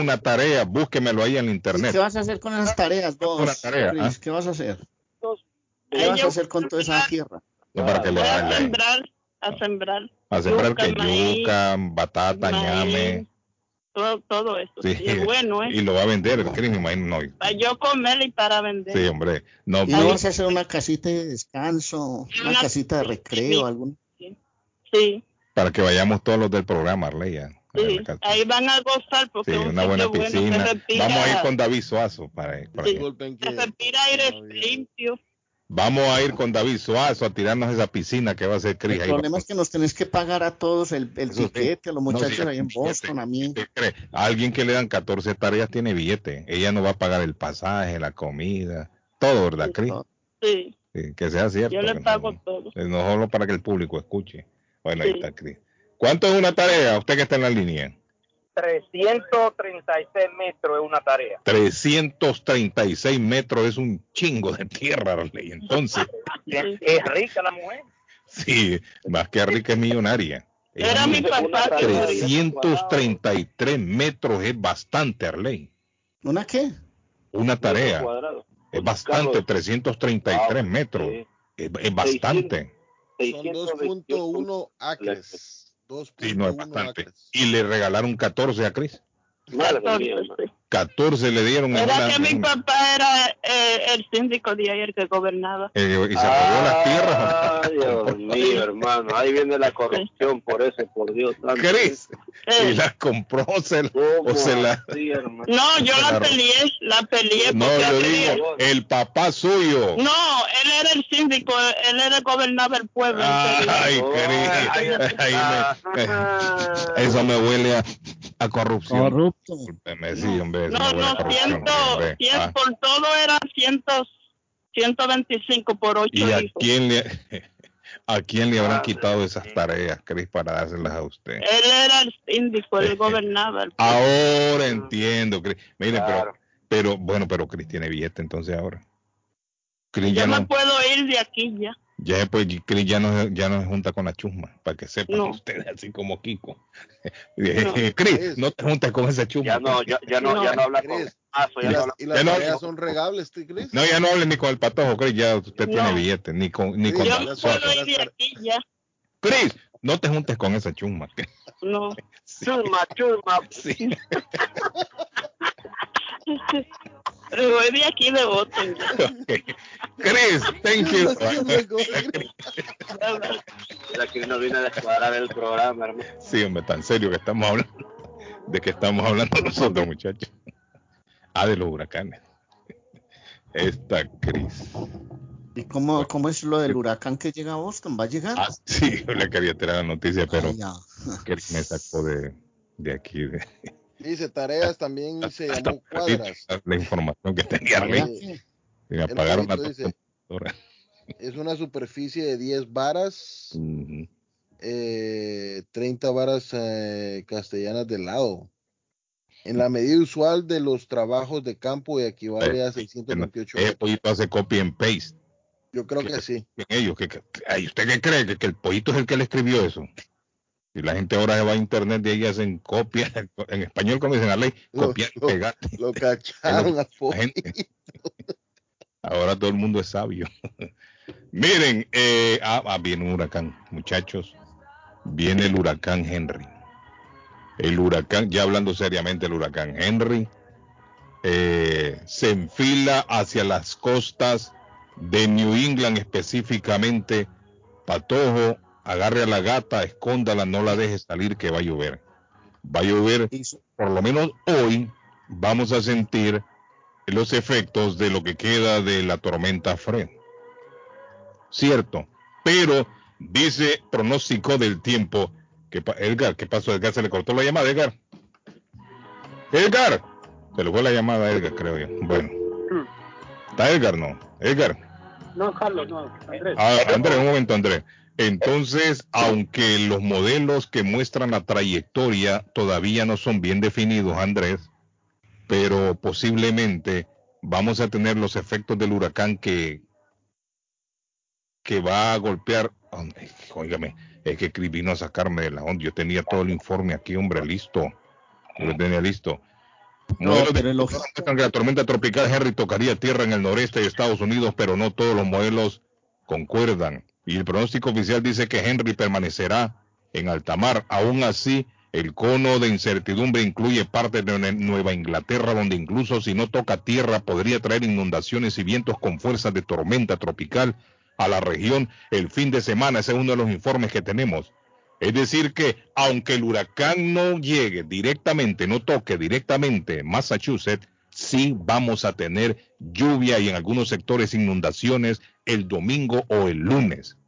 una tarea, búsquemelo ahí en internet. ¿Qué vas a hacer con esas tareas vos? Una tarea, Chris? ¿ah? ¿Qué vas a hacer? ¿Qué vas a hacer con toda esa tierra? No, para que le a sembrar, a sembrar. A sembrar que maíz, yuca, batata, maíz, ñame. Todo, todo eso. Sí. Es bueno, ¿eh? Y lo va a vender, Chris, me imagino. No, Para yo comer y para vender. sí, hombre. No, ¿Y no vas a hacer una casita de descanso, una Una- casita de recreo, sí. algún? Sí, para que vayamos todos los del programa, Arleya. Sí. Ahí van a gozar porque Sí, es un una buena bueno, piscina. respira, Vamos a ir con David Suazo para, para Sí. que. se respira aire no limpio. Vamos a ir con David Suazo a tirarnos esa piscina que va a hacer Chris. El ahí problema va- es que nos tenés que pagar a todos el, el tiquete, a los No, muchachos sí, ahí en billete. Boston, a mí. Alguien que le dan 14 tareas tiene billete. Ella no va a pagar el pasaje, la comida, todo, ¿verdad, todo. Sí, Sí, que sea cierto. yo le no- pago todo. No solo para que el público escuche. Bueno, ahí Sí. está, Chris. ¿Cuánto es una tarea? Usted que está en la línea. 336 metros es una tarea. 336 metros es un chingo de tierra, Arley. Entonces. Es rica la mujer. sí, más que rica es millonaria. Era mi murió. 333 metros es bastante, Arley. ¿Una qué? Una tarea. Es bastante, 333 metros. Sí. Es, es bastante. Son 2.1 acres. 2.1 Sí, no es bastante. acres. Y le regalaron 14 a Cris. Madre mía. 14 le dieron en Era una- que mi en- papá era eh, el síndico de ayer que gobernaba. eh, y se robó las tierras. Ay, Dios mío, hermano. Ahí viene la corrupción por eso, por Dios. Eh, Y las compró, se la- ¿Cómo o se la... así, hermano? no, yo la peleé, la peleé. No, porque yo digo, el papá suyo. No, él era el síndico, él era gobernaba el pueblo. Ay, Ay, Cris. Ahí me- ah. eso me huele a, a corrupción. Corrupto. Discúlpeme, sí, hombre, eso no, no, ciento, Ah, por todo era ciento, 125 por ocho ¿Y a hijos. quién le, a quién le habrán Madre quitado esas tareas, Cris, para dárselas a usted? Él era el síndico, él gobernaba el. Ahora entiendo, Cris. Mire, Claro. pero, pero, bueno, pero Cris tiene billete entonces ahora. Ya Yo me no, puedo ir de aquí ya. Ya después Cris ya no, ya no se junta con la chusma, para que sepan No. ustedes, así como Kiko. No. Cris, no te juntes con esa chusma. Ya no, ya, ya no, ya no habla con Paso, ya y las Ya no- tareas son regables, ¿tú crees? No, ya no hables ni con el patojo, Cris, ya usted No. tiene billete, ni con, ni con Sí, Yo ir de aquí ya. Cris, no te juntes con esa chusma. No. chusma, chusma. Sí. Me voy de aquí de. Ok. Chris, thank you. Mira que uno viene a descuadrar el programa, hermano. Sí, hombre, tan serio que estamos hablando. ¿De qué estamos hablando nosotros, muchachos? Ah, de los huracanes. Esta Cris. ¿Y cómo, cómo es lo del huracán que llega a Boston? ¿Va a llegar? Ah, sí, yo le quería tirar la noticia, pero Ay. Cris me sacó de, de aquí. De, Dice tareas también se llamó cuadras. la información que tenía Arley. Y me el apagaron la dice-. Es una superficie de 10 varas, Ujú. eh, 30 varas eh, castellanas de lado. En la medida usual de los trabajos de campo y equivale a Eh, 628 Ese metros. pollito hace copy and paste. Yo creo que- que sí. en ellos. Que, que- ay, ¿Usted qué cree? Que, que el pollito es el que le escribió eso. Y la gente ahora se va a internet y ahí hacen copia, en español como dicen la ley, copiar y lo- pegar. Lo cacharon La gente. Ahora todo el mundo es sabio. Miren, eh, ah, ah, viene un huracán, muchachos. Viene el huracán Henry. El huracán, ya hablando seriamente, el huracán Henry eh, se enfila hacia las costas de New England específicamente. Patojo, agarre a la gata, escóndala, no la deje salir que va a llover. Va a llover por lo menos hoy vamos a sentir los efectos de lo que queda de la tormenta Fred. Cierto, pero dice pronóstico del tiempo que Edgar, ¿qué pasó? Edgar se le cortó la llamada, Edgar. Edgar, se le fue la llamada a Edgar, creo yo. Bueno, está Edgar, no, Edgar. No, Carlos, no, Andrés. Ah, Andrés, un momento, Andrés. Entonces, aunque los modelos que muestran la trayectoria todavía no son bien definidos, Andrés, pero posiblemente vamos a tener los efectos del huracán que, que va a golpear. Óigame, es que vino a sacarme de la onda. Yo tenía todo el informe aquí, hombre, listo. Yo lo tenía listo. Modelos de que la tormenta tropical Henry tocaría tierra en el noreste de Estados Unidos, pero no todos los modelos concuerdan. Y el pronóstico oficial dice que Henry permanecerá en alta mar. Aún así, el cono de incertidumbre incluye parte de Nue- Nueva Inglaterra, donde incluso si no toca tierra podría traer inundaciones y vientos con fuerzas de tormenta tropical a la región el fin de semana. Ese es uno de los informes que tenemos. Es decir, que aunque el huracán no llegue directamente, no toque directamente Massachusetts, sí vamos a tener lluvia y en algunos sectores inundaciones el domingo o el lunes.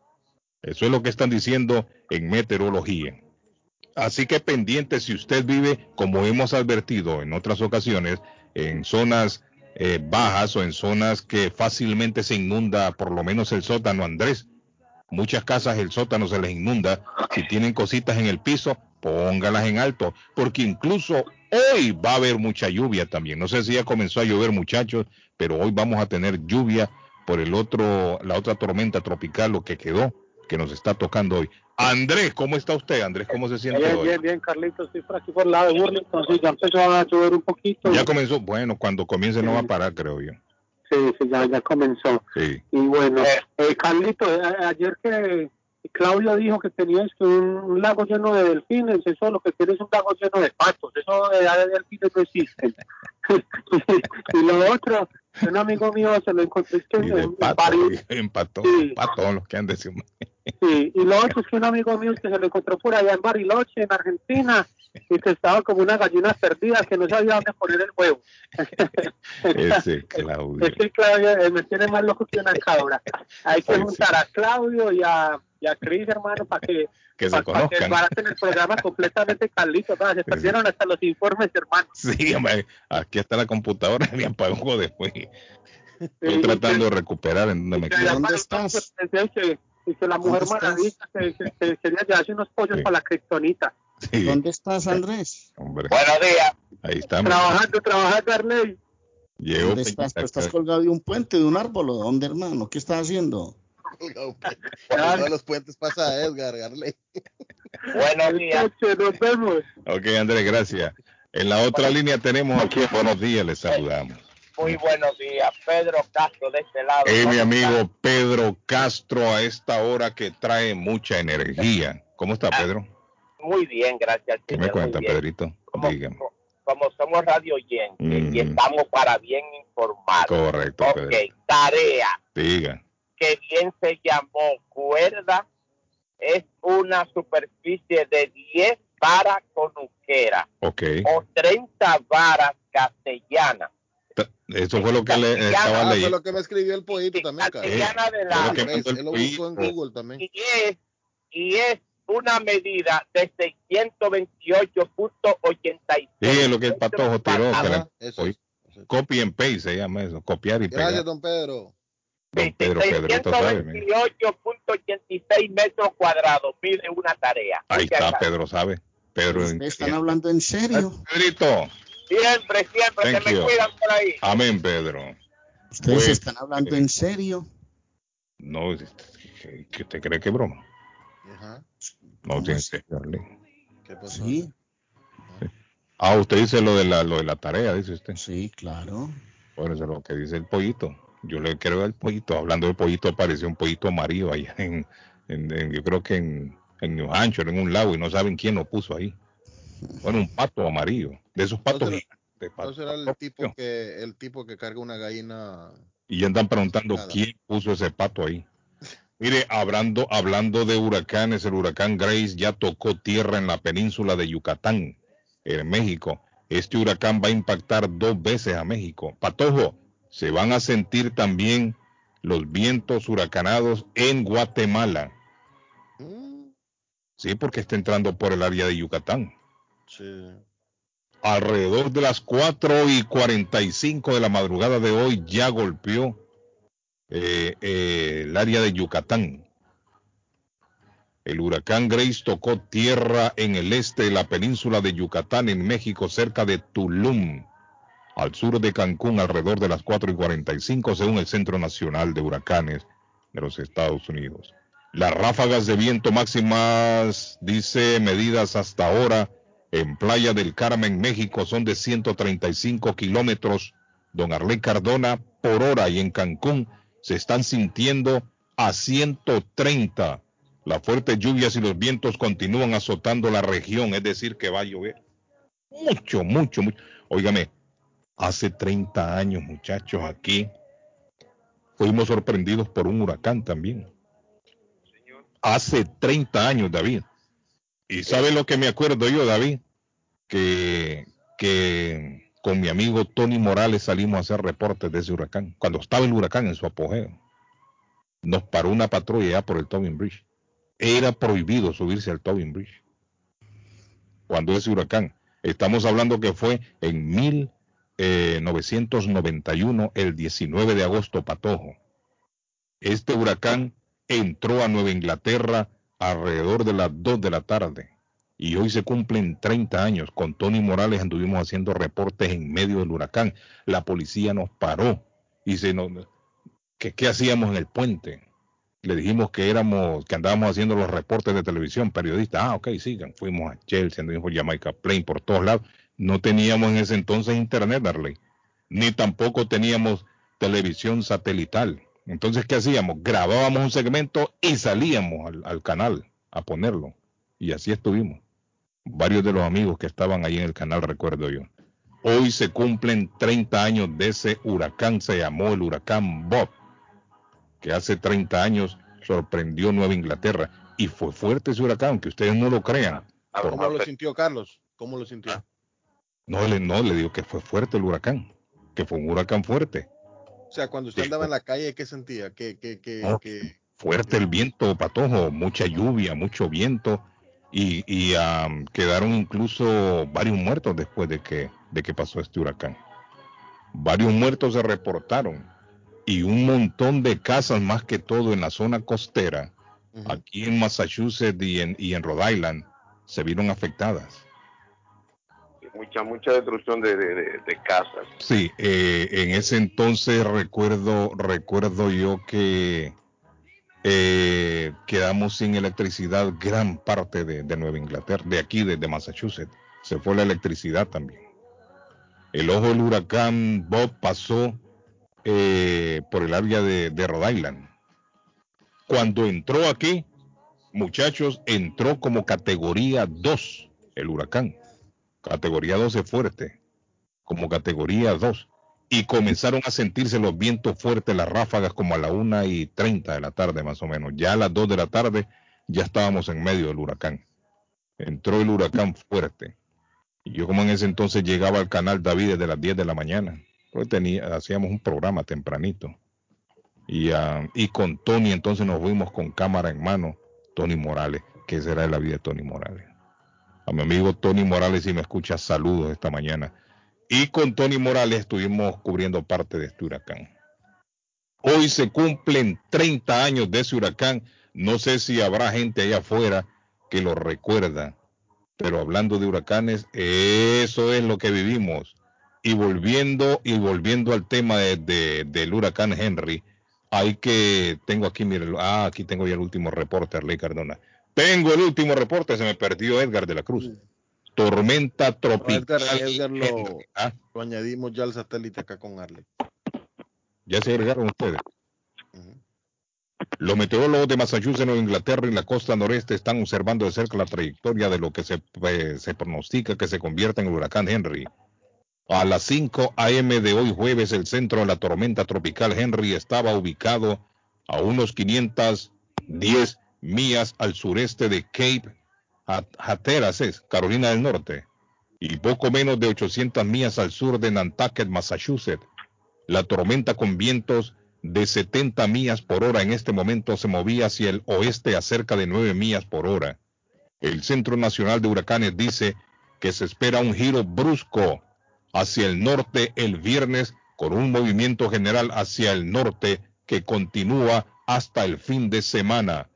Eso es lo que están diciendo en meteorología. Así que pendiente si usted vive, como hemos advertido en otras ocasiones, en zonas eh, bajas o en zonas que fácilmente se inunda por lo menos el sótano, Andrés. Muchas casas el sótano se les inunda. Si tienen cositas en el piso, póngalas en alto, porque incluso hoy va a haber mucha lluvia también. No sé si ya comenzó a llover, muchachos, pero hoy vamos a tener lluvia por el otro, la otra tormenta tropical, lo que quedó, que nos está tocando hoy. Andrés, ¿cómo está usted, Andrés? ¿Cómo se siente Bien, hoy? bien, bien, Carlitos. Estoy por aquí por el lado de Burlington. Sí, ya empezó a llover un poquito. Ya comenzó, bueno, cuando comience no va a parar, creo yo. Sí, sí, ya, ya comenzó. Sí. Y bueno, eh, Carlitos, ayer que Claudia dijo que tenías que un, un lago lleno de delfines, eso lo que tienes es un lago lleno de patos, eso de, de delfines no existe. y lo otro, un amigo mío se lo encontré es que Y de en pato, París, en pato, Sí. pato, los que han. Sí, y lo otro es que un amigo mío que se lo encontró por allá en Bariloche, en Argentina, y que estaba como una gallina perdida, que no sabía dónde poner el huevo. Ese Claudio. Es que Claudio eh, me tiene más loco que una cabra. Hay que sí. juntar a Claudio y a, y a Cris, hermano, para que, Que se para que conozcan. baraten el programa completamente Carlitos. ¿verdad? Se perdieron hasta los informes, hermano. Sí, hombre, aquí está la computadora, me apagó después. Estoy Sí, tratando de recuperar en donde me que quedé. allá ¿Dónde estás? que, y que la mujer ¿Dónde estás? maravilla que, que, que quería llevarse unos pollos Sí. para la criptonita. Sí, ¿Dónde estás, Andrés? hombre, Buenos días. ahí estamos. Trabajando, trabajando, Arley. Llegó ¿Dónde estás? ¿Tú estás colgado de un puente, de un árbol dónde, hermano? ¿Qué estás haciendo? Por uno de los puentes pasa a Edgar, Garley. Buenos días. Nos vemos. Ok, Andrés, gracias. En la otra línea tenemos aquí, buenos días, les saludamos. Muy buenos días. Pedro Castro de este lado. Eh, mi ¿Cómo amigo Pedro Castro a esta hora que trae mucha energía. ¿Cómo está, Pedro? está? Muy bien, gracias. ¿Qué señor, me cuenta. Pedrito? Como, Dígame. como somos radio oyentes Mm. y estamos para bien informados. Correcto, Ok, Pedro. tarea Diga. Que bien se llamó cuerda es una superficie de 10 varas conuqueras Ok. o 30 varas castellanas. Eso fue lo que le estaba Ah, fue leyendo. lo que me escribió el pollito también, cara. Castellana de la lo que Él lo buscó en. Google también. y es y es una medida de 628.86 Sí, es lo que el patojo tiró. eso es. Copy and paste se llama eso. Copiar y pegar. Gracias, don Pedro. Don Pedro Pedrito sabe. mira. 628.86 metros cuadrados mide una tarea. Ahí está. Pedro sabe. Pedro. ¿Ustedes están hablando en serio? Pedrito. Siempre, siempre, Thank se me cuidan por ahí. Amén, Pedro. ¿Ustedes Pues, están hablando en serio? No, ¿qué, qué usted cree que es broma? Ajá. No, ¿Cómo tiene que. ¿Qué pasó? Sí, Ah, usted dice lo de la, lo de la tarea, dice usted. sí, claro. Bueno, eso es lo que dice el pollito. Yo le creo al pollito. Hablando de pollito, apareció un pollito amarillo allá en, en- en- yo creo que en, en New Hampshire, en un lago, y no saben quién lo puso ahí. Bueno, un pato amarillo. De esos patos gigantes, pato- el tipo que el tipo que carga una gallina. Y ya andan preguntando Nada. quién puso ese pato ahí. Mire, hablando, hablando de huracanes, el huracán Grace ya tocó tierra en la península de Yucatán, en México. Este huracán va a impactar dos veces a México. Patojo, se van a sentir también los vientos huracanados en Guatemala. Mm, Sí, porque está entrando por el área de Yucatán. sí. alrededor de las 4 y 45 de la madrugada de hoy ya golpeó eh, eh, el área de Yucatán. El huracán Grace tocó tierra en el este de la península de Yucatán, en México, cerca de Tulum, al sur de Cancún, alrededor de las 4 y 45, según el Centro Nacional de Huracanes de los Estados Unidos. Las ráfagas de viento máximas, dice, medidas hasta ahora En Playa del Carmen, México, son de 135 kilómetros, don Arley Cardona, por hora. Y en Cancún se están sintiendo a 130. Las fuertes lluvias y los vientos continúan azotando la región, es decir, que va a llover mucho, mucho, mucho. Óigame, hace 30 años, muchachos, aquí fuimos sorprendidos por un huracán también. Hace 30 años, David. ¿Y sabe lo que me acuerdo yo, David? Que, que con mi amigo Tony Morales salimos a hacer reportes de ese huracán, cuando estaba el huracán en su apogeo. Nos paró una patrulla ya por el Tobin Bridge. Era prohibido subirse al Tobin Bridge. Cuando ese huracán, estamos hablando que fue en 1991, el 19 de agosto, Patojo. Este huracán entró a Nueva Inglaterra alrededor de las 2 de la tarde. Y hoy se cumplen 30 años. Con Tony Morales anduvimos haciendo reportes en medio del huracán. La policía nos paró y se nos... ¿Qué, qué hacíamos en el puente? Le dijimos que éramos, que andábamos haciendo los reportes de televisión, periodistas. Ah, ok, sigan. Fuimos a Chelsea, anduvimos por Jamaica Plain, por todos lados. No teníamos en ese entonces internet, Darley. Ni tampoco teníamos televisión satelital entonces, ¿qué hacíamos? Grabábamos un segmento y salíamos al, al, canal a ponerlo. Y así estuvimos. Varios de los amigos que estaban ahí en el canal, recuerdo yo. Hoy se cumplen 30 años de ese huracán, se llamó el huracán Bob, que hace 30 años sorprendió Nueva Inglaterra. Y fue fuerte ese huracán, que ustedes no lo crean. ¿Cómo lo sintió Carlos? ¿Cómo lo sintió? No, le, no, le digo que fue fuerte el huracán, que fue un huracán fuerte. O sea, cuando usted andaba en la calle, ¿qué sentía? ¿Qué, qué, qué, no, qué fuerte el viento, patojo, mucha lluvia, mucho viento. Y, y um, quedaron incluso varios muertos después de que, de que pasó este huracán. Varios muertos se reportaron. Y un montón de casas, más que todo en la zona costera, uh -huh. aquí en Massachusetts y en, y en Rhode Island, se vieron afectadas mucha mucha destrucción de, de, de casas. Sí, eh, en ese entonces recuerdo recuerdo yo que eh, quedamos sin electricidad gran parte de, de, Nueva Inglaterra, de aquí, desde Massachusetts. Se fue la electricidad también. El ojo del huracán Bob pasó eh, por el área de, de Rhode Island. Cuando entró aquí, muchachos, entró como categoría 2 el huracán categoría 12 fuerte, como categoría 2, y comenzaron a sentirse los vientos fuertes, las ráfagas como a la 1 y 30 de la tarde más o menos. Ya a las 2 de la tarde ya estábamos en medio del huracán. Entró el huracán fuerte. Y yo como en ese entonces llegaba al canal David desde las 10 de la mañana, pues hacíamos un programa tempranito. Y, uh, y con Tony entonces nos fuimos con cámara en mano, Tony Morales, que será la vida de Tony Morales a mi amigo Tony Morales, si me escucha, saludos esta mañana. Y con Tony Morales estuvimos cubriendo parte de este huracán. Hoy se cumplen 30 años de ese huracán. No sé si habrá gente allá afuera que lo recuerda, pero hablando de huracanes, eso es lo que vivimos. Y volviendo, y volviendo al tema de, de, del huracán Henry, hay que, tengo aquí, mire, ah, aquí tengo ya el último reporte, Arley Cardona. Tengo el último reporte, se me perdió Edgar de la Cruz. Tormenta tropical. No, Edgar, Edgar lo, ¿Ah? lo, añadimos ya al satélite acá con Arley. Ya se agregaron ustedes. Uh -huh. Los meteorólogos de Massachusetts, Nueva Inglaterra y la costa noreste están observando de cerca la trayectoria de lo que se, eh, se pronostica que se convierta en el huracán Henry. A las 5 a.m. de hoy jueves, el centro de la tormenta tropical Henry estaba ubicado a unos 510 millas al sureste de Cape Hatteras, Carolina del Norte, y poco menos de 800 millas al sur de Nantucket, Massachusetts. La tormenta con vientos de 70 millas por hora en este momento se movía hacia el oeste a cerca de 9 millas por hora. El Centro Nacional de Huracanes dice que se espera un giro brusco hacia el norte el viernes con un movimiento general hacia el norte que continúa hasta el fin de semana.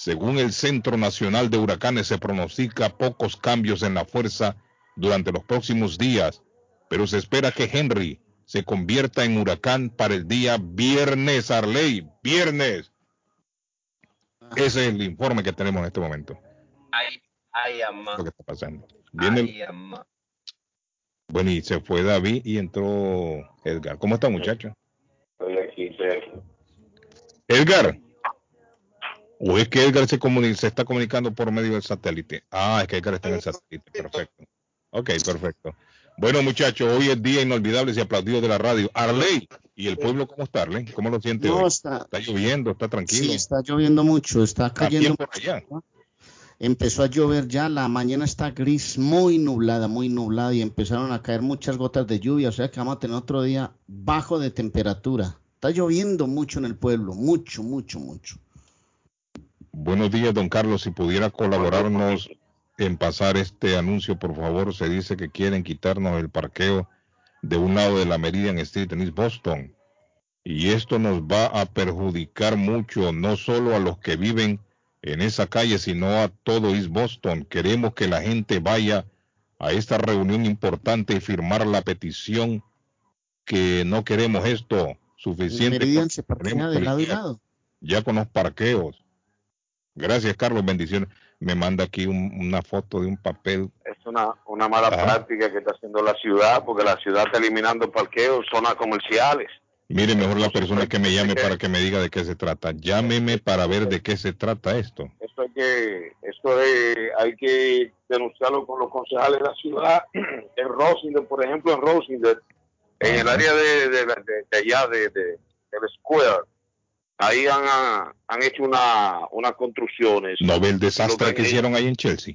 Según el Centro Nacional de Huracanes, se pronostica pocos cambios en la fuerza durante los próximos días, pero se espera que Henry se convierta en huracán para el día viernes, Arley, viernes. Ese es el informe que tenemos en este momento. Ay, ay, amá. Lo que está pasando. Viene el- Ay, ama. Bueno, y se fue David y entró Edgar. ¿Cómo está, muchacho? Estoy aquí, estoy aquí. Edgar. ¿O es que Edgar se, se está comunicando por medio del satélite? Ah, es que Edgar está en el satélite. Perfecto. Ok, perfecto. Bueno, muchachos, hoy es día inolvidable y aplaudido de la radio. Arley, ¿y el pueblo cómo está, Arley? ¿Cómo lo siente No, hoy? está, Está lloviendo, está tranquilo. sí, está lloviendo mucho, está ¿A quién cayendo. por allá? Empezó a llover ya, la mañana está gris, muy nublada, muy nublada y empezaron a caer muchas gotas de lluvia, o sea que vamos a tener otro día bajo de temperatura. Está lloviendo mucho en el pueblo, mucho, mucho, mucho. Buenos días, don Carlos. Si pudiera colaborarnos en pasar este anuncio, por favor. Se dice que quieren quitarnos el parqueo de un lado de la Meridian Street en East Boston. Y esto nos va a perjudicar mucho, no solo a los que viven en esa calle, sino a todo East Boston. Queremos que la gente vaya a esta reunión importante y firmar la petición que no queremos esto En suficiente. Meridian se parquea de lado y lado. ya con los parqueos. Gracias, Carlos. Bendiciones. Me manda aquí un- una foto de un papel. Es una, una mala Ajá. práctica que está haciendo la ciudad, porque la ciudad está eliminando parqueos, zonas comerciales. Mire, mejor la persona que me llame para que me diga de qué se trata. Llámeme para ver de qué se trata esto. Eso hay que, eso es- hay que denunciarlo con los concejales de la ciudad. En Rosendale, por ejemplo, en Rosendale, en el área de, de, de- de allá, de, de, del Square, ahí han, han hecho una, unas construcciones. No ve el desastre que que- hicieron ahí en Chelsea.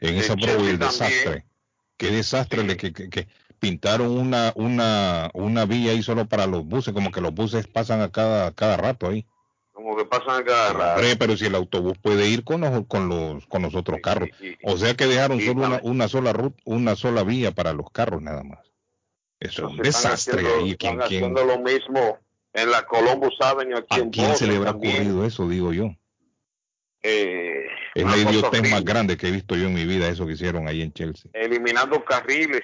En esa Broadway, el desastre. Qué desastre le que, que- que pintaron una, una, una vía ahí solo para los buses, como que los buses pasan a cada, cada rato ahí. Como que pasan a cada rato. Pero si el autobús puede ir con los, con los, con los otros carros. O sea que dejaron Sí, solo una, una sola ruta, una sola vía para los carros nada más. Eso es un desastre haciendo- ahí. ¿Quién, están quién- haciendo lo mismo en la Columbus Avenue aquí ¿A en quién se le habrá también. ocurrido eso, digo yo? Eh, Es la idiotez más grande que he visto yo en mi vida, eso que hicieron ahí en Chelsea. eliminando carriles.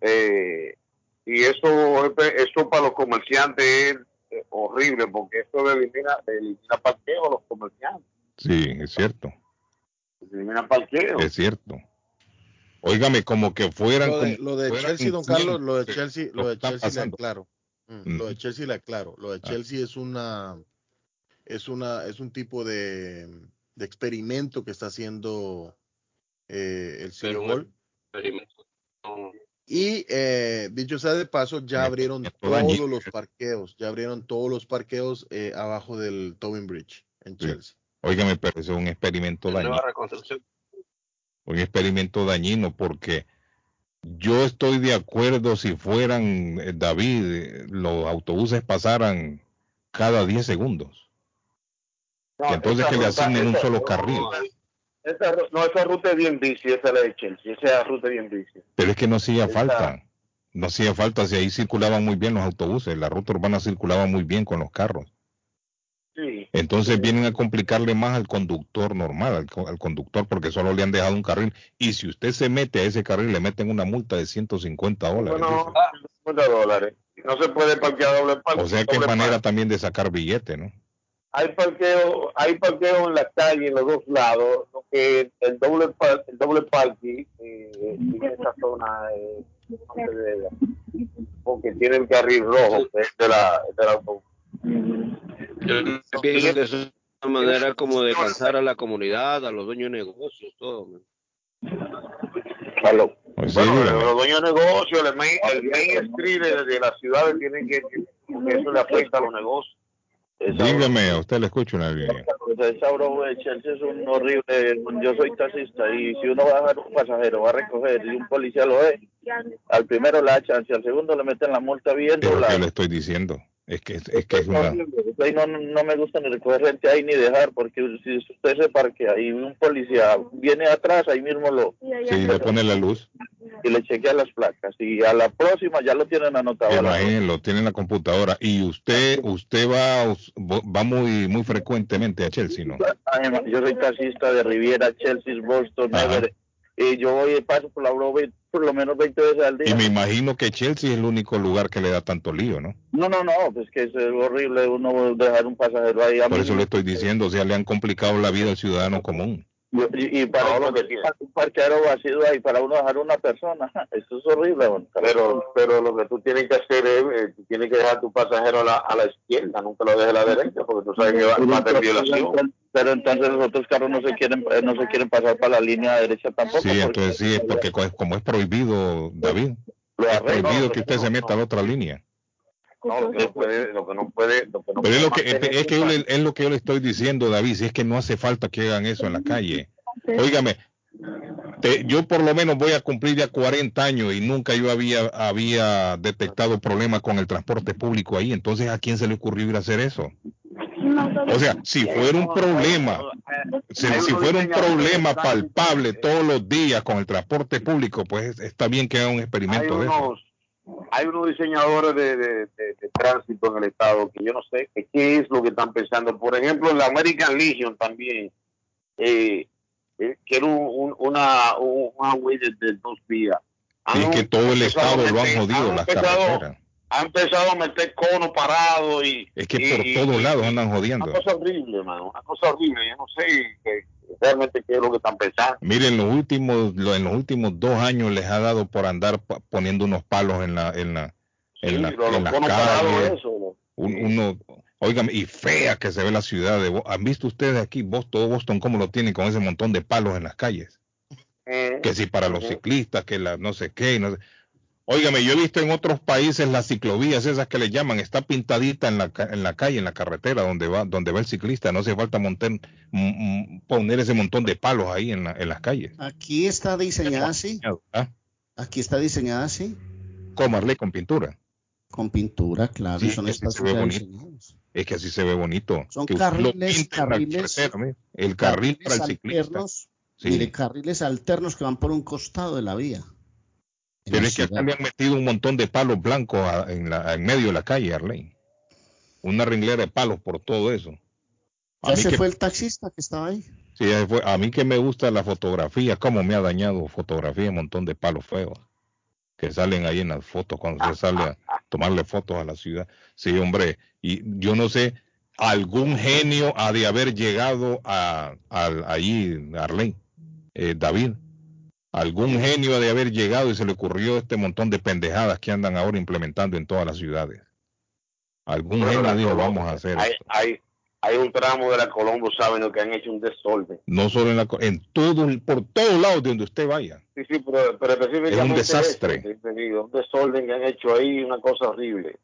Eh, y eso, eso para los comerciantes es eh, horrible porque eso le elimina, elimina parqueo a los comerciantes. Sí, es cierto, Elimina parqueo. es cierto. Óigame, como que fueran... Lo de, como lo de fueran Chelsea, don Carlos, lo de Chelsea, lo lo de Chelsea aclaro. Mm, Mm. Lo de Chelsea le aclaro. Lo de Ah. Chelsea es una, es una, es un tipo de, de experimento que está haciendo eh, el City Hall. Y eh, dicho sea de paso, ya abrieron todos los parqueos, ya abrieron todos los parqueos eh, abajo del Tobin Bridge en. Chelsea. Óigame, pero eso es un experimento dañino. nueva reconstrucción. un experimento dañino porque yo estoy de acuerdo si fueran, eh, David, eh, los autobuses pasaran cada 10 segundos. No, que entonces que le ruta- asignen un solo carril. esa no, esa ruta es bien bici, esa es la de Chelsea, esa ruta es bien bici. Pero es que no hacía Esa- falta. No hacía falta si ahí circulaban muy bien los autobuses. La ruta urbana circulaba muy bien con los carros. Sí. Entonces vienen a complicarle más al conductor normal, al, co- al conductor, porque solo le han dejado un carril. Y si usted se mete a ese carril, le meten una multa de 150 dólares. Bueno. 50 dólares. No se puede parquear doble parque. O sea que es manera parque. también de sacar billete, ¿no? hay parqueo, hay parqueo en la calle en los dos lados, lo que el doble par- el doble parking eh, en esa zona eh, porque tiene el carril rojo que es de la del autobús. Yo pienso que es una manera como de cansar a la comunidad, a los dueños de negocios, todo. man. Pues Bueno, los dueños de negocios, el main, el main street de, de las ciudades tienen que, que eso le afecta a los negocios. Esa Dígame, a usted le escucho una línea. Esa broma de Chelsea es un horrible. Yo soy taxista y si uno va a dejar un pasajero, va a recoger y un policía lo ve, al primero le da chance, al segundo le meten la multa bien Es lo que le estoy diciendo. Es que es, que es una... Ahí no, no me gusta ni recoger gente ahí ni dejar, porque si usted se parquea y un policía viene atrás, ahí mismo lo Sí, le pone la luz. y le chequea las placas. Y a la próxima ya lo tienen anotado. a la- Imagínenlo, tiene en la computadora. Y usted usted va va muy muy frecuentemente a Chelsea, ¿no? Yo soy taxista de Riviera, Chelsea, Boston. Everett, y yo voy y paso por la Broadway por lo menos 20 veces al día. Y me imagino que Chelsea es el único lugar que le da tanto lío, ¿no? No, no, no, pues que es horrible uno dejar un pasajero ahí. A Por mí eso le estoy diciendo, o sea, le han complicado la vida al ciudadano común. Y, y- y para lo que tiene. un parqueadero vacío ahí para uno dejar una persona, eso es horrible. don. Pero, pero lo que tú tienes que hacer es, eh, tú tienes que dejar tu pasajero a la, a la izquierda, nunca lo dejes a la derecha, porque tú sabes que va, va a tener violación. Pero entonces los otros carros no se quieren eh, no se quieren pasar para la línea derecha tampoco. Sí, porque entonces sí, es porque co- como es prohibido, David, lo es prohibido que usted se meta a la otra línea. No, lo que no puede, lo que no puede, lo que no Pero es lo que, es, que yo le, es lo que yo le estoy diciendo, David, si es que no hace falta que hagan eso en la calle. Óigame, te- yo por lo menos voy a cumplir ya 40 años y nunca yo había, había detectado problemas con el transporte público ahí, entonces ¿a quién se le ocurrió ir a hacer eso? O sea, si fuera un problema, si, si fuera un problema palpable todos los días con el transporte público, pues está bien que haga un hay experimento de eso. Hay unos diseñadores de, de, de- de tránsito en el estado que yo no sé que qué es lo que están pensando. Por ejemplo, en la American Legion también, eh, eh, que era un- un- una, un highway de, dos vías. Y es que todo el estado lo han jodido, han las empezado- carreteras. Ha empezado a meter conos parados y... Es que y- por todos lados andan jodiendo. Una cosa horrible, hermano, una cosa horrible. Yo no sé que, realmente qué es lo que están pensando. Miren, los últimos, lo- en los últimos dos años les ha dado por andar poniendo unos palos en la, en la, en Sí, la, en la conos parados, calle. eso, ¿no? Un- uno, óigame, y fea que se ve la ciudad de Bo- ¿Han visto ustedes aquí, Boston, Boston, cómo lo tienen con ese montón de palos en las calles? Eh, Que si para los Ujú. ciclistas, que la no sé qué, no sé. Óigame, yo he visto en otros países las ciclovías, esas que le llaman, está pintadita en la, en la calle, en la carretera donde va, donde va el ciclista, no hace falta montar, mm, mm, poner ese montón de palos ahí en, la- en las calles. Aquí está diseñada así. ¿Ah? Aquí está diseñada así. ¿Cómo, Arley, con pintura? Con pintura, claro. Sí, son que. Es que así se ve bonito. Son Que carriles- carriles- el carril para el ciclista. alternos, Sí. Mire, carriles alternos que van por un costado de la vía. Pero es que acá le han metido un montón de palos blancos a- en, la, en medio de la calle, Arley. Una ringlera de palos por todo eso. A Ya mí, se que, fue el taxista que estaba ahí. sí, fue. a mí que me gusta la fotografía, cómo me ha dañado fotografía, un montón de palos feos que salen ahí en las fotos cuando se sale a tomarle fotos a la ciudad. Sí, hombre, y yo no sé, algún genio ha de haber llegado a, al- allí, Arley, eh, David. Algún genio ha de haber llegado y se le ocurrió este montón de pendejadas que andan ahora implementando en todas las ciudades. Algún Bueno, genio dijo, vamos a hacer hay, esto. hay, hay un tramo de la Colombo, saben que han hecho un desorden. No solo en la, en todo, por todos lados de donde usted vaya. Sí, sí, pero, pero específicamente Es un desastre. ese, te digo, un desorden que han hecho ahí, una cosa horrible.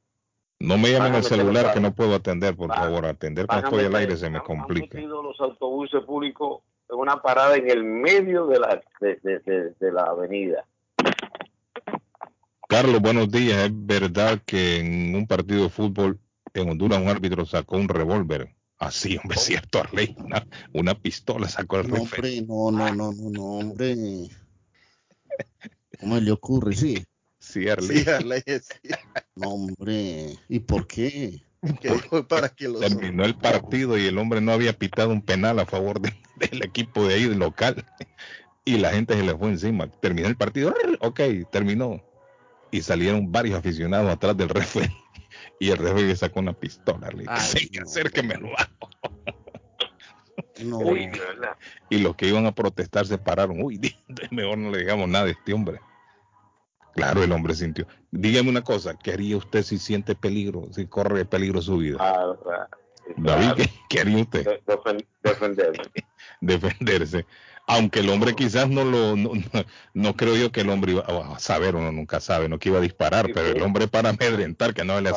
No me llamen al celular que no puedo atender, por favor. Atender cuando estoy al aire se me complica. Han metido los autobuses públicos una parada en el medio de la, de, de- de- de la avenida. Carlos, buenos días. Es verdad que en un partido de fútbol en Honduras un árbitro sacó un revólver. Así, hombre, es cierto, Arley. Una, una pistola sacó el No, hombre, no, no, no, no, no, hombre. ¿Cómo le ocurre? Sí. Sí, Arley. Sí, Arley, sí, No, hombre. ¿Y por qué? que dijo para que los Terminó el partido y el hombre no había pitado un penal a favor de- del equipo de ahí, del local. Y la gente se le fue encima. Terminó el partido. Ok, terminó. Y salieron varios aficionados atrás del referee. Y el referee sacó una pistola. Le Ay, dije, no. acérqueme lo hago. No. Uy. Y los que iban a protestar se pararon. Uy, mejor no le digamos nada a este hombre. Claro, el hombre sintió. Dígame una cosa, ¿qué haría usted si siente peligro, si corre peligro su vida? Ah, ah, David. ¿qué, qué haría usted? De- defen- defenderme. Defenderse. Aunque el hombre quizás no lo, no, no- no creo yo que el hombre iba a saber, uno nunca sabe, no que iba a disparar, Sí, pero sí. el hombre para amedrentar, que no le. Ah,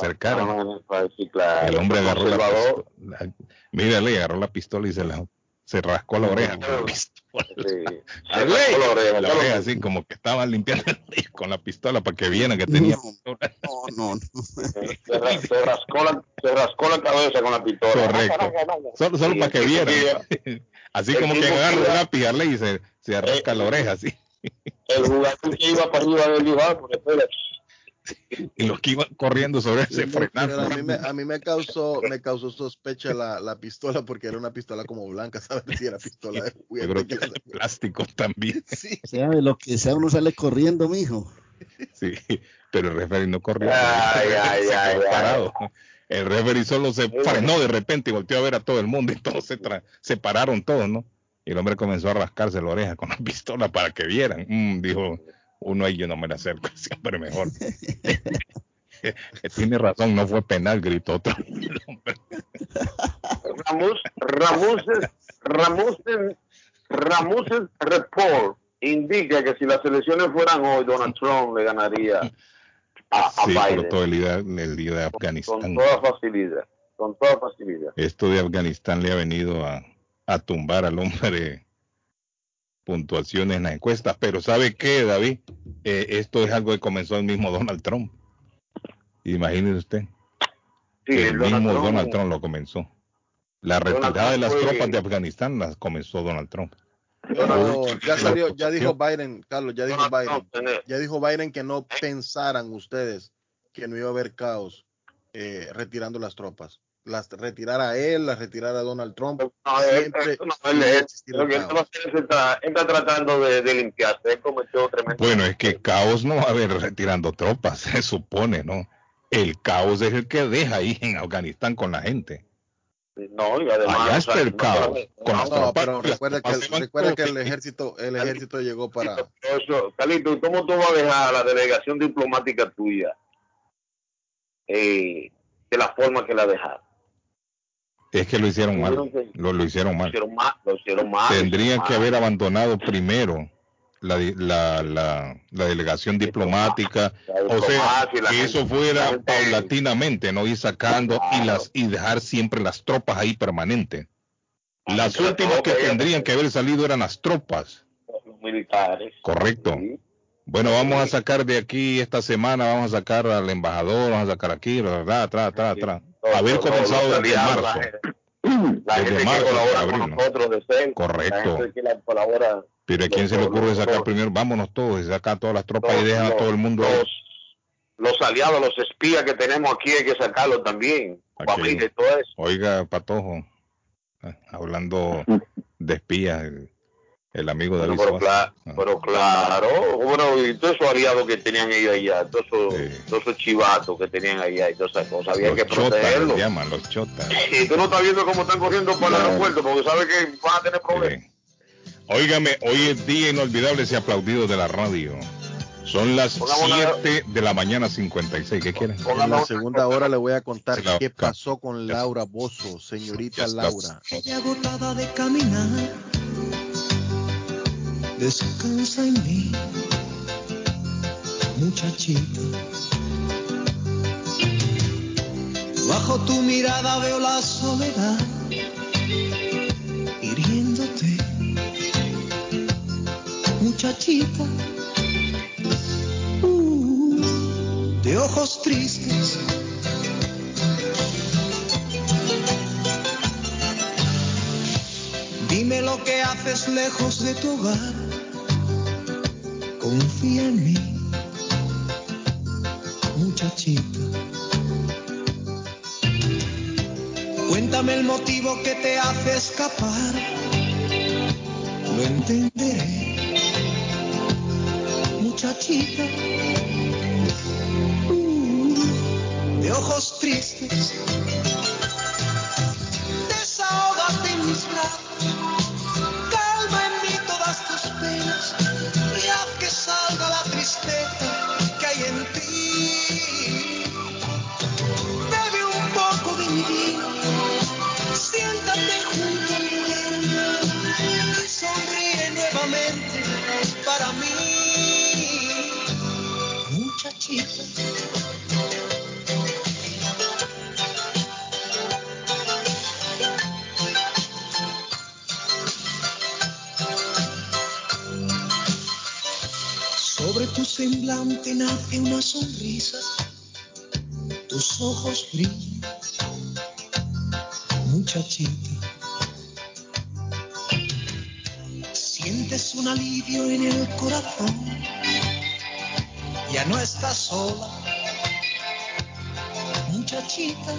sí, claro. el hombre agarró la pistola. Mírale, agarró la pistola y se la, se rascó la oreja con la pistola. sí. Se rascó la oreja, la oreja así sí. como que estaba limpiando con la pistola para que vieran que tenía No. pistola. No, no, Se, se rascó la, se rascó la cabeza con la pistola. Correcto. Solo, solo Sí, para que vieran. Así el como que agarra que un iba- lápiz y se, se rasca la oreja así. El jugador que iba para arriba del rival, porque espera, Y los que iban corriendo sobre él se Pero frenaron. a mí, me, a mí me causó me causó sospecha la, la pistola porque era una pistola como blanca, ¿sabes? Si era pistola de Yo juguete. creo que de plástico también. Sí, sea de lo que sea, uno sale corriendo, mijo. Sí, pero el referee no corrió. Ay, ay, se ay, parado. El referee solo se frenó de repente y volteó a ver a todo el mundo y todos se, tra- se pararon todos, ¿no? Y el hombre comenzó a rascarse la oreja con la pistola para que vieran. Mm, dijo, uno ahí yo no me la acerco, siempre mejor. Tiene razón, no fue penal, gritó otro. Ramos, Ramuses, Ramuses, Ramuses Report indica que si las elecciones fueran hoy, Donald Trump le ganaría a, a Sí, por Biden todo el día, el día de con Afganistán. toda facilidad, con toda facilidad. Esto de Afganistán le ha venido a, a tumbar al hombre puntuaciones en las encuestas. Pero ¿sabe qué, David? Eh, esto es algo que comenzó el mismo Donald Trump. Imagínese usted. Sí, que el el Donald mismo Trump- Donald Trump lo comenzó. La retirada de las fue- tropas de Afganistán las comenzó Donald Trump. No, ya salió, ya dijo Biden, Carlos, ya dijo Biden, tiene- ya dijo Biden que no pensaran ustedes que no iba a haber caos eh, retirando las tropas. Las retirar a él, las retirar a Donald Trump. No, Siempre él- no, él- él- está, tratando de, de limpiarse. Él cometió tremendo. Bueno, es que caos no va a haber retirando tropas, se supone, ¿no? El caos es el que deja ahí en Afganistán con la gente. No, y además. Allá o está sea, el caos. Con no, las No, tropas, pero recuerda que, el, recuerda que el ejército, el ejército llegó para. eso, Carlito, ¿cómo tú vas a dejar a la delegación diplomática tuya eh, de la forma que la dejaron? Es que lo hicieron mal. Lo, lo hicieron Lo mal. hicieron mal. Lo hicieron mal. Tendrían que haber abandonado primero la, la, la, la delegación diplomática. O sea, que eso fuera paulatinamente, no ir sacando y las y dejar siempre las tropas ahí permanentes. Las últimas que tendrían que haber salido eran las tropas. Los militares. Correcto. Bueno, vamos a sacar de aquí esta semana, vamos a sacar al embajador, vamos a sacar aquí, bla, tra, tra, tra. Haber comenzado desde aliados, marzo. La gente, Desde marzo que colabora hasta con abril, ¿no? nosotros de cerca. Correcto. La gente que la colabora. Pero ¿a quién se le ocurre sacar primero? Vámonos todos y sacar todas las tropas y dejan a todo el mundo. Los, los aliados, los espías que tenemos aquí hay que sacarlos también. Aquí. Familia y todo eso. Oiga, Patojo, eh, hablando de espías, el, amigo David Pero, pero, Ah, pero claro, bueno, y todos esos aliados que tenían ellos allá, todos esos, Sí. todos esos chivatos que tenían allá y todas esas cosas, había que los chotas protegerlos. les llaman, los chotas. Y tú no estás viendo cómo están corriendo para el aeropuerto porque sabes que van a tener problemas. Sí. Óigame, hoy es día inolvidable y aplaudido de la radio. Son las Pongamos una- 7 de la mañana 56. ¿Qué quieren? En la segunda hora le voy a contar la- qué pasó con Laura Bozo, señorita. Laura. Ella agotada de caminar, descansa en mí, muchachita. Bajo tu mirada veo la soledad, hiriéndote, muchachita. Uh, de ojos tristes. Dime lo que haces lejos de tu hogar. Confía en mí, muchachita. Cuéntame el motivo que te hace escapar. Lo entenderé, muchachita. Uh, de ojos tristes. Nace una sonrisa, tus ojos brillan, muchachita. Sientes un alivio en el corazón, ya no estás sola, muchachita.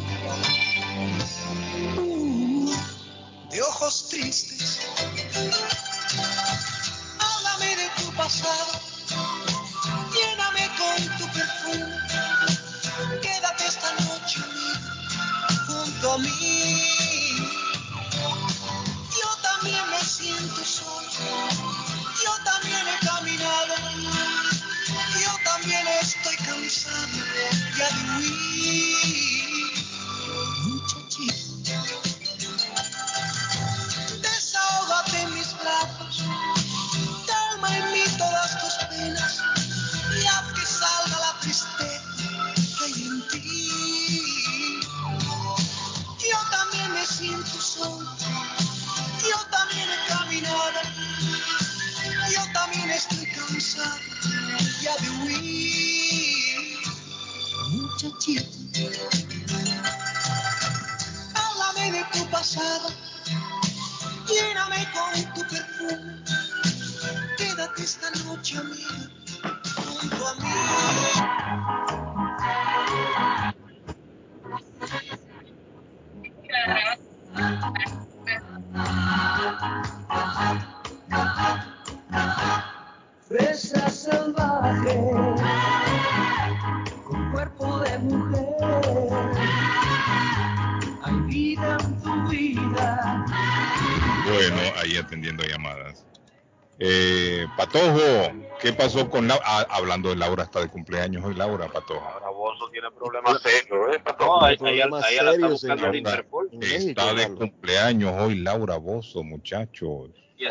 Pasó con Laura? Ah, hablando de Laura, está de cumpleaños hoy Laura, Patojo. Ahora Bozo tiene problemas serios, ¿eh? No, ahí, la está buscando el. Interpol. México, Está de cumpleaños hoy Laura Bozo, muchachos. Y.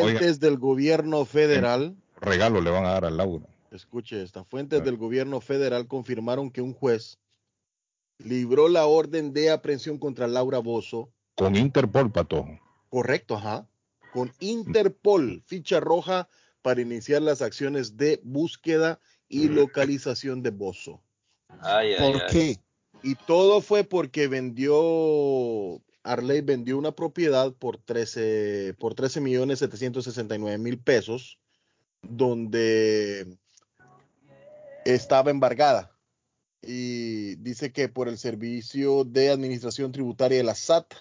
Fuentes del gobierno federal, Regalo le van a dar a Laura. escuche esta, fuentes Ah. del gobierno federal confirmaron que un juez libró la orden de aprehensión contra Laura Bozo, Con Interpol, Patojo. correcto, ajá, con Interpol, ficha roja para iniciar las acciones de búsqueda y localización de Bozo. Ay, ¿Por ay. qué? Y todo fue porque vendió, Arley vendió una propiedad por 13, por 13 millones 769 mil pesos, donde estaba embargada. Y dice que por el servicio de administración tributaria de la SAT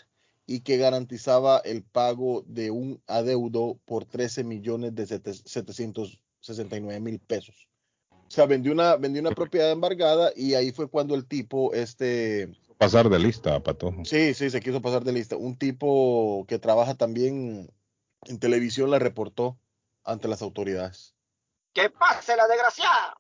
y que garantizaba el pago de un adeudo por 13 millones de sete- 769 mil pesos. O sea, vendió una, vendió una propiedad embargada y ahí fue cuando el tipo, este, Pasar de lista, Patojo. sí, sí, se quiso pasar de lista. Un tipo que trabaja también en televisión la reportó ante las autoridades. ¡Que pase la desgraciada!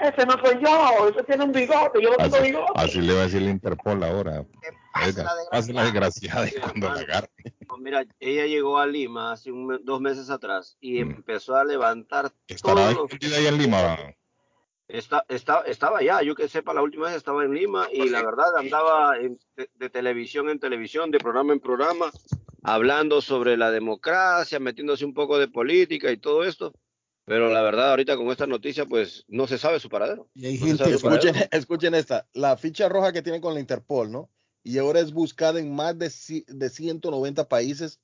Ese no soy yo, ese tiene un bigote, yo no tengo bigote. así le va a decir el Interpol ahora. ¡Que Oiga, la desgraciada! y cuando la agarre. Pues Mira, ella llegó a Lima hace un dos meses atrás y Mm. empezó a levantar Estará todos los escondida ahí en Lima. Está, está, estaba allá, yo que sepa, la última vez estaba en Lima y la verdad andaba en- de, de televisión en televisión, de programa en programa, hablando sobre la democracia, metiéndose un poco de política y todo esto. Pero la verdad, ahorita con esta noticia, pues no se sabe su paradero. Y hay No gente sabe su paradero. Escuchen, escuchen esta, la ficha roja que tiene con la Interpol, ¿no? Y ahora es buscada en más de, de 190 países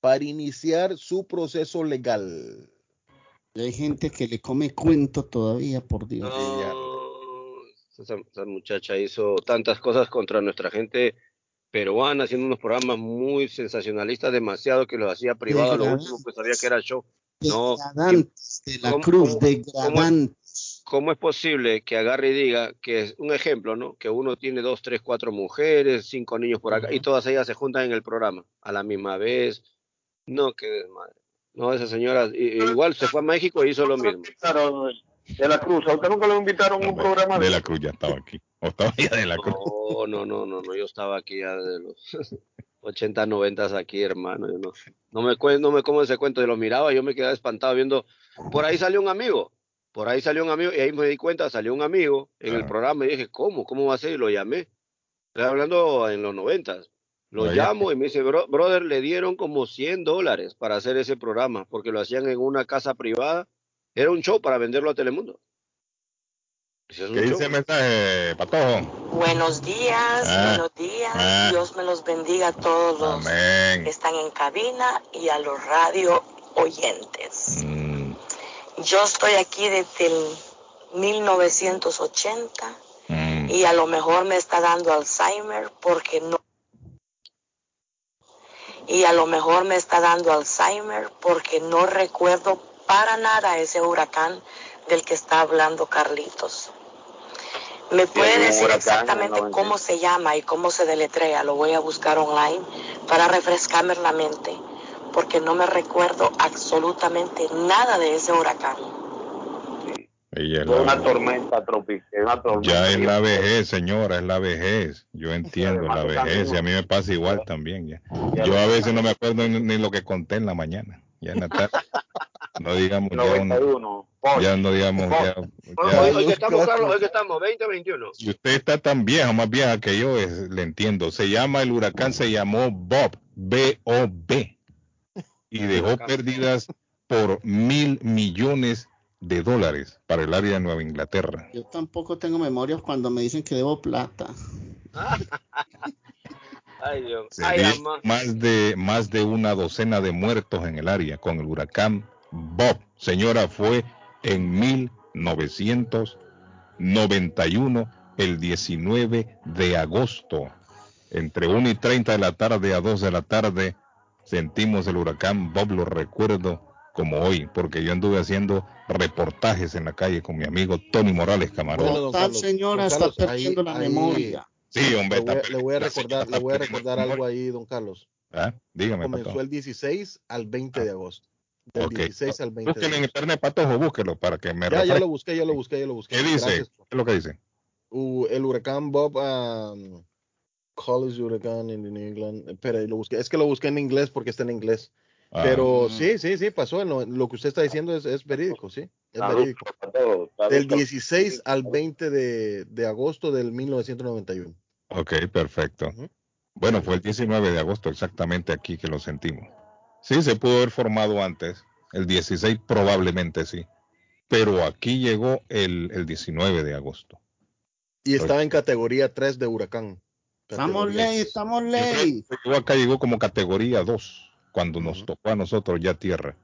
para iniciar su proceso legal. Y hay gente que le come cuento todavía, por Dios. No, esa, esa muchacha hizo tantas cosas contra nuestra gente peruana, haciendo unos programas muy sensacionalistas, demasiado que los hacía privado. Lo último pues sabía que era show. No, de la ¿Cómo- cruz, cómo- degradantes. ¿Cómo es posible que agarre y diga que es un ejemplo, ¿no? Que uno tiene dos, tres, cuatro mujeres, cinco niños por acá y todas ellas se juntan en el programa a la misma vez? No, qué desmadre. No, esa señora i- igual se fue a México e hizo lo mismo. Claro, de la Cruz, a usted nunca lo invitaron a un No, programa de la Cruz ya estaba aquí. O estaba ya de la Cruz. No, no, no, no, no, yo estaba aquí ya de los 80, 90 aquí, hermano. Yo no, no me cuen- no me como ese cuento, yo lo miraba, yo me quedaba espantado viendo. Por ahí salió un amigo, por ahí salió un amigo, y ahí me di cuenta, salió un amigo en el programa y dije, ¿cómo? ¿Cómo va a ser? Y lo llamé. Estoy hablando en los 90. Lo Vaya. llamo y me dice, "Bro- brother, le dieron como 100 dólares para hacer ese programa, porque lo hacían en una casa privada. Era un show para venderlo a Telemundo. ¿Qué dice el mensaje, Patojo? Buenos días, Ah, buenos días. ah. Dios me los bendiga a todos los que Amén. están en cabina y a los radio oyentes. Mm, Yo estoy aquí desde el 1980 mm. y a lo mejor me está dando Alzheimer porque no y a lo mejor me está dando Alzheimer porque no recuerdo para nada ese huracán del que está hablando Carlitos. ¿Me puede decir exactamente cómo se llama y cómo se deletrea? Lo voy a buscar online para refrescarme la mente porque no me recuerdo absolutamente nada de ese huracán. Ella es Fue una tormenta tropical, tormenta. ya es la vejez, señora, es la vejez. Yo entiendo la vejez y a mí me pasa igual también. Ya. Yo a veces no me acuerdo ni, ni lo que conté en la mañana. Ya en la tarde. No digamos ya, un- 91. ya no digamos ya, ya- hoy- hoy que estamos, Carlos, hoy que estamos, 20, 21. Si usted está tan vieja, más vieja que yo, es- le entiendo. Se llama, el huracán se llamó Bob, B-O-B, y dejó pérdidas por mil millones de dólares para el área de Nueva Inglaterra. Yo tampoco tengo memoria cuando me dicen que debo plata. Ay, Dios. Ay, más de más de una docena de muertos en el área con el huracán Bob. Señora, fue en 1991, el 19 de agosto. Entre 1 y 30 de la tarde a 2 de la tarde sentimos el huracán Bob, lo recuerdo como hoy, porque yo anduve haciendo reportajes en la calle con mi amigo Tony Morales Camarón. Tal Carlos, señora está perdiendo la ahí- memoria. Sí, hombre, Le voy, a- está le voy a perdiendo, recordar, le voy a recordar algo ahí, don Carlos. Ah, Dígame, Comenzó Patojo. el 16 al 20 de agosto. Del Ok. 16 al 20 de Búsquenlo en agosto. internet, Patojo, búsquelo para que me Ya, ya lo busqué, ya lo busqué, ya lo busqué. ¿Qué dice? Gracias. ¿Qué es lo que dice? Uh, el huracán Bob, um, College Huracán en New England. Espera, lo busqué. Es que lo busqué en inglés porque está en inglés. Ah, Pero sí, sí, sí, pasó. Lo, lo que usted está diciendo es, es verídico, sí. Es verídico. Del 16 al 20 de, de agosto del 1991. Ok, perfecto. Bueno, fue el 19 de agosto exactamente aquí que lo sentimos. Sí, se pudo haber formado antes. El 16 probablemente sí. Pero aquí llegó el, el 19 de agosto. Y estaba en categoría 3 de huracán. Estamos ley, 3. estamos ley. acá llegó como categoría 2 cuando nos tocó a nosotros ya tierra.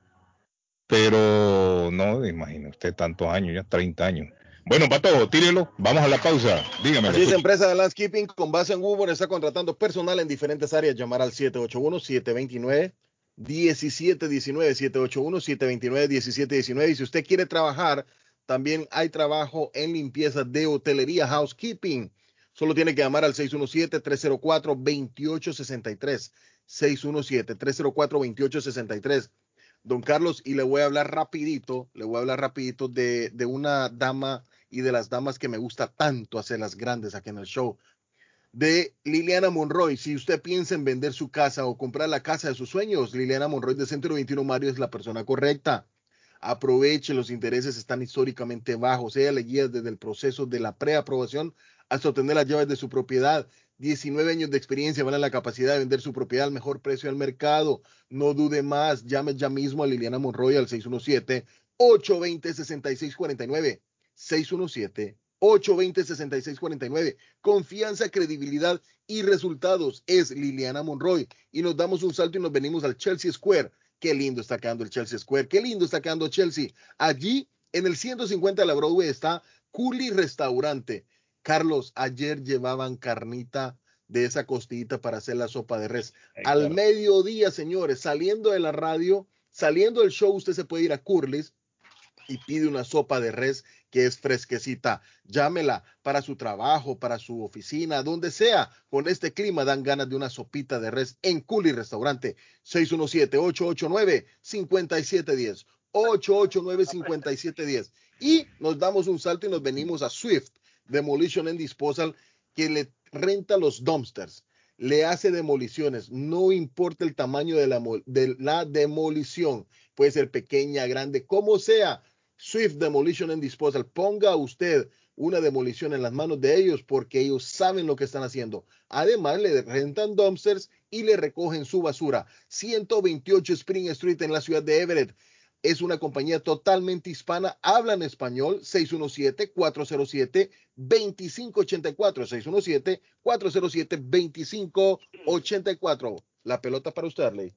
Pero no, imagine usted tantos años, ya 30 años. Bueno, Pato, tírelo. Vamos a la pausa. Dígame. Así es, empresa de landscaping con base en Woburn está contratando personal en diferentes áreas. Llamar al 781-729-1719, 781-729-1719. Y si usted quiere trabajar, también hay trabajo en limpieza de hotelería, housekeeping. Solo tiene que llamar al 617-304-2863. 617-304-2863. Don Carlos, y le voy a hablar rapidito, le voy a hablar rapidito de, de una dama y de las damas que me gusta tanto hacerlas grandes aquí en el show. De Liliana Monroy. Si usted piensa en vender su casa o comprar la casa de sus sueños, Liliana Monroy de Centro 21 Mario es la persona correcta. Aproveche, los intereses están históricamente bajos. Ella le guía desde el proceso de la preaprobación hasta obtener las llaves de su propiedad. 19 años de experiencia van a la capacidad de vender su propiedad al mejor precio del mercado. No dude más, llame ya mismo a Liliana Monroy al 617-820-6649. 617-820-6649. Confianza, credibilidad y resultados es Liliana Monroy. Y nos damos un salto y nos venimos al Chelsea Square. Qué lindo está quedando el Chelsea Square. Qué lindo está quedando Chelsea. Allí, en el 150 de la Broadway, está Culi Restaurante. Carlos, ayer llevaban carnita de esa costillita para hacer la sopa de res. Al mediodía, señores, saliendo de la radio, saliendo del show, usted se puede ir a Curly's y pide una sopa de res que es fresquecita. Llámela para su trabajo, para su oficina, donde sea. Con este clima dan ganas de una sopita de res en Culi Restaurante. 617-889-5710. 889-5710. Y nos damos un salto y nos venimos a Swift Demolition and Disposal que le renta los dumpsters. Le hace demoliciones, no importa el tamaño de la, de la demolición, puede ser pequeña, grande, como sea. Swift Demolition and Disposal, ponga usted una demolición en las manos de ellos porque ellos saben lo que están haciendo. Además, le rentan dumpsters y le recogen su basura. 128 Spring Street en la ciudad de Everett. Es una compañía totalmente hispana, hablan español, 617-407-2584, 617-407-2584. La pelota para usted, Arley.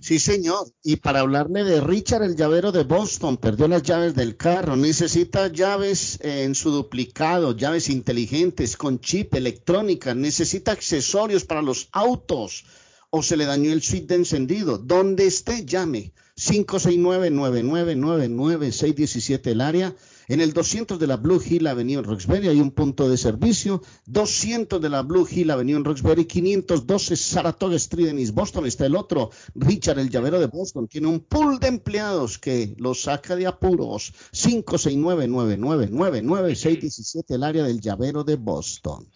Sí, señor. Y para hablarle de Richard, el llavero de Boston, perdió las llaves del carro. Necesita llaves eh, en su duplicado, llaves inteligentes con chip, electrónica. Necesita accesorios para los autos o se le dañó el switch de encendido. Donde esté, llame. 569-9999-617 el área. En el 200 de la Blue Hill Avenue en Roxbury hay un punto de servicio. 200 de la Blue Hill Avenue en Roxbury. 512 Saratoga Street en East Boston está el otro. Richard, el llavero de Boston, tiene un pool de empleados que lo saca de apuros. 569-9999-617 el área del llavero de Boston.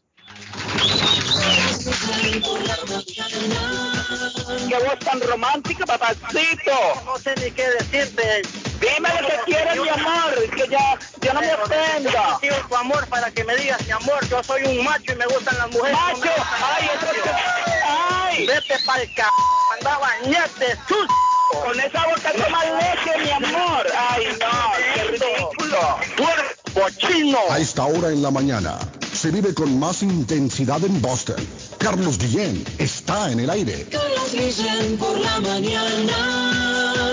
Qué voz tan romántica, papacito. No sé ni qué decirte. Dime lo que quieres, mi amor, que ya, ya no me ofenda. Yo tu amor para que me digas, mi amor, yo soy un macho y me gustan las mujeres. Macho, ay. Ay. Vete pa'l c... Anda a bañarte, sus... Con esa boca toma leche, mi amor. Ay, no, qué ridículo. Puerco chino. A esta hora en la mañana, se vive con más intensidad en Boston. Carlos Guillén está en el aire. Carlos Guillén por la mañana.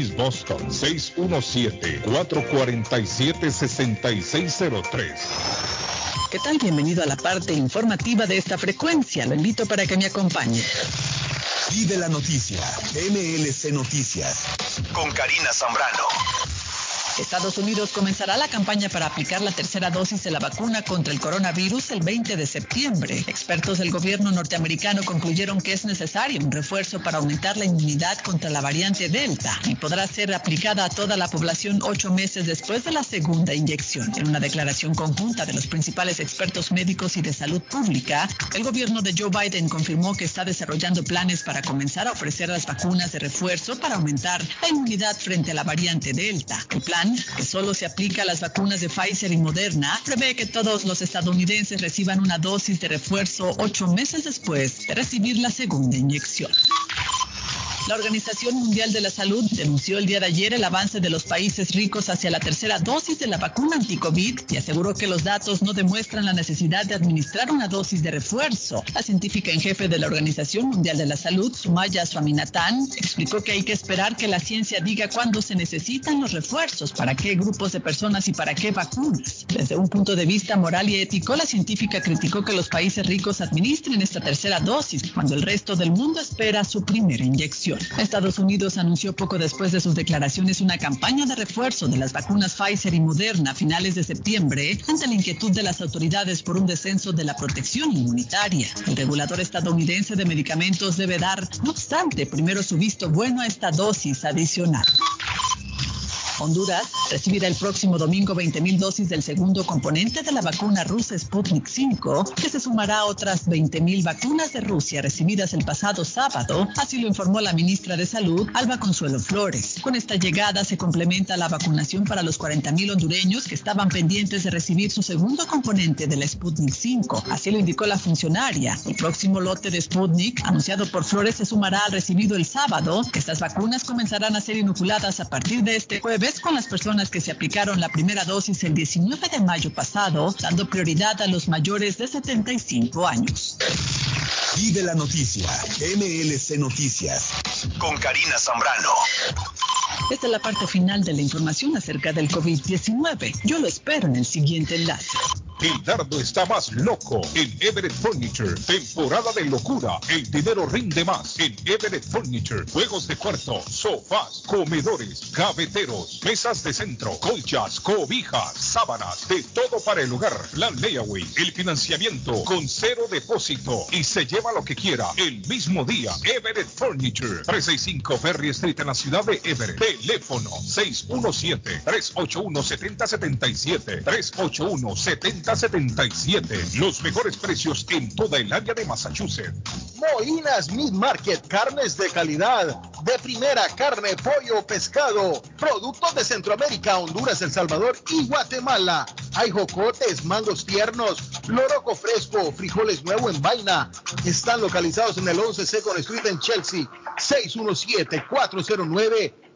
East Boston, 617-447-6603. ¿Qué tal? Bienvenido a la parte informativa de esta frecuencia. Lo invito para que me acompañe. Y de la noticia, MLC Noticias, con Karina Zambrano. Estados Unidos comenzará la campaña para aplicar la tercera dosis de la vacuna contra el coronavirus el 20 de septiembre. Expertos del gobierno norteamericano concluyeron que es necesario un refuerzo para aumentar la inmunidad contra la variante Delta y podrá ser aplicada a toda la población ocho meses después de la segunda inyección. En una declaración conjunta de los principales expertos médicos y de salud pública, el gobierno de Joe Biden confirmó que está desarrollando planes para comenzar a ofrecer las vacunas de refuerzo para aumentar la inmunidad frente a la variante Delta. El plan que solo se aplica a las vacunas de Pfizer y Moderna, prevé que todos los estadounidenses reciban una dosis de refuerzo ocho meses después de recibir la segunda inyección. La Organización Mundial de la Salud denunció el día de ayer el avance de los países ricos hacia la tercera dosis de la vacuna anti-COVID y aseguró que los datos no demuestran la necesidad de administrar una dosis de refuerzo. La científica en jefe de la Organización Mundial de la Salud, Sumaya Swaminathan, explicó que hay que esperar que la ciencia diga cuándo se necesitan los refuerzos, para qué grupos de personas y para qué vacunas. Desde un punto de vista moral y ético, la científica criticó que los países ricos administren esta tercera dosis cuando el resto del mundo espera su primera inyección. Estados Unidos anunció poco después de sus declaraciones una campaña de refuerzo de las vacunas Pfizer y Moderna a finales de septiembre ante la inquietud de las autoridades por un descenso de la protección inmunitaria. El regulador estadounidense de medicamentos debe dar, no obstante, primero su visto bueno a esta dosis adicional. Honduras recibirá el próximo domingo 20.000 dosis del segundo componente de la vacuna rusa Sputnik 5, que se sumará a otras 20.000 vacunas de Rusia recibidas el pasado sábado, así lo informó la ministra de Salud, Alba Consuelo Flores. Con esta llegada se complementa la vacunación para los 40.000 hondureños que estaban pendientes de recibir su segundo componente de la Sputnik 5, así lo indicó la funcionaria. El próximo lote de Sputnik, anunciado por Flores, se sumará al recibido el sábado. Estas vacunas comenzarán a ser inoculadas a partir de este jueves con las personas que se aplicaron la primera dosis el 19 de mayo pasado, dando prioridad a los mayores de 75 años. De la noticia, MLC Noticias, con Karina Zambrano. Esta es la parte final de la información acerca del COVID-19. Yo lo espero en el siguiente enlace. El dardo está más loco en Everett Furniture. Temporada de locura. El dinero rinde más en Everett Furniture. Juegos de cuarto, sofás, comedores, gaveteros, mesas de centro, colchas, cobijas, sábanas, de todo para el hogar. Plan layaway, el financiamiento con cero depósito y se lleva lo que quiera el mismo día. Everett Furniture. 365 Ferry Street en la ciudad de Everett. Teléfono 617-381-7077. 381-7077. Los mejores precios en toda el área de Massachusetts. Molinas Meat Market, carnes de calidad, de primera carne, pollo, pescado, productos de Centroamérica, Honduras, El Salvador y Guatemala. Hay jocotes, mangos tiernos, loroco fresco, frijoles nuevo en vaina. Están localizados en el 11 Second Street en Chelsea, 617-409.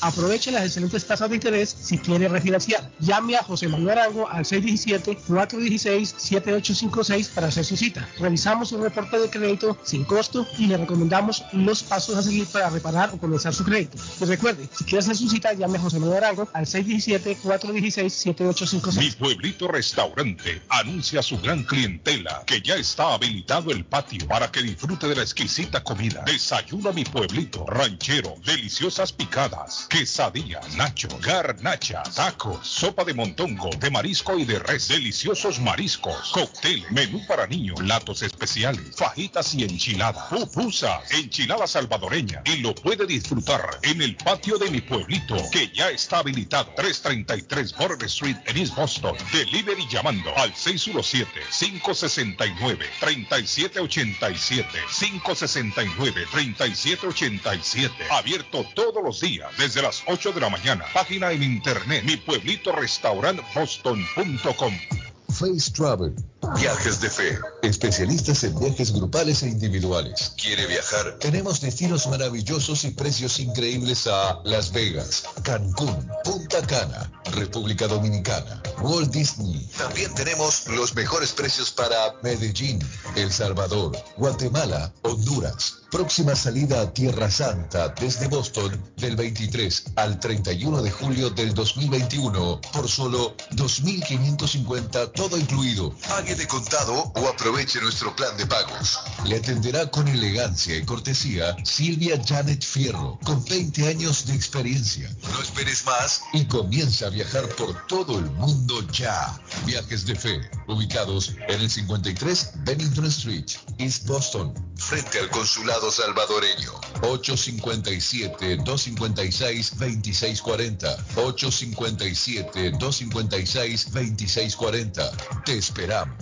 Aproveche las excelentes tasas de interés si quiere refinanciar. Llame a José Manuel Arango al 617-416-7856 para hacer su cita. Revisamos un reporte de crédito sin costo y le recomendamos los pasos a seguir para reparar o comenzar su crédito. Y recuerde, si quiere hacer su cita, llame a José Manuel Arango al 617-416-7856. Mi pueblito restaurante anuncia a su gran clientela que ya está habilitado el patio para que disfrute de la exquisita comida. Desayuno mi pueblito ranchero, deliciosas picadas, quesadillas, nacho, garnacha, tacos, sopa de montongo, de marisco y de res, deliciosos mariscos, cóctel, menú para niños, platos especiales, fajitas y enchiladas, pupusas, enchilada salvadoreña y lo puede disfrutar en el patio de mi pueblito que ya está habilitado 333 Border Street en East Boston. Delivery llamando al 617-569-3787. 569-3787. Abierto todos los días desde las 8 de la mañana. Página en internet mi pueblito restaurant boston.com. Face Travel. Viajes de fe. Especialistas en viajes grupales e individuales. ¿Quiere viajar? Tenemos destinos maravillosos y precios increíbles a Las Vegas, Cancún, Punta Cana, República Dominicana, Walt Disney. También tenemos los mejores precios para Medellín, El Salvador, Guatemala, Honduras. Próxima salida a Tierra Santa desde Boston del 23 al 31 de julio del 2021 por solo 2.550 todo incluido. De contado o aproveche nuestro plan de pagos. Le atenderá con elegancia y cortesía Silvia Janet Fierro, con 20 años de experiencia. No esperes más y comienza a viajar por todo el mundo ya. Viajes de fe, ubicados en el 53 Bennington Street, East Boston, frente al consulado salvadoreño. 857-256-2640. 857-256-2640. Te esperamos.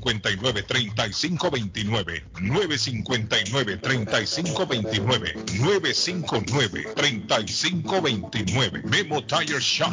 3529 959 3529 959 3529 Memo Tire Shop.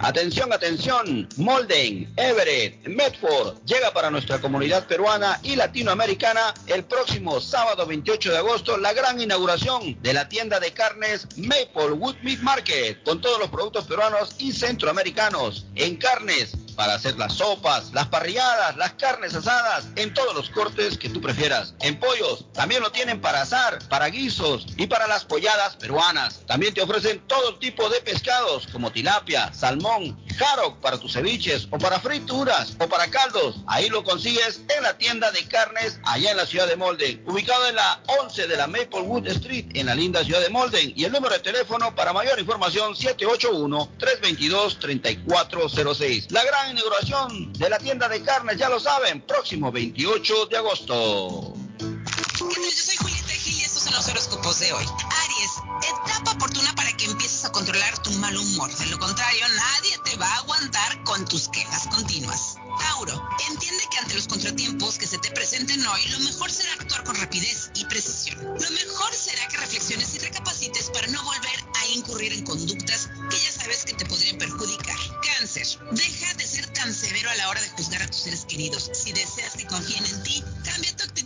Atención, atención, Molden, Everett, Medford llega para nuestra comunidad peruana y latinoamericana el próximo sábado 28 de agosto la gran inauguración de la tienda de carnes Maplewood Meat Market con todos los productos peruanos y centroamericanos en carnes para hacer las sopas, las parrilladas, las carnes asadas, en todos los cortes que tú prefieras. En pollos, también lo tienen para asar, para guisos y para las polladas peruanas. También te ofrecen todo tipo de pescados como tilapia, salmón, haddock para tus ceviches o para frituras o para caldos. Ahí lo consigues en la tienda de carnes allá en la ciudad de Molden, ubicado en la 11 de la Maplewood Street en la linda ciudad de Molden. Y el número de teléfono para mayor información 781-322-3406. La gran inauguración de la tienda de carnes, ya lo saben, próximo 28 de agosto. Yo soy Julieta Gil y estos son los horóscopos de hoy. Aries, etapa oportuna para a controlar tu mal humor. De lo contrario, nadie te va a aguantar con tus quejas continuas. Tauro, entiende que ante los contratiempos que se te presenten hoy, lo mejor será actuar con rapidez y precisión. Lo mejor será que reflexiones y recapacites para no volver a incurrir en conductas que ya sabes que te podrían perjudicar. Cáncer, deja de ser tan severo a la hora de juzgar a tus seres queridos. Si deseas que confíen en ti, cambia tu actitud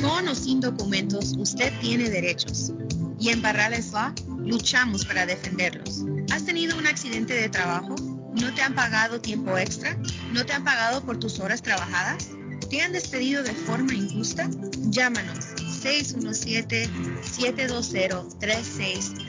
Con o sin documentos, usted tiene derechos. Y en Barrales Law luchamos para defenderlos. ¿Has tenido un accidente de trabajo? ¿No te han pagado tiempo extra? ¿No te han pagado por tus horas trabajadas? ¿Te han despedido de forma injusta? Llámanos 617-720-3600.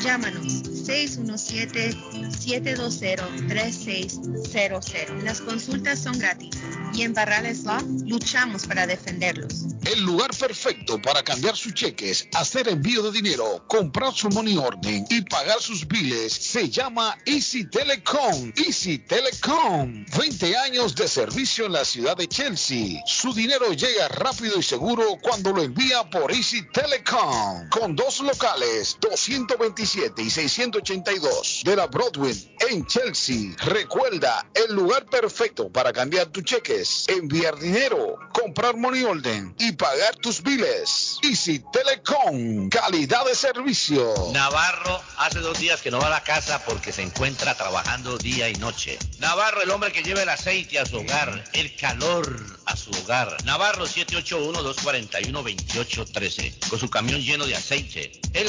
Llámanos 617-720-3600. Las consultas son gratis y en Barrales Law luchamos para defenderlos. El lugar perfecto para cambiar sus cheques, hacer envío de dinero, comprar su money order y pagar sus biles se llama Easy Telecom. Easy Telecom. 20 años de servicio en la ciudad de Chelsea. Su dinero llega rápido y seguro cuando lo envía por Easy Telecom. Con dos locales, 227 y 682 de la Broadway en Chelsea. Recuerda, el lugar perfecto para cambiar tus cheques, enviar dinero, comprar money order y pagar tus biles. Easy Telecom, calidad de servicio. Navarro hace dos días que no va a la casa porque se encuentra trabajando día y noche. Navarro, el hombre que lleva el aceite a su hogar, el calor a su hogar. Navarro 781-241-2813, con su camión lleno de aceite. Él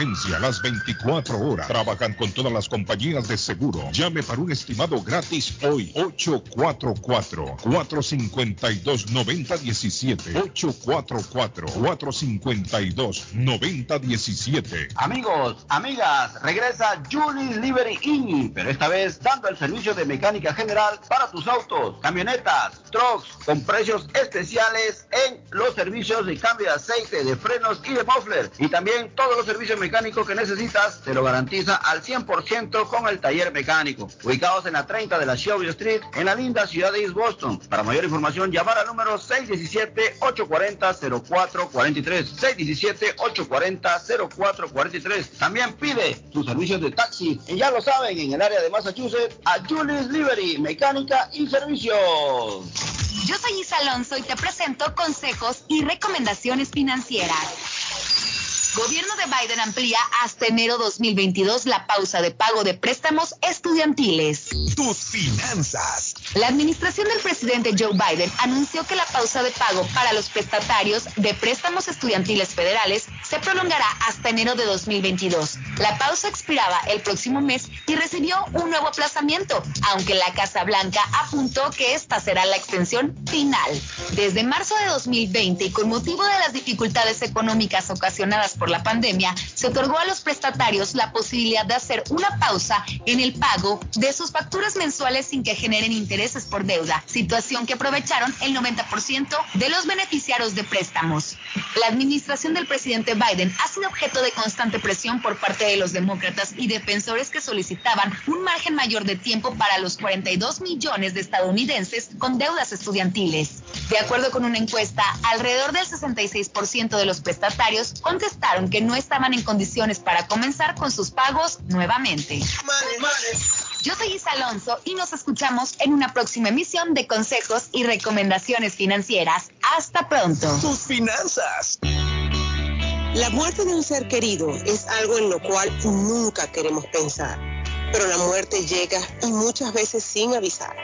las 24 horas. Trabajan con todas las compañías de seguro. Llame para un estimado gratis hoy. 844-452-9017. 844-452-9017. Amigos, amigas, regresa Julie Liberty Inn, pero esta vez dando el servicio de mecánica general para tus autos, camionetas, trucks, con precios especiales en los servicios de cambio de aceite, de frenos y de muffler. Y también todos los servicios mecánicos que necesitas, te lo garantiza al 100% con el taller mecánico. Ubicados en la 30 de la Shelby Street, en la linda ciudad de East Boston. Para mayor información, llamar al número 617-840-0443. 617-840-0443. También pide sus servicios de taxi. Y ya lo saben, en el área de Massachusetts, a Julius Liberty, mecánica y servicios. Yo soy Isa Alonso y te presento consejos y recomendaciones financieras. Gobierno de Biden amplía hasta enero 2022 la pausa de pago de préstamos estudiantiles. Tus finanzas. La administración del presidente Joe Biden anunció que la pausa de pago para los prestatarios de préstamos estudiantiles federales se prolongará hasta enero de 2022. La pausa expiraba el próximo mes y recibió un nuevo aplazamiento, aunque la Casa Blanca apuntó que esta será la extensión final. Desde marzo de 2020 y con motivo de las dificultades económicas ocasionadas por la pandemia, se otorgó a los prestatarios la posibilidad de hacer una pausa en el pago de sus facturas mensuales sin que generen intereses por deuda, situación que aprovecharon el 90% de los beneficiarios de préstamos. La administración del presidente Biden ha sido objeto de constante presión por parte de los demócratas y defensores que solicitaban un margen mayor de tiempo para los 42 millones de estadounidenses con deudas estudiantiles. De acuerdo con una encuesta, alrededor del 66% de los prestatarios contestaron que no estaban en condiciones para comenzar con sus pagos nuevamente. Yo soy Isa Alonso y nos escuchamos en una próxima emisión de consejos y recomendaciones financieras. Hasta pronto. Tus finanzas. La muerte de un ser querido es algo en lo cual nunca queremos pensar, pero la muerte llega y muchas veces sin avisar.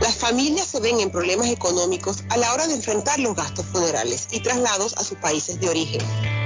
Las familias se ven en problemas económicos a la hora de enfrentar los gastos funerales y traslados a sus países de origen.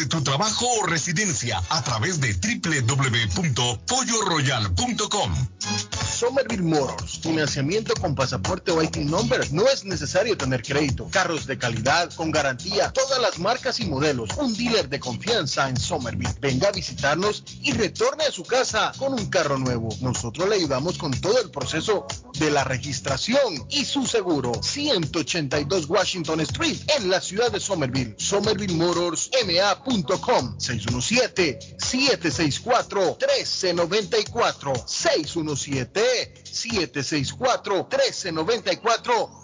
tu trabajo o residencia a través de www.polloroyal.com. Somerville Motors, financiamiento con pasaporte o IT number. No es necesario tener crédito. Carros de calidad, con garantía, todas las marcas y modelos. Un dealer de confianza en Somerville. Venga a visitarnos y retorne a su casa con un carro nuevo. Nosotros le ayudamos con todo el proceso de la registración y su seguro. 182 Washington Street en la ciudad de Somerville. Somerville Motors MA.com 617-764-1394. 617-764-1394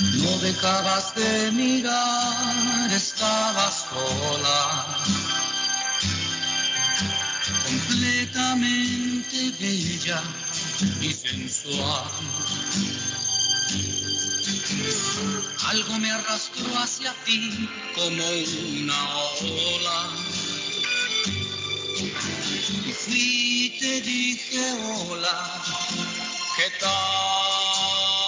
No dejabas de mirar, estabas sola, completamente bella y sensual. Algo me arrastró hacia ti como una ola. Y fui y te dije hola, ¿qué tal?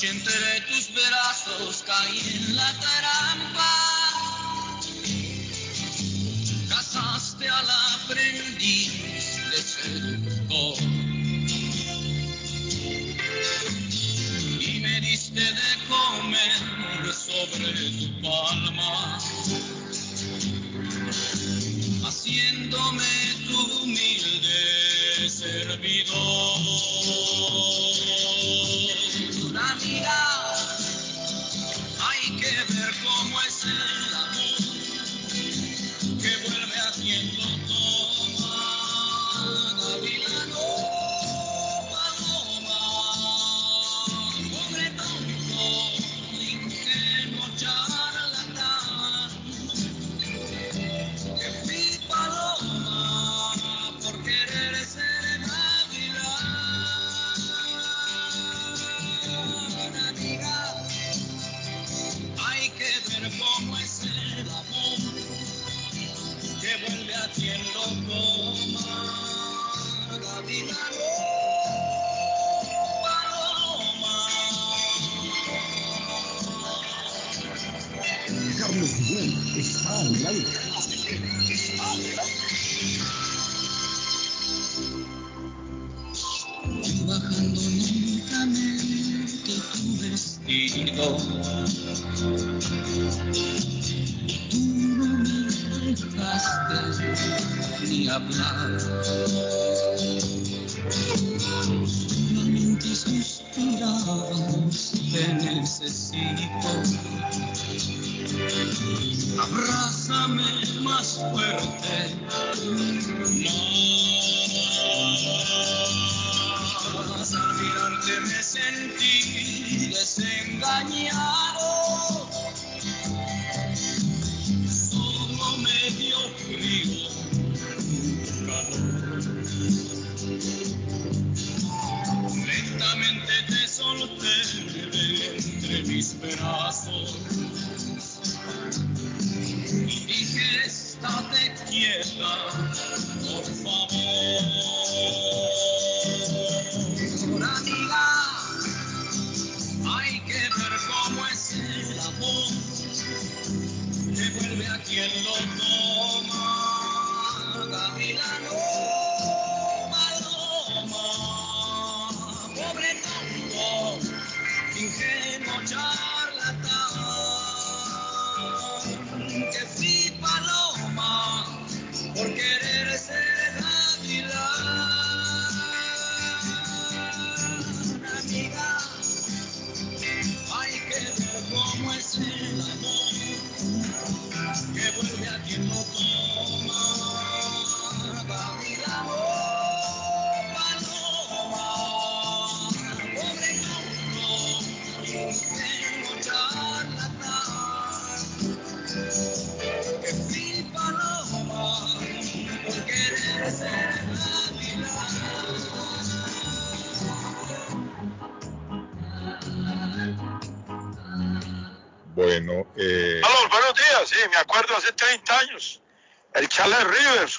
Noche entre tus brazos caí en la trampa. Casaste al aprendiz de seductor. Y me diste de comer sobre tu palma. Haciéndome tu humilde servidor.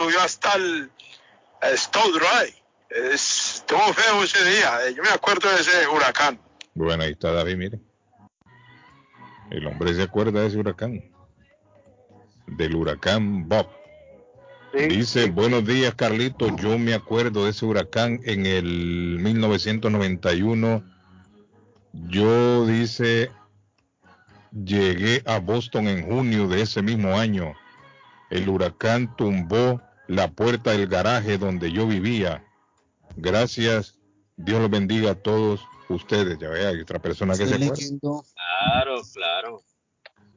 Subió hasta el Drive. Es- Estuvo feo ese día. eh, Yo me acuerdo de ese huracán. bueno, ahí está David, mire. El hombre se acuerda de ese huracán. Del huracán Bob. Dice, buenos días Carlito, yo me acuerdo de ese huracán en el 1991. Yo dice, llegué a Boston en junio de ese mismo año. El huracán tumbó la puerta del garaje donde yo vivía. Gracias, Dios los bendiga a todos ustedes. Ya vea, hay otra persona que se leyendo, Claro, claro.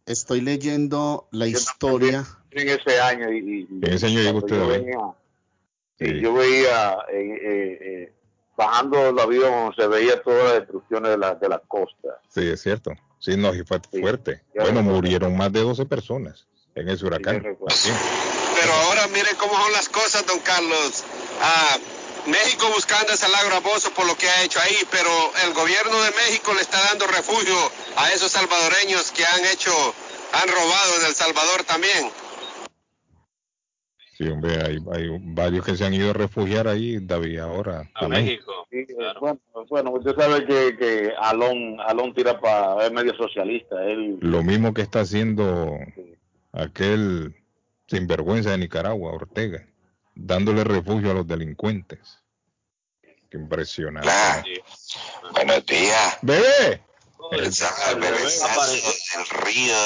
estoy leyendo la historia. en ese año y, y- En ese año llegó cuando usted, yo venía, y yo veía eh, eh, eh, bajando el avión se veía toda la destrucción de la, de la costa Sí, es cierto. Sí, no, y fue fuerte. Bueno, murieron más de 12 personas en ese huracán. Así. Pero ahora mire cómo son las cosas, don Carlos. Ah, México buscando ese lago Raboso por lo que ha hecho ahí, pero el gobierno de México le está dando refugio a esos salvadoreños que han hecho, han robado en El Salvador también. Sí, hombre, hay, hay varios que se han ido a refugiar ahí, David, ahora. A Amén. México. Sí, eh, bueno, bueno, usted sabe que, que Alón, Alón tira para es medio socialista. Él, Lo mismo que está haciendo aquel sinvergüenza de Nicaragua, Ortega, dándole refugio a los delincuentes. Qué impresionante. Buenos días. ¡Bebé! El bebesazo del río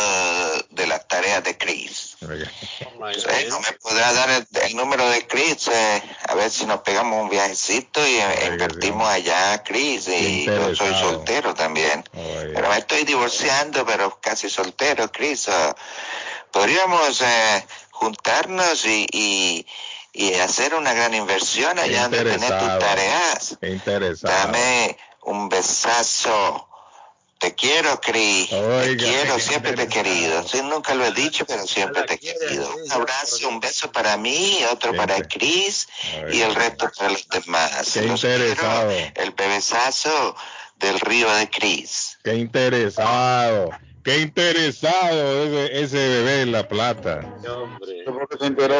de las tareas de Chris. Eh, ¿No me podrá dar el, el número de Chris? Eh, a ver si nos pegamos un viajecito y eh, invertimos allá, Chris. Y yo soy soltero también. Pero me estoy divorciando, pero casi soltero, Chris. Ah, podríamos eh, juntarnos y, y, y hacer una gran inversión allá donde tenés tus tareas. Qué interesado. Dame un besazo. Te quiero, Cris. Te quiero, siempre te he querido. Sí, nunca lo he dicho, pero siempre te he querido. Un abrazo, un beso para mí, otro para Cris y el resto para los demás. Qué Los interesado. quiero. El bebesazo del río de Cris. Qué interesado. Qué interesado ese, ese bebé en La Plata. porque se enteró,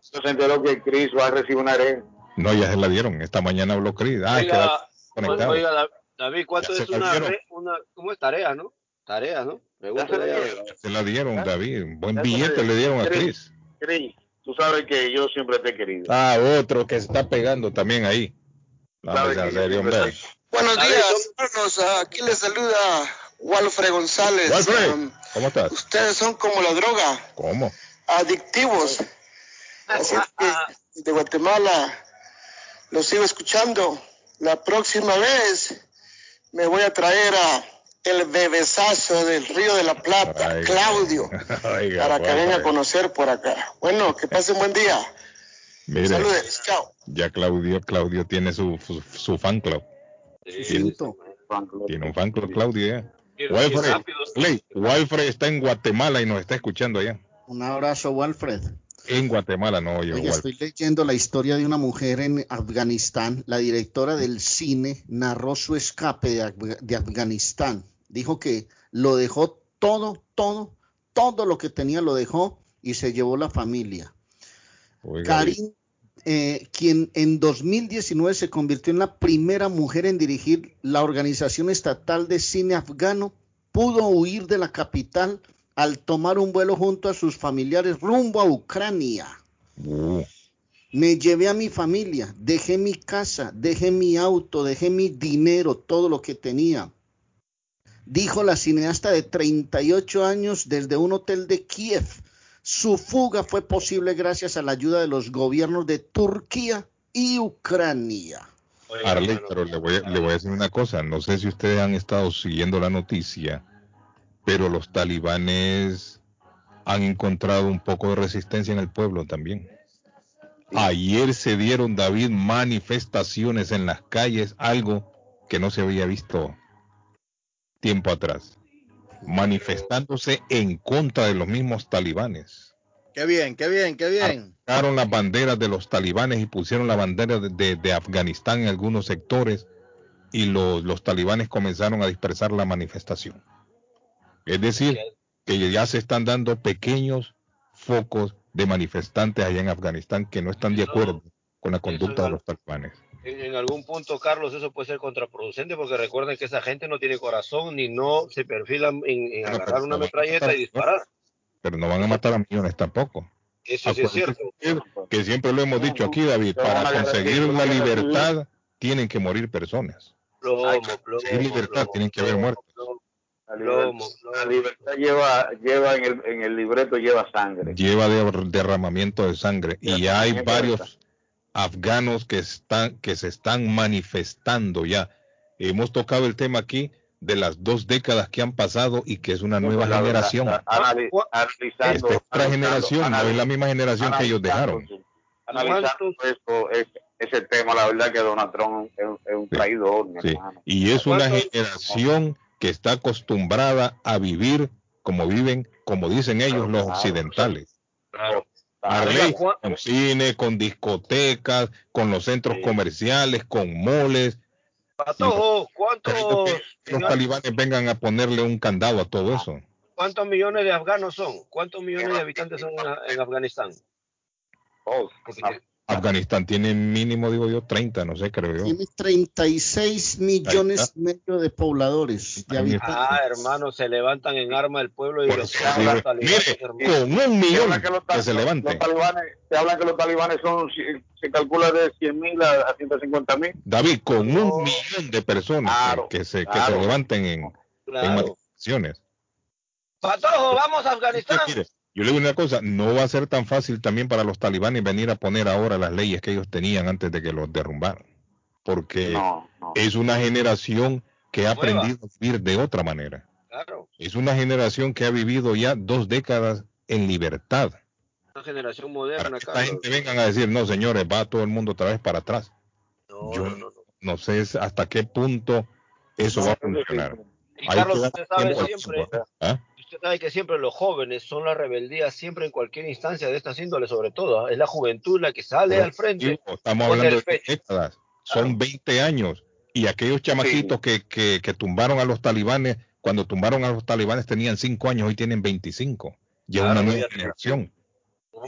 se enteró que Chris va a recibir una herencia. No, ya se la dieron. Esta mañana habló Cris. Ah, Oiga, oiga, Da- David, ¿cuánto Ya se es una, una, cómo es tarea, no? Tarea, ¿no? Me gusta la llave. Se la dieron, David. Buen billete le dieron a Chris. Chris, tú sabes que yo siempre te he querido. Ah, otro que se está pegando también ahí. Vamos a ver, hombre. Buenos días, hermanos. Aquí les saluda Walfred González. Walfred, Um, ¿cómo estás? ustedes son como la droga, ¿Cómo? adictivos. Así que de Guatemala los sigo escuchando. La próxima vez me voy a traer a el bebesazo del Río de la Plata, Claudio, para que venga a conocer por acá. Bueno, que pasen buen día. Mire, Saludes, chao. ya Claudio, Claudio tiene su, su, su fan club. Tiene, tiene un fan club, Claudio, ya. Walfred, rápido. Walfred está en Guatemala y nos está escuchando allá. Un abrazo, Walfred. En Guatemala, no, yo, Walfred. estoy leyendo la historia de una mujer en Afganistán. La directora del cine narró su escape de Afganistán. Dijo que lo dejó todo, todo, todo lo que tenía lo dejó y se llevó la familia. Oiga, Karim, eh, quien en 2019 se convirtió en la primera mujer en dirigir la organización estatal de cine afgano, pudo huir de la capital al tomar un vuelo junto a sus familiares rumbo a Ucrania. Me llevé a mi familia, dejé mi casa, dejé mi auto, dejé mi dinero, todo lo que tenía. Dijo la cineasta de 38 años desde un hotel de Kiev. Su fuga fue posible gracias a la ayuda de los gobiernos de Turquía y Ucrania. Arley, pero le voy, a, le voy a decir una cosa. No sé si ustedes han estado siguiendo la noticia, pero los talibanes han encontrado un poco de resistencia en el pueblo también. Ayer se dieron, David, manifestaciones en las calles, algo que no se había visto tiempo atrás. Manifestándose en contra de los mismos talibanes. Qué bien, qué bien, qué bien. Sacaron las banderas de los talibanes y pusieron la bandera de, de- de Afganistán en algunos sectores y los, los talibanes comenzaron a dispersar la manifestación. Es decir, que ya se están dando pequeños focos de manifestantes allá en Afganistán que no están de acuerdo con la conducta de los talibanes. En, en algún punto, Carlos, eso puede ser contraproducente porque recuerden que esa gente no tiene corazón ni no se perfilan en, en agarrar una metralleta y disparar. Pero no van a matar a millones tampoco. Eso sí es cierto. Que siempre lo hemos dicho aquí, David, para conseguir la libertad tienen que morir personas. Plomo, plomo, Conseguir libertad tienen que haber muertos. La libertad, la libertad lleva, lleva en, el, en el libreto lleva sangre. lleva de- derramamiento de sangre y hay varios afganos que están que se están manifestando ya. Hemos tocado el tema aquí de las dos décadas que han pasado y que es una nueva La- generación. la- anali- analizando, Esta es otra generación, no es la misma generación que ellos dejaron. Analizando eso, es- ese tema, la verdad que Donald Trump es, un- es un traidor, Sí. hermano. Y es una ¿Cuántos- generación que está acostumbrada a vivir como viven, como dicen ellos, los occidentales. Arley, con cine, con discotecas, con los centros comerciales, con moles. Patojo, ¿cuántos, Los talibanes vengan a ponerle un candado a todo eso. ¿Cuántos millones de afganos son? ¿Cuántos millones de habitantes son en, en Afganistán? Afganistán tiene mínimo, digo yo, 30, no sé, creo yo. Tiene 36 millones y medio de pobladores, de habitantes. Ah, hermano, se levantan en arma el pueblo y los talibanes, hermano. Con un millón habla que los que se levante. Los talibanes, se hablan que los talibanes son, se, se calcula de 100 mil a, a 150 mil. David, con un millón de personas que, que se, que se claro. levanten en, en Claro. manifestaciones. Patojo, vamos a Afganistán. Yo le digo una cosa, no va a ser tan fácil también para los talibanes venir a poner ahora las leyes que ellos tenían antes de que los derrumbaran. Porque es una generación que ha Nueva. aprendido a vivir de otra manera. Claro, Es una generación que ha vivido ya dos décadas en libertad. una generación moderna, Esta Carlos. gente vengan a decir, no señores, va todo el mundo otra vez para atrás. yo no, sé hasta qué punto eso va a funcionar. Y Hay Carlos, que usted sabe siempre. Sabe que siempre los jóvenes son la rebeldía, siempre en cualquier instancia de estas índoles, sobre todo. ¿ah? Es la juventud la que sale al frente. Estamos hablando de décadas. Son 20 años. Y aquellos chamaquitos que, que, que tumbaron a los talibanes, cuando tumbaron a los talibanes tenían 5 años, hoy tienen 25. Ya es Claro, una nueva generación.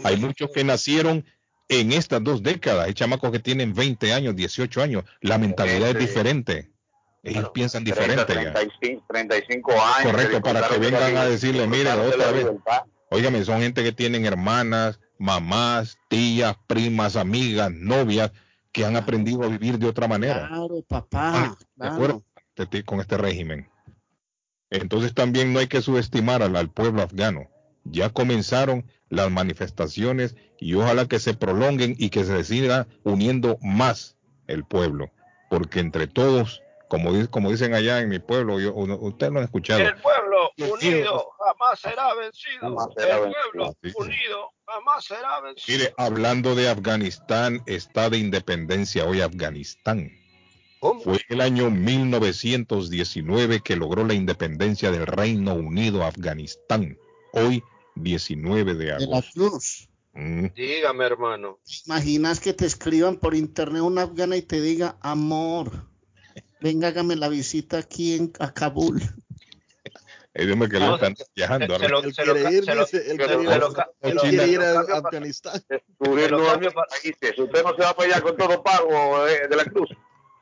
Hay muchos que nacieron en estas dos décadas. Hay chamacos que tienen 20 años, 18 años. La mentalidad es diferente. Ellos piensan diferente. 30, 35, 35 años. Correcto, para que vengan a decirle, miren, otra vez. Óigame, son gente que tienen hermanas, mamás, tías, primas, amigas, novias, que han aprendido a vivir de otra manera. Claro, papá. ¿De acuerdo? Con este régimen. Entonces también no hay que subestimar al, al pueblo afgano. Ya comenzaron las manifestaciones y ojalá que se prolonguen y que se siga uniendo más el pueblo, porque entre todos, como, como dicen allá en mi pueblo, yo, ustedes lo han escuchado. El pueblo unido jamás será vencido. Jamás será el pueblo unido jamás será vencido. Mire, hablando de Afganistán, está de independencia hoy Afganistán. Fue el año 1919 que logró la independencia del Reino Unido Afganistán. Hoy 19 de agosto. De la Cruz. Mm. Dígame, hermano. imaginas que te escriban por internet una afgana y te diga, amor, venga, hágame la visita aquí en a Kabul? El que lo están viajando. Se, lo, se lo, quiere ir, él quiere ir a Afganistán. Usted no se va para allá con todo pago eh, de la cruz.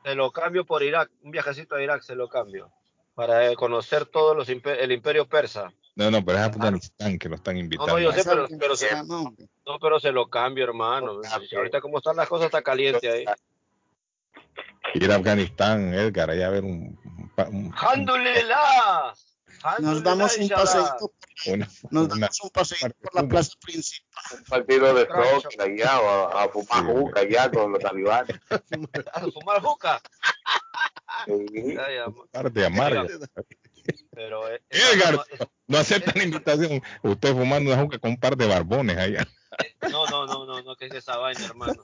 Se lo cambio por Irak, un viajecito a Irak se lo cambio. Para conocer todo los imper el imperio persa. No, no, pero es Afganistán que lo están invitando. No, no, yo sé, pero, pero se, no, pero se lo cambio, hermano. Ahorita como están las cosas está caliente ahí. Ir a Afganistán, Edgar, allá a ver un... un, ¡Jándulela! Nos damos un paseito, una, nos una- damos un paseito por la plaza principal. Un partido de soccer allá, o a, a fumar juca allá con los talibanes. A fumar juca. Sí. Parte amarga. Pero eh, Edgar, no, es- no aceptan la invitación. Usted fumando una juca con un par de barbones allá. no, no, no, no, no, que es esa vaina, hermano.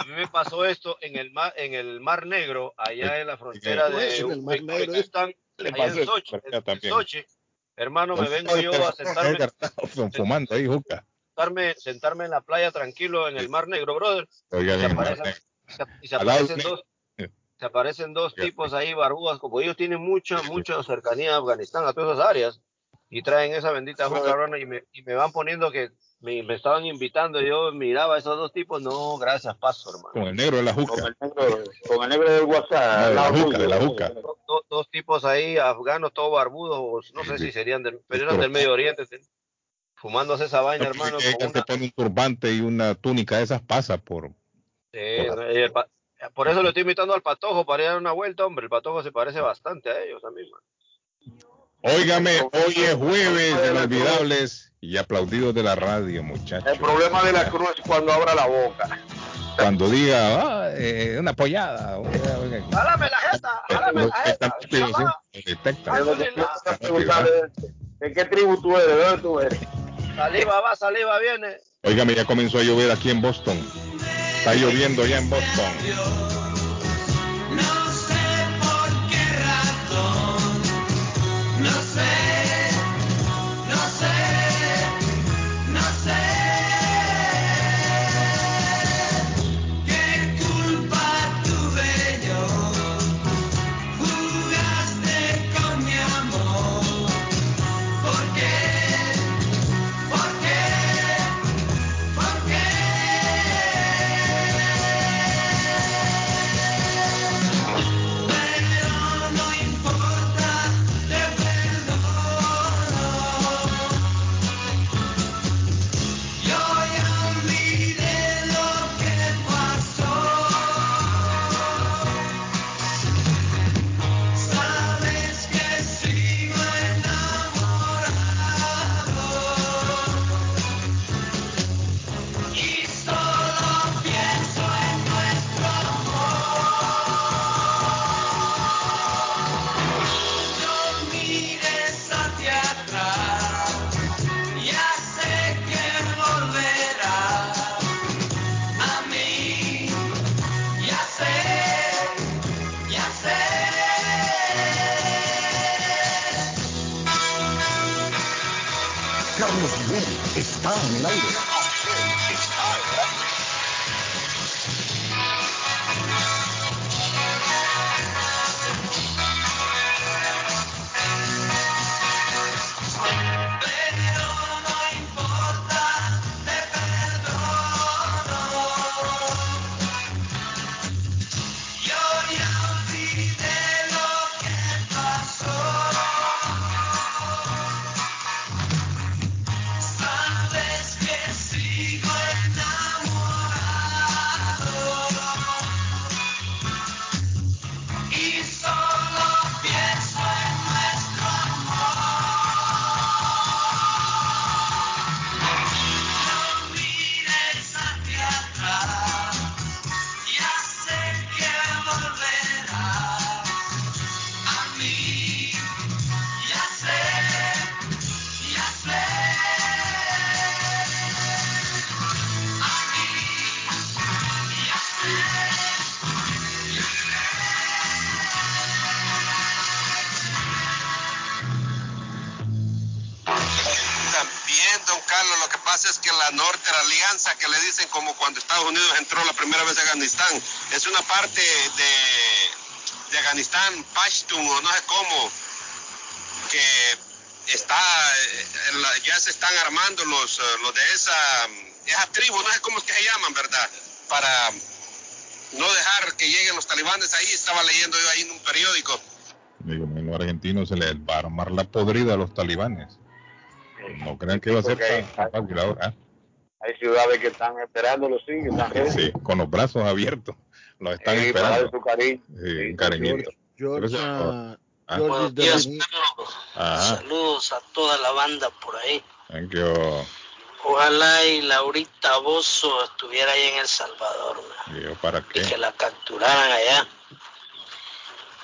A mí me pasó esto en el mar, en el Mar Negro, allá en la frontera de En el Mar Negro, Uzbekistán, Le allá en Sochi, en. Sochi. Hermano, me vengo yo a sentarme, fumando ahí juca. sentarme, sentarme en la playa tranquilo en el Mar Negro, brother. Y se aparecen, se- y se Al lado aparecen de- dos, se aparecen dos tipos ahí barbudas, como ellos tienen mucha, mucha cercanía a Afganistán, a todas esas áreas, y traen esa bendita juca, hermano, y me, y me van poniendo que me, me estaban invitando, yo miraba a esos dos tipos, no, gracias, paso, hermano. con el negro de la Con juca. el negro, con el negro del WhatsApp. No, de la juca, de la juca. Do- do- dos tipos ahí, afganos, todos barbudos, no sé Sí. si serían del, pero eran del Medio Oriente, sí. fumándose esa vaina, No, hermano. que con una- pone un turbante y una túnica de esas pasa por Sí, el por eso le estoy invitando al patojo para ir a dar una vuelta, hombre. El patojo se parece bastante a ellos también. man. Óigame, hoy es jueves de inolvidables y aplaudidos de la radio, muchachos. El problema de la cruz es cuando abra la boca. Cuando diga ah, eh, una pollada, ¡Jálame la jeta! ¡Jálame lo la jeta! detectan rápido, sí, lo detectan. Yo te quiero preguntar de, de qué tribu tú eres, de dónde tú eres. Saliva va, saliva viene. Óigame, ya comenzó a llover aquí en Boston. Está lloviendo ya en Boston. No Afganistán, Pashtun o no sé cómo, que está, eh, ya se están armando los, eh, los de esa, esa tribu, no sé cómo es que se llaman, ¿verdad? Para no dejar que lleguen los talibanes ahí, estaba leyendo yo ahí en un periódico. Digo, en los argentinos se les va a armar la podrida a los talibanes. No crean que va a ser tan, tan fácil ahora. Hay ciudades que están esperándolo, sí, que están ready. Sí, con los brazos abiertos. Los están Sí, para esperando. su cariño. Sí, un cariñito. George, ah, Ah. George días. Saludos a toda la banda por ahí. Thank you. Ojalá y Laurita Bozo estuviera ahí en El Salvador ¿Para y que qué? la capturaran allá.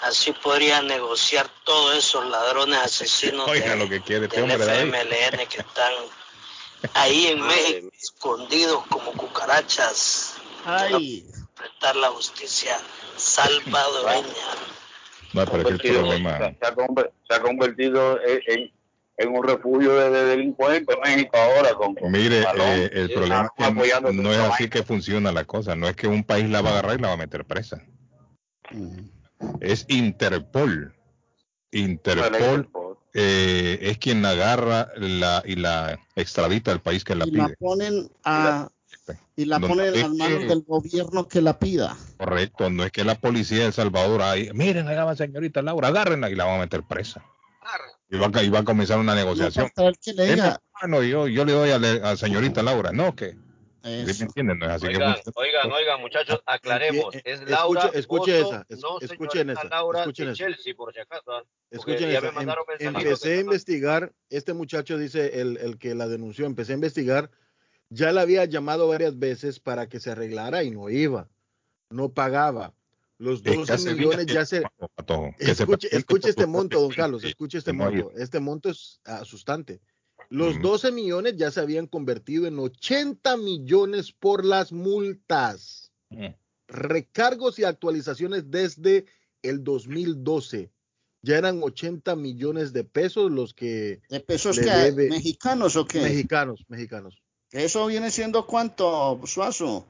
Así podría negociar todos esos ladrones asesinos Oiga de- lo que quiere este del hombre David. FMLN que están ahí en México escondidos como cucarachas. Ay, Prestar la justicia salvadoreña. No, pero es que el problema. se, ha conver- se ha convertido en, en- en un refugio de, de delincuentes en México ahora. Con, con Mire, eh, el problema es que no es así que funciona la cosa. No es que un país la va a agarrar y la va a meter presa. Es Interpol. Interpol eh, es quien la agarra la, y la extradita al país que la y la pide. ponen a y la Donde ponen en las manos que- del gobierno que la pida. Correcto, no es que la policía de El Salvador ahí, miren, allá va señorita Laura, agárrenla y la van a meter presa. Y va, a- y va a comenzar una negociación. falta el que le Es mi diga. hermano, yo, yo le doy a, la- señorita Laura, no, que. ¿Sí me entienden? No es así que Oigan, funciona. oigan, oigan, muchachos, aclaremos. Eh, eh, Es escuche- Laura. escuche Bozo, esa, es- no escuchen señorita esa, Laura escuchen de esa. Chelsea, por si acaso. ¿ah? Porque Escuchen ya esa, me mandaron em- empecé que a investigar, este muchacho dice, el, el que la denunció, empecé a investigar, ya la había llamado varias veces para que se arreglara y no iba, no pagaba. Los Es que 12 hace millones ya se... Escuche, escuche este monto, don Carlos, escuche este monto. Este monto es asustante. Los 12 millones ya se habían convertido en 80 millones por las multas, Mm. recargos y actualizaciones desde el 2012. Ya eran 80 millones de pesos los que... ¿De pesos que debe- mexicanos o qué? Mexicanos, mexicanos. Eso viene siendo cuánto, Suazo.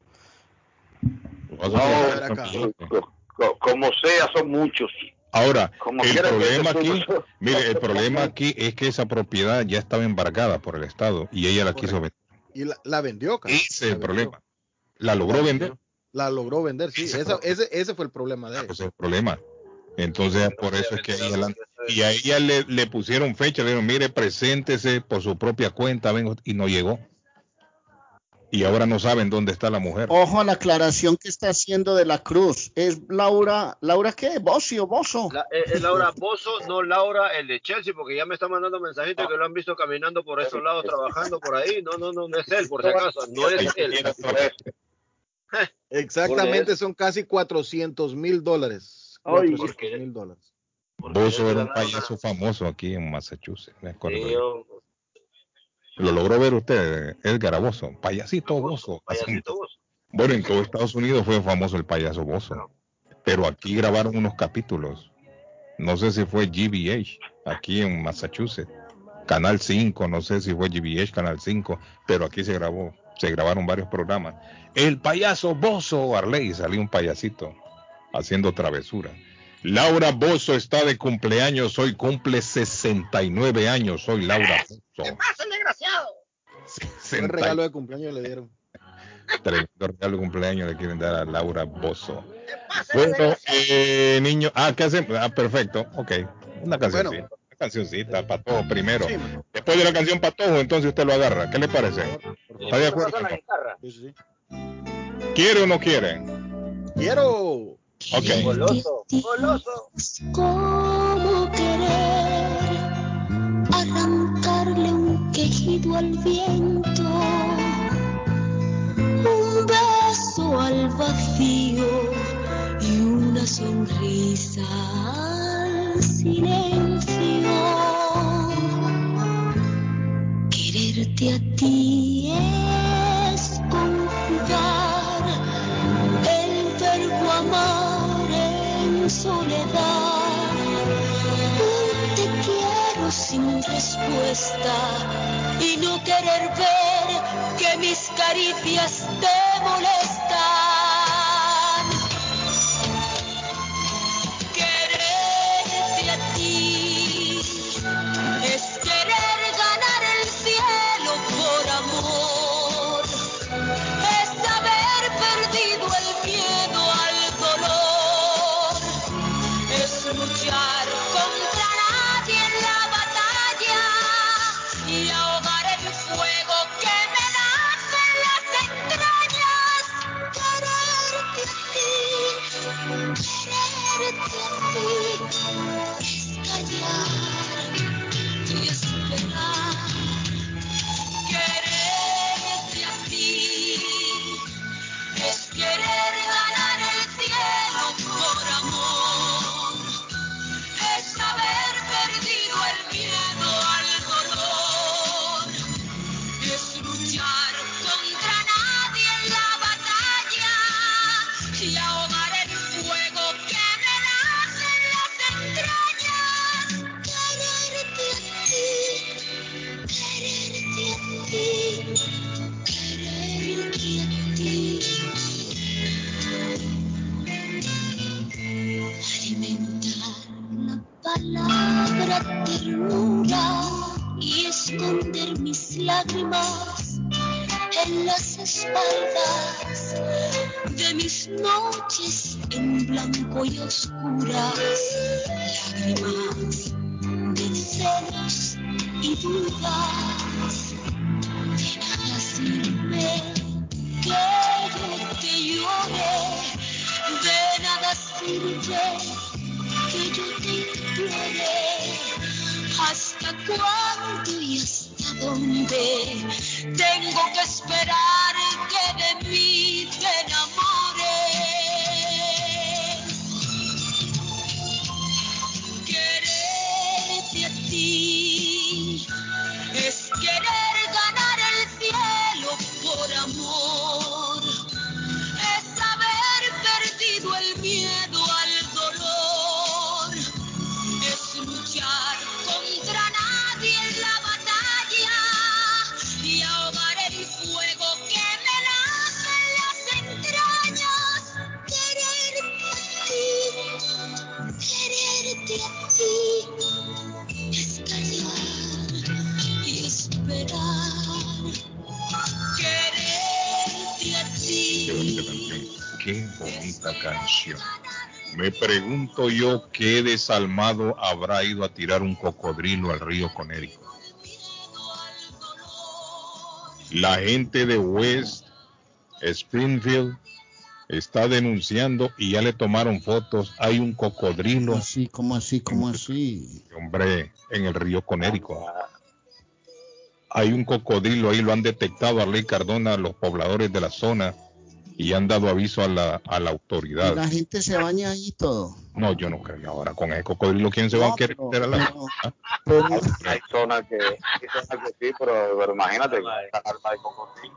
No, como sea, son muchos. Ahora, Como el problema aquí, mire, el problema aquí es que esa propiedad ya estaba embargada por el Estado y ella la quiso vender. Y la, la vendió, cara. Ese es el vendió. problema. La logró vender, La logró vender, sí. Ese Esa- ese, ese fue el problema de él. ese es el problema. Entonces, por eso es que a ella la- y a ella le, le pusieron fecha, le dijeron, mire, preséntese por su propia cuenta, vengo, y no llegó. Y ahora no saben dónde está la mujer. Ojo a la aclaración que está haciendo de la Cruz. Es Laura, ¿Laura qué? ¿Bocio, Bozo? La- eh, es Laura Bozo, no Laura, el de Chelsea, porque ya me está mandando mensajitos que lo han visto caminando por esos lados, trabajando por ahí. No, no, no, no es él, por si acaso. No es él. Exactamente, son casi 400 mil dólares. Ay. 400 mil dólares. Bozo era un payaso famoso aquí en Massachusetts, me acuerdo. Sí, yo- Lo logró ver usted, Edgar Bozo, payasito Bozo. Payasito Bozo. Bueno, en todo Estados Unidos fue famoso el payaso Bozo, pero aquí grabaron unos capítulos. No sé si fue GBH, aquí en Massachusetts. Canal 5, no sé si fue GBH, Canal 5, pero aquí se grabó, se grabaron varios programas. El payaso Bozo, Arley, salió un payasito haciendo travesura. Laura Bozo está de cumpleaños, hoy cumple 69 años, soy Laura Bozo. pasa, desgraciado? Un regalo de cumpleaños le dieron. Tremendo regalo de cumpleaños le quieren dar a Laura Bozo. Bueno, eh, niño, ah, ¿qué hacen? Ah, perfecto, ok. Una cancioncita, una cancioncita, Patojo primero. Después de la canción Patojo, entonces usted lo agarra. ¿Qué le parece? ¿Está de acuerdo? Sí, sí, sí. ¿Quiere o no quiere? Quiero. Ok. Goloso, goloso. ¿Cómo querer arrancarle un quejido al viento? Un beso al vacío y una sonrisa al silencio. Quererte a ti soledad. Te quiero sin respuesta y no que querer ver que mis caricias te molestan. Blanco y oscuras. Lágrimas de celos y dudas. Pregunto yo qué desalmado habrá ido a tirar un cocodrilo al río Conérico. La gente de West Springfield está denunciando y ya le tomaron fotos. Hay un cocodrilo, Así, como así, como así. hombre, en el río Conérico. Hay un cocodrilo ahí, lo han detectado Arley Cardona, los pobladores de la zona, y han dado aviso a la, a la Y autoridad. la gente se baña ahí y todo. No, yo no creo. Ahora con ese cocodrilo, ¿quién se va a querer meter a la... ¿Ah? Hay zonas que, hay zonas que sí, pero, pero imagínate, de cocodrilo.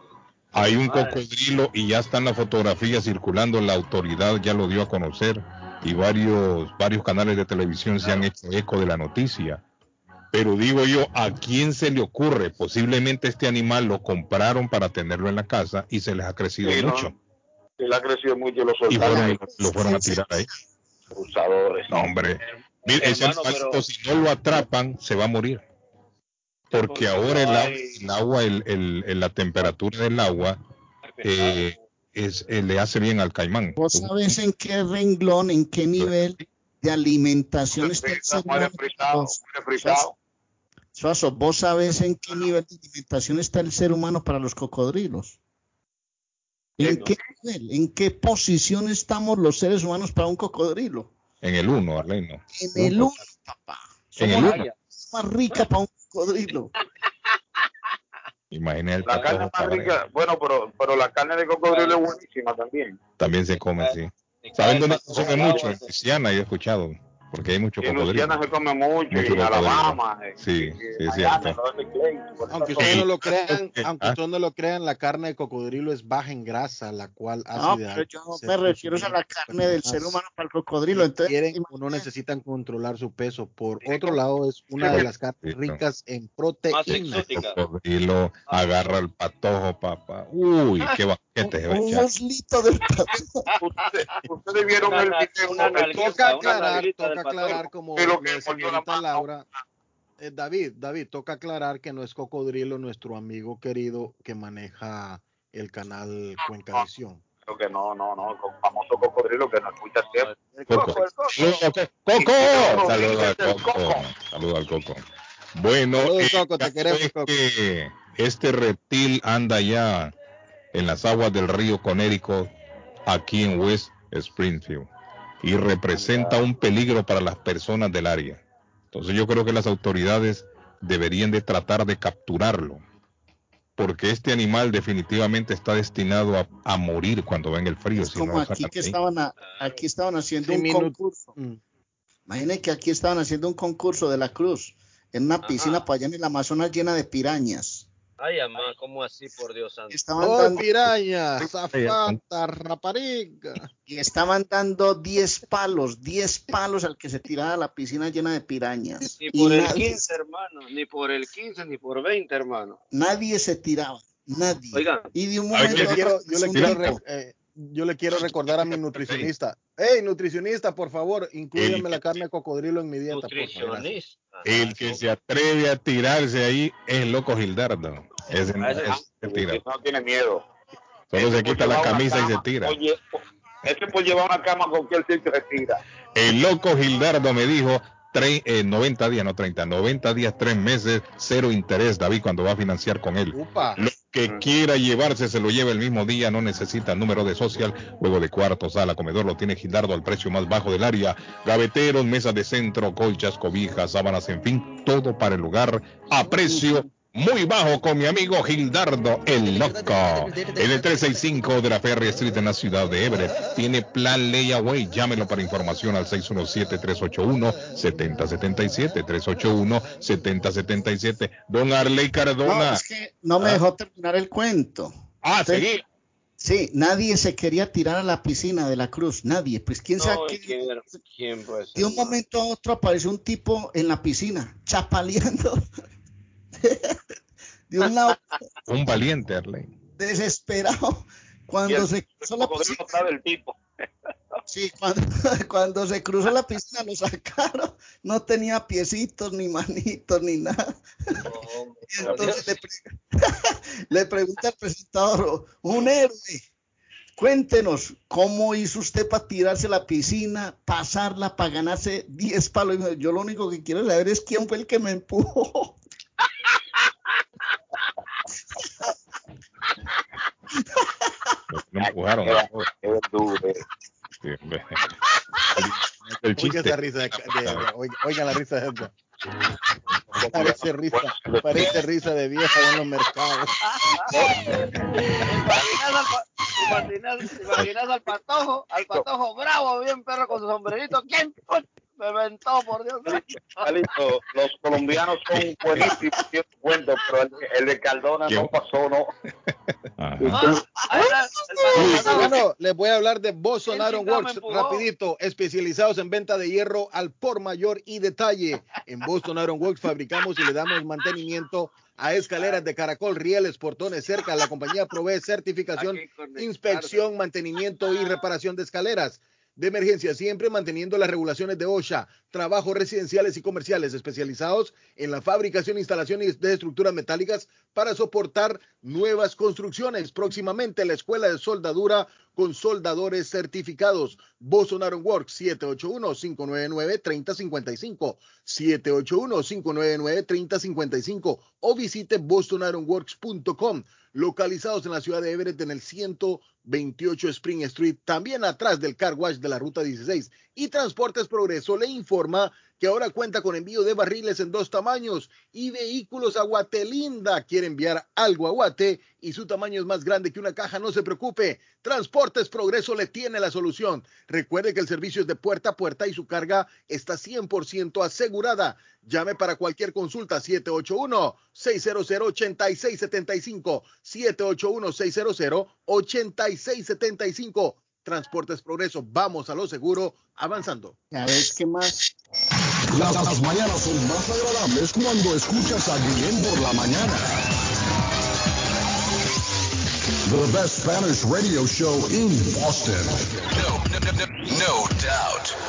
Hay un cocodrilo y ya están las fotografías circulando, la autoridad ya lo dio a conocer y varios, varios canales de televisión se han hecho eco de la noticia. Pero digo yo, ¿a quién se le ocurre? Posiblemente este animal lo compraron para tenerlo en la casa y se les ha crecido Sí, ¿no? mucho. Le ha crecido mucho y lo Y fueron, lo fueron a tirar ahí. Abusadores. No, hombre. Mira, ese Hermano, animalito, pero- si no lo atrapan, se va a morir. Porque ahora el agua, el, agua, el- el- el- la temperatura del agua eh, es, eh, le hace bien al caimán. ¿Vos sabés en qué renglón, en qué nivel de alimentación está el ser humano? Suazo, ¿vos sabés en qué nivel de alimentación está el ser humano para los cocodrilos? ¿En qué nivel? ¿En qué posición estamos los seres humanos para un cocodrilo? En el 1, Arlene. En el uno, papá. En el Somos uno. la más rica para un cocodrilo. Imagina el La carne más rica, bueno, pero, pero la carne de cocodrilo es buenísima también. También se come, sí. ¿Saben dónde se consume mucho? En Luisiana, yo he escuchado. Porque hay mucho Y en cocodrilo. Luciana se come mucho, Mucho y en cocodrilo. Alabama. Sí, sí, por Aunque ustedes no lo crean, Ah. aunque ustedes no lo crean, la carne de cocodrilo es baja en grasa, la cual hace No, pero yo me refiero a la carne del ser humano para el cocodrilo. Entonces, quieren o no necesitan controlar su peso. Por otro lado, es una de las carnes ricas en proteína. cocodrilo agarra el patojo, papá. Uy, qué va un muslito del Ustedes vieron el video. una el- nalguita, Toca una aclarar, toca aclarar como Pero lo que señorita. Laura. Eh, David, David, toca aclarar que no es cocodrilo nuestro amigo querido que maneja el canal Cuenca Visión. Creo que no, no, no, con famoso cocodrilo que no escucha siempre. Coco. Coco. Saludos al Coco. Saludos al Coco. Bueno, Saludos, el Coco, te caso queremos, Coco. que este reptil anda ya en las aguas del río Connecticut, aquí en West Springfield, y representa un peligro para las personas del área. Entonces yo creo que las autoridades deberían de tratar de capturarlo, porque este animal definitivamente está destinado a, a morir cuando venga el frío. Es si como aquí que ahí. estaban, a- aquí estaban haciendo Sí, un concurso. Mm. Imaginen que aquí estaban haciendo un concurso de la cruz en una piscina para allá en el Amazonas llena de pirañas. Ay, amá, ¿cómo así, por Dios santo? Estaban ¡Oh, dando, piraña! ¡Zafata, rapariga! y estaban dando 10 palos, 10 palos al que se tirara a la piscina llena de pirañas. Ni Y por el nadie, 15, hermano, ni por el 15, ni por 20, hermano. nadie se tiraba, nadie. Oigan, Y de un momento Yo quiero, yo le quiero, eh, yo le quiero recordar a mi nutricionista. ¡Hey, nutricionista, por favor, inclúyeme El- la carne de cocodrilo en mi dieta, por favor! Nutricionista. El que se atreve a tirarse ahí es el loco Gildardo. Ese no, Ah, ese- ese se tira. No tiene miedo. Solo se Ese por quita la camisa y se cama, tira. Oye, ese por llevar una cama a cualquier sitio se tira. El loco Gildardo me dijo tre- eh, 90 días, no 30, 90 días, 3 meses, cero interés, David, cuando va a financiar con él. Upa. Lo que quiera llevarse se lo lleva el mismo día, no necesita número de social, juego de cuarto, sala, comedor, lo tiene Gildardo al precio más bajo del área. Gaveteros, mesas de centro, colchas, cobijas, sábanas, en fin, todo para el lugar a precio muy bajo con mi amigo Gildardo el Loco. En el 365 de la Ferry Street en la ciudad de Everett. Tiene plan layaway. Llámelo para información al 617-381-7077. 381-7077. Don Arley No, Cardona. es que no me Ah. dejó terminar el cuento. Ah, Usted- seguí. Sí, nadie se quería tirar a la piscina de la cruz, nadie. Pues quién sabe No, ¿quién? De un momento a otro apareció un tipo en la piscina, chapaleando. de un lado, Un valiente, Arley. desesperado. Cuando el, se el cruzó la piscina, tipo. sí, cuando, cuando se cruzó la piscina lo sacaron. No tenía piecitos, ni manitos, ni nada. No, Y entonces le, pre- le pregunta al presentador, un héroe, cuéntenos, ¿cómo hizo usted para tirarse a la piscina, pasarla para ganarse 10 palos? Yo lo único que quiero saber es quién fue el que me empujó. No me empujaron. Era duro, Oiga chiste. esa risa, de, de- de- oiga, oiga la risa de esa. Parece risa, parece risa de vieja en los mercados. ¿Te imaginas al, pa- te imaginas- te imaginas al patojo, al patojo bravo, bien perro con su sombrerito? ¿Quién? Me ventó, por Dios. Carlito, los colombianos son buenísimos haciendo cuentos, pero el, el de Cardona no pasó, ¿no? Bueno, les voy a hablar de me Works rapidito, especializados en venta de hierro al por mayor y detalle. En Boston Iron Works fabricamos y le damos mantenimiento a escaleras de caracol, rieles, portones cerca. La compañía provee certificación, inspección, mantenimiento y reparación de escaleras. De emergencia, siempre manteniendo las regulaciones de OSHA, trabajos residenciales y comerciales especializados en la fabricación e instalación de estructuras metálicas para soportar nuevas construcciones. Próximamente la Escuela de Soldadura con soldadores certificados. Boston Iron Works 781-599-3055. 781-599-3055 o visite bostonironworks.com localizados en la ciudad de Everett en el 128 Spring Street, también atrás del car wash de la ruta 16. Y Transportes Progreso le informa que ahora cuenta con envío de barriles en dos tamaños y vehículos a Guatelinda. Quiere enviar algo a Guate y su tamaño es más grande que una caja, no se preocupe. Transportes Progreso le tiene la solución. Recuerde que el servicio es de puerta a puerta y su carga está 100% asegurada. Llame para cualquier consulta 781-600-8675. 781-600-8675. Transportes Progreso, vamos a lo seguro, avanzando. ¿Sabes qué más? Las, las mañanas son más agradables cuando escuchas a Guillén por la mañana. The best Spanish radio show in Boston. No doubt.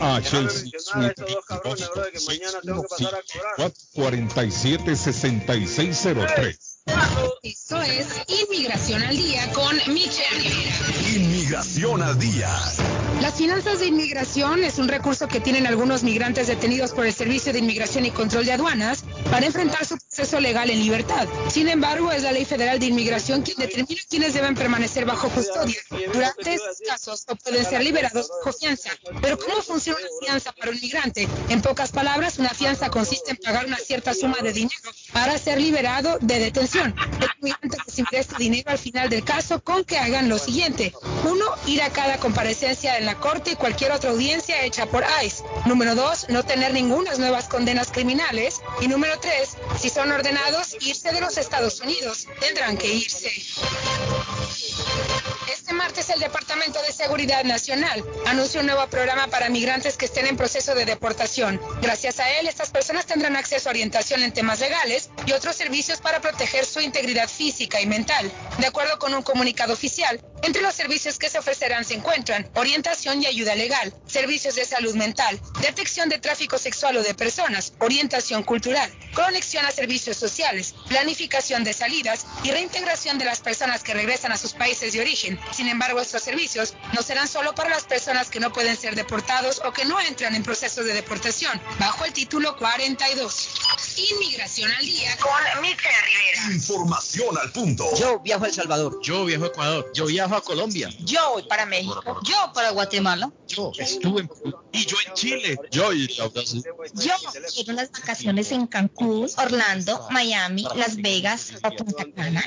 A Chelsea Suite 447-6603. Esto es Inmigración al Día con Michelle Rivera. Inmigración al día. Las finanzas de inmigración es un recurso que tienen algunos migrantes detenidos por el Servicio de Inmigración y Control de Aduanas para enfrentar su proceso legal en libertad. Sin embargo, es la Ley Federal de Inmigración quien determina quiénes deben permanecer bajo custodia. Durante estos casos o pueden ser liberados bajo fianza. Pero ¿cómo funciona una fianza para un migrante? En pocas palabras, una fianza consiste en pagar una cierta suma de dinero para ser liberado de detención. El migrante recibirá este dinero al final del caso con que hagan lo siguiente. Uno, ir a cada comparecencia en la corte y cualquier otra audiencia hecha por ICE. Número dos, no tener ninguna nuevas condenas criminales. Y número tres, si son ordenados irse de los Estados Unidos, tendrán que irse. Este martes el Departamento de Seguridad Nacional anunció un nuevo programa para migrantes que estén en proceso de deportación. Gracias a él, estas personas tendrán acceso a orientación en temas legales y otros servicios para proteger su integridad física y mental. De acuerdo con un comunicado oficial, entre los servicios que se ofrecerán se encuentran orientación y ayuda legal, servicios de salud mental, detección de tráfico sexual o de personas, orientación cultural, conexión a servicios sociales, planificación de salidas y reintegración de las personas que regresan a sus países de origen. Sin embargo, estos servicios no serán solo para las personas que no pueden ser deportados o que no entran en proceso de deportación, bajo el título 42. Inmigración al día con Michelle Rivera. Información al punto. Yo viajo a El Salvador. Yo viajo a Ecuador. Yo viajo a Colombia. Yo voy para México. Yo para Guatemala. Yo estuve en y yo en Chile. Yo Brasil. Yo quiero unas vacaciones en Cancún, Orlando, Miami, Las Vegas o Punta Cana.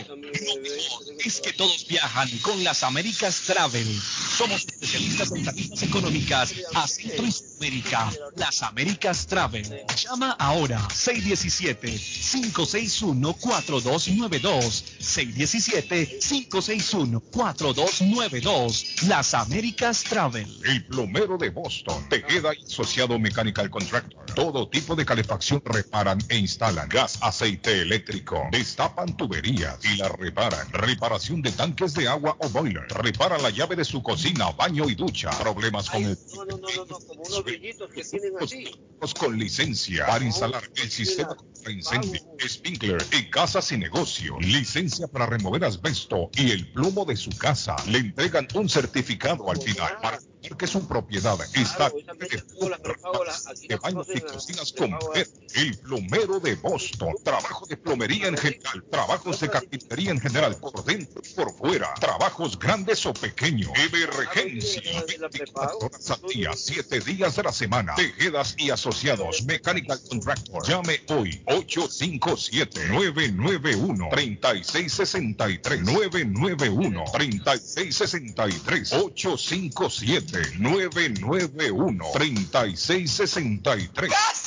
Es que todos viajan con las Américas Travel. Somos especialistas en tarifas económicas a Centro y Sudamérica. Las Américas Travel. Llama ahora 617-561-4292. 617-561-4292. Las Américas Travel. El plomero de Boston, Tejeda y Asociado Mechanical Contractor. Todo tipo de calefacción reparan e instalan. Gas, aceite eléctrico. Destapan tuberías y las reparan. Reparación de tanques de agua o boiler. Repara la llave de su cocina, baño y ducha. Problemas con el... No, no, no, no, no, como unos brillitos que tienen así. con licencia para instalar el sistema contra incendio, Spinkler en casas y negocio, licencia para remover asbesto y el plomo de su casa. Le entregan un certificado al final porque es su propiedad. Está de baños y cocinas con el plomero de Boston, trabajo de plomería en general, trabajos de carpintería en general, por dentro y por fuera, trabajos grandes o pequeños, emergencia, 24 horas al día, 7 días de la semana, tejedas y asociados, mechanical contractor, llame hoy, 857-991-3663, 991-3663, 857 991-3663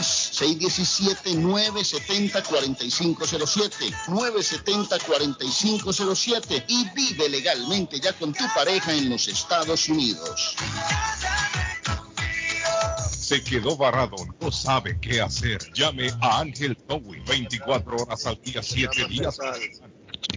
617-970-4507. 970-4507 y vive legalmente ya con tu pareja en los Estados Unidos. Se quedó varado, no sabe qué hacer. Llame a Ángel Towing 24 horas al día, 7 días.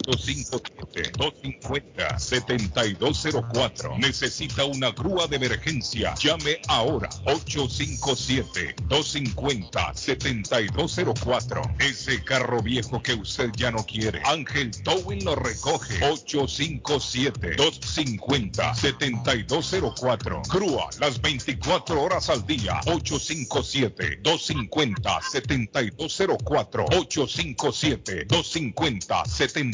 250-7204. Necesita una grúa de emergencia. Llame ahora. 857-250-7204. Ese carro viejo que usted ya no quiere. Ángel Towing lo recoge. 857-250-7204. Grúa las 24 horas al día. 857-250-7204. 857-250-7204.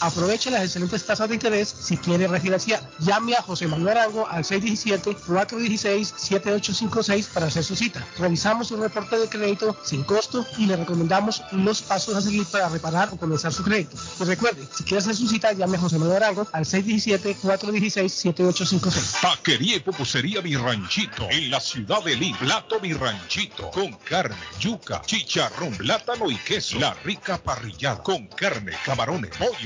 Aproveche las excelentes tasas de interés si quiere refinanciar. Llame a José Manuel Arango al 617-416-7856 para hacer su cita. Revisamos un reporte de crédito sin costo y le recomendamos los pasos a seguir para reparar o comenzar su crédito. Pues recuerde, si quiere hacer su cita, llame a José Manuel Arango al 617-416-7856. Taquería y pupusería Mi Ranchito en la ciudad de Lima. Plato Mi Ranchito con carne, yuca, chicharrón, plátano y queso. La rica parrillada con carne, camarones, pollo,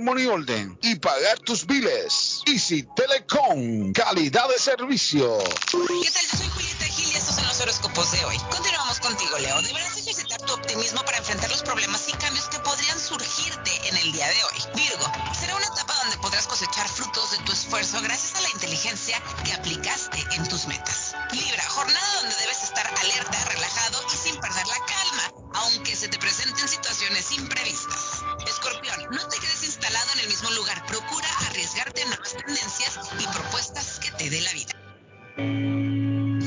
money orden y pagar tus biles. Easy Telecom, calidad de servicio. ¿Qué tal? Yo soy Julieta Gil y estos son los horóscopos de hoy. Continuamos contigo, Leo. Deberás ejercitar tu optimismo para enfrentar los problemas y cambios que podrían surgirte en el día de hoy. Virgo, será una etapa donde podrás cosechar frutos de tu esfuerzo gracias a la inteligencia que aplicaste en tus metas. Libra, jornada donde debes estar alerta, relajado y sin perder la calma, aunque se te presenten situaciones imprevistas. Escorpión, no te quedes instalado en el mismo lugar. Procura arriesgarte en nuevas tendencias y propuestas que te dé la vida.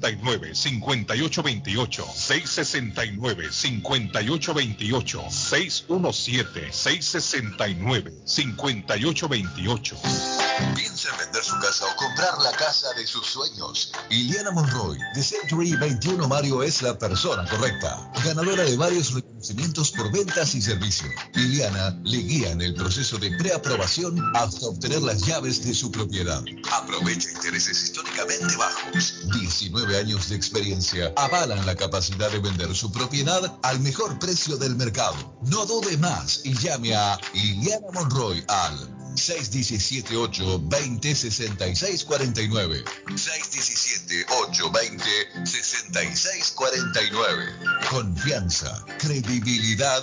669-5828, 669-5828, 617-669-5828. Piensa en vender su casa o comprar la casa de sus sueños. Iliana Monroy, de Century 21 Mario, es la persona correcta. Ganadora de varios reconocimientos por ventas y servicio. Liliana le guía en el proceso de preaprobación hasta obtener las llaves de su propiedad. Aprovecha intereses históricamente bajos. 19 años de experiencia avalan la capacidad de vender su propiedad al mejor precio del mercado. No dude más y llame a Iliana Monroy al 617-820-6649. 617-820-6649. Confianza, credibilidad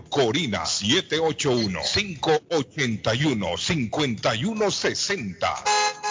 Corina 781-581-5160.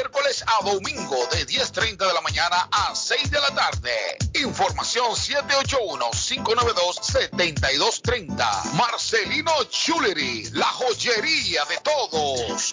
miércoles a domingo de 10.30 de la mañana a 6 de la tarde. Información 781-592-7230. Marcelino Jewelry, la joyería de todos.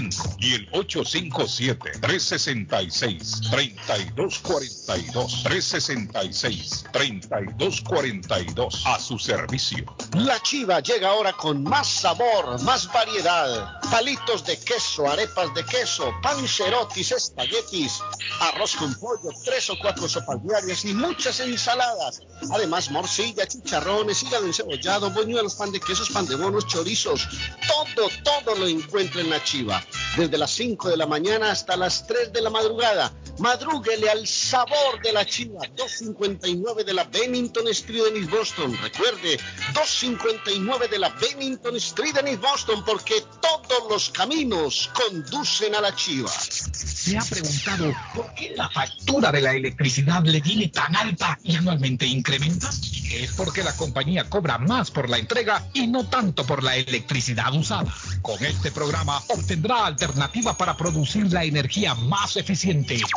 y el 857-366-3242. 366-3242 a su servicio. La chiva llega ahora con más sabor, más variedad. Palitos de queso, arepas de queso, pancerotis, espaguetis, arroz con pollo, tres o cuatro sopas diarias y muchas ensaladas. Además, morcilla, chicharrones, hígado encebollado, boñuelos, pan de quesos, pan de bonos, chorizos. Todo, todo lo encuentra en la chiva. Desde las 5 de la mañana hasta las 3 de la madrugada. Madrúguele al sabor de la chiva. 259 de la Bennington Street en East Boston. Recuerde, 259 de la Bennington Street en East Boston porque todos los caminos conducen a la chiva. ¿Se ha preguntado por qué la factura de la electricidad le viene tan alta y anualmente incrementa? Es porque la compañía cobra más por la entrega y no tanto por la electricidad usada. Con este programa obtendrá alternativa para producir la energía más eficiente,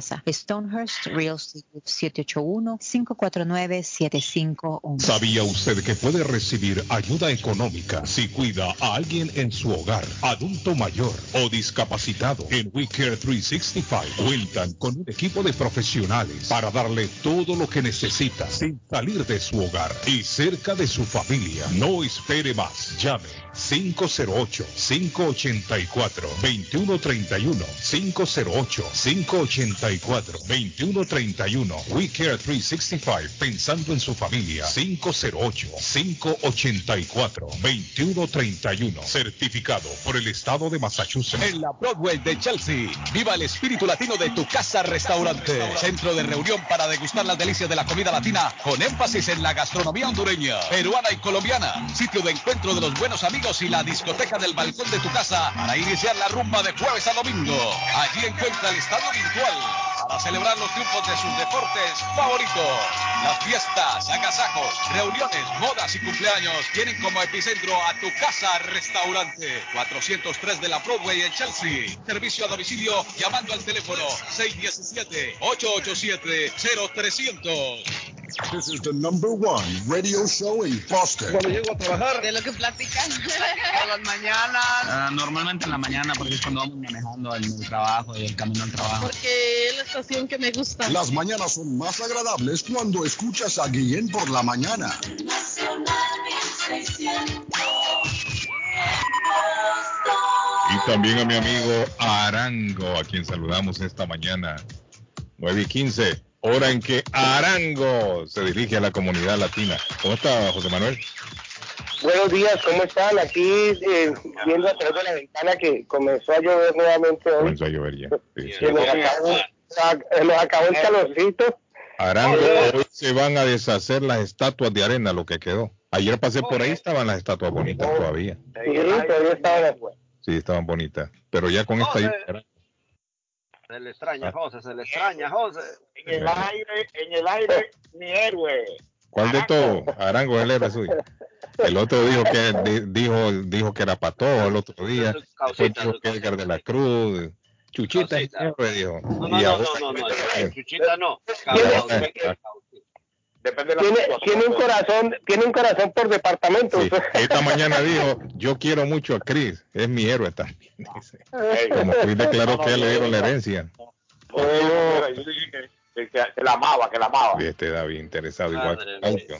Stonehurst Real Estate Group 781-549-7511. ¿Sabía usted que puede recibir ayuda económica si cuida a alguien en su hogar, adulto mayor o discapacitado? En We Care 365 cuentan con un equipo de profesionales para darle todo lo que necesita sin salir de su hogar y cerca de su familia. No espere más. Llame 508-584-2131. 508-584-2131. We Care 365, pensando en su familia. 508-584-2131. Certificado por el Estado de Massachusetts. En la Broadway de Chelsea, viva el espíritu latino de tu casa restaurante. Centro de reunión para degustar las delicias de la comida latina con énfasis en la gastronomía hondureña, peruana y colombiana. Sitio de encuentro de los buenos amigos y la discoteca del balcón de tu casa para iniciar la rumba de jueves a domingo. Allí encuentra el estadio virtual para celebrar los triunfos de sus deportes favoritos. Las fiestas, agasajos, reuniones, bodas y cumpleaños tienen como epicentro a tu casa restaurante 403 de la Broadway en Chelsea. Servicio a domicilio llamando al teléfono 617-887-0300. This is the number one radio show in Boston. Cuando llego a trabajar, De lo que platican. a las mañanas. Ah, normalmente en la mañana porque es cuando vamos manejando en el trabajo y el camino al trabajo. Porque es la estación que me gusta. Las mañanas son más agradables cuando escuchas a Guillén por la mañana. Y también a mi amigo Arango, a quien saludamos esta mañana, 9 y 15, hora en que Arango se dirige a la comunidad latina. ¿Cómo está, José Manuel? Buenos días, ¿cómo están? Aquí eh, viendo a través de la ventana que comenzó a llover nuevamente hoy. Comenzó a llover ya. Sí, nos acabó, se nos acabó el calorcito. Arango, hoy se van a deshacer las estatuas de arena, lo que quedó. Ayer pasé por ahí, estaban las estatuas bonitas todavía. Sí, todavía estaban Sí, estaban bonitas. Pero ya con esta... Se le extraña, Ah. José, se le extraña, José. En el aire, en el aire, mi héroe. ¿Cuál de todo? Arango es el héroe suyo. El otro dijo que di- dijo, dijo que era Patojo el otro día. Después dijo que Edgar de la Cruz. Chuchita es el héroe, dijo. No, no, Y no, ahora- no, no, no, no. Tiene, tiene un corazón, tiene un corazón por departamento. Sí, Esta mañana dijo, yo quiero mucho a Chris, es mi héroe también. dice. Como Chris declaró que a él le dieron la herencia. Que, que- que la amaba, que la amaba. Y este David interesado, igual que.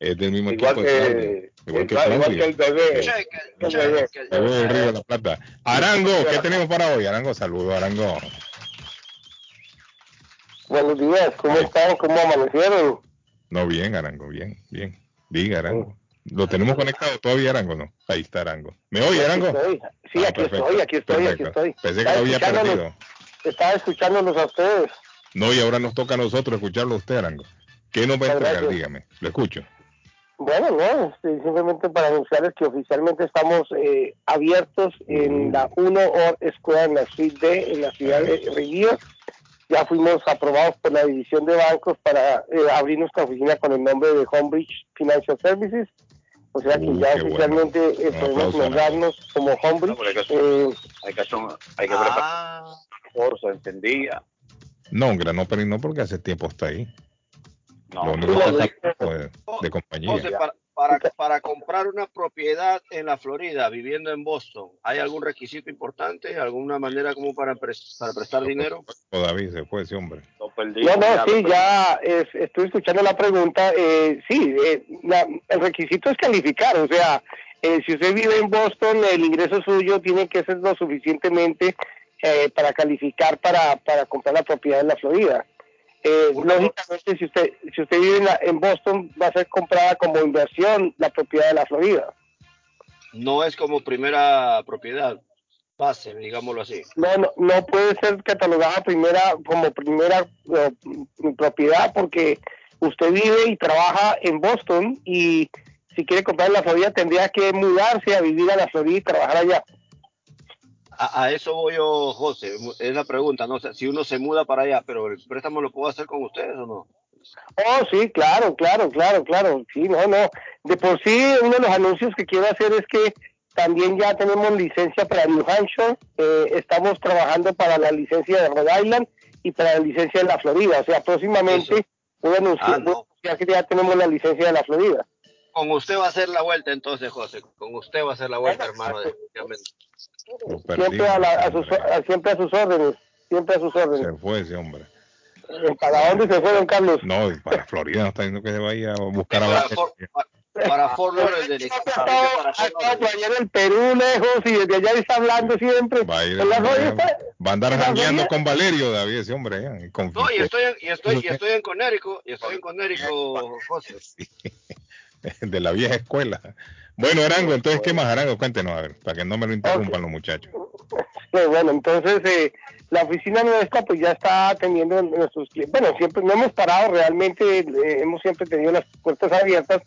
Es del mismo Igual equipo que-. Igual que igual- que el bebé. El bebé. El bebé del Río de la Plata. Arango, ¿qué tenemos para hoy? Arango, saludos, Arango. Buenos días, ¿cómo están? ¿Cómo amanecieron? No, bien, Arango, bien, bien. Diga, Arango. ¿Lo tenemos conectado todavía, Arango? No. Ahí está Arango. ¿Me oye, Arango? Sí, Ah, aquí estoy, aquí estoy, aquí estoy. Pensé que lo había perdido. Estaba escuchándolos a ustedes. No, y ahora nos toca a nosotros escucharlo a usted, Arango. ¿Qué nos va a entregar? Dígame. Lo escucho. Bueno, no, este, simplemente para anunciarles que oficialmente estamos eh, abiertos en la 1 Or Square, en la suite D, en la ciudad de Riviera. Ya fuimos aprobados por la división de bancos para eh, abrir nuestra oficina con el nombre de Homebridge Financial Services. O sea que Uh, ya qué bueno. oficialmente eh, podemos nombrarnos como Homebridge. Eh, Hay que, un- hay que preparar mejor, se entendía. No, un grano pero no porque hace tiempo está ahí. No. Lo único que está pues, de compañía. José, para, para, para comprar una propiedad en la Florida, viviendo en Boston, ¿hay algún requisito importante? ¿Alguna manera como para, para prestar dinero? Todavía se fue ese hombre. No, no, sí, ya es- estoy escuchando la pregunta. Eh, sí, eh, la- el requisito es calificar, o sea, eh, si usted vive en Boston, el ingreso suyo tiene que ser lo suficientemente eh, para calificar para, para comprar la propiedad en la Florida. Eh, lógicamente, si usted si usted vive en, la- en Boston, va a ser comprada como inversión la propiedad de la Florida. No es como primera propiedad. base, digámoslo así. No, no, no puede ser catalogada primera como primera eh, propiedad porque usted vive y trabaja en Boston y si quiere comprar en la Florida tendría que mudarse a vivir a la Florida y trabajar allá. A, a eso voy yo, José. Es la pregunta, ¿no? O sea, si uno se muda para allá, pero el préstamo lo puedo hacer con ustedes o no? Oh, sí, claro, claro, claro, claro. Sí, no, no. De por sí, uno de los anuncios que quiero hacer es que también ya tenemos licencia para New Hampshire, eh, estamos trabajando para la licencia de Rhode Island y para la licencia de la Florida. O sea, próximamente voy a anunciar Ah, no. que ya tenemos la licencia de la Florida. Con usted va a hacer la vuelta entonces, José. Con usted va a hacer la vuelta, hermano, definitivamente. Siempre a, la- a sus, a- siempre a sus órdenes, siempre a sus órdenes. Se fue ese hombre. Eh, ¿Para dónde se fue, don Carlos? No, y para Florida no está diciendo que se vaya a buscar a Para, Valeria. For- para Fort Lauderdale, allá en el Perú lejos y desde allá está hablando siempre. Va a, ir En la Florida va está- a andar jangueando con Valerio, David, ese hombre Confite. No, y estoy, en, y estoy, y estoy en Conérico, y estoy en Conérico, José. de la vieja escuela. Bueno, Arango, entonces, ¿qué más, Arango? Cuéntenos, a ver, para que no me lo interrumpan los muchachos. Pues bueno, entonces eh, la oficina nuestra pues ya está atendiendo nuestros clientes. Bueno, siempre no hemos parado realmente, eh, hemos siempre tenido las puertas abiertas,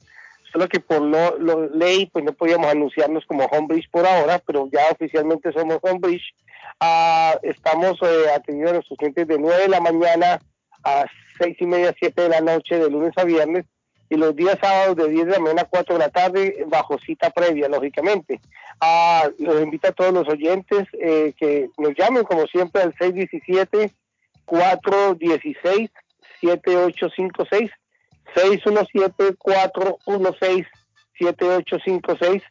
solo que por lo, lo- ley pues no podíamos anunciarnos como Homebridge por ahora, pero ya oficialmente somos Homebridge. Ah, estamos eh, atendiendo a nuestros clientes de 9 de la mañana a 6 y media, 7 de la noche, de lunes a viernes, y los días sábados de 10 de la mañana a 4 de la tarde, bajo cita previa, lógicamente. Ah, los invito a todos los oyentes eh, que nos llamen, como siempre, al 617-416-7856, 617-416-7856.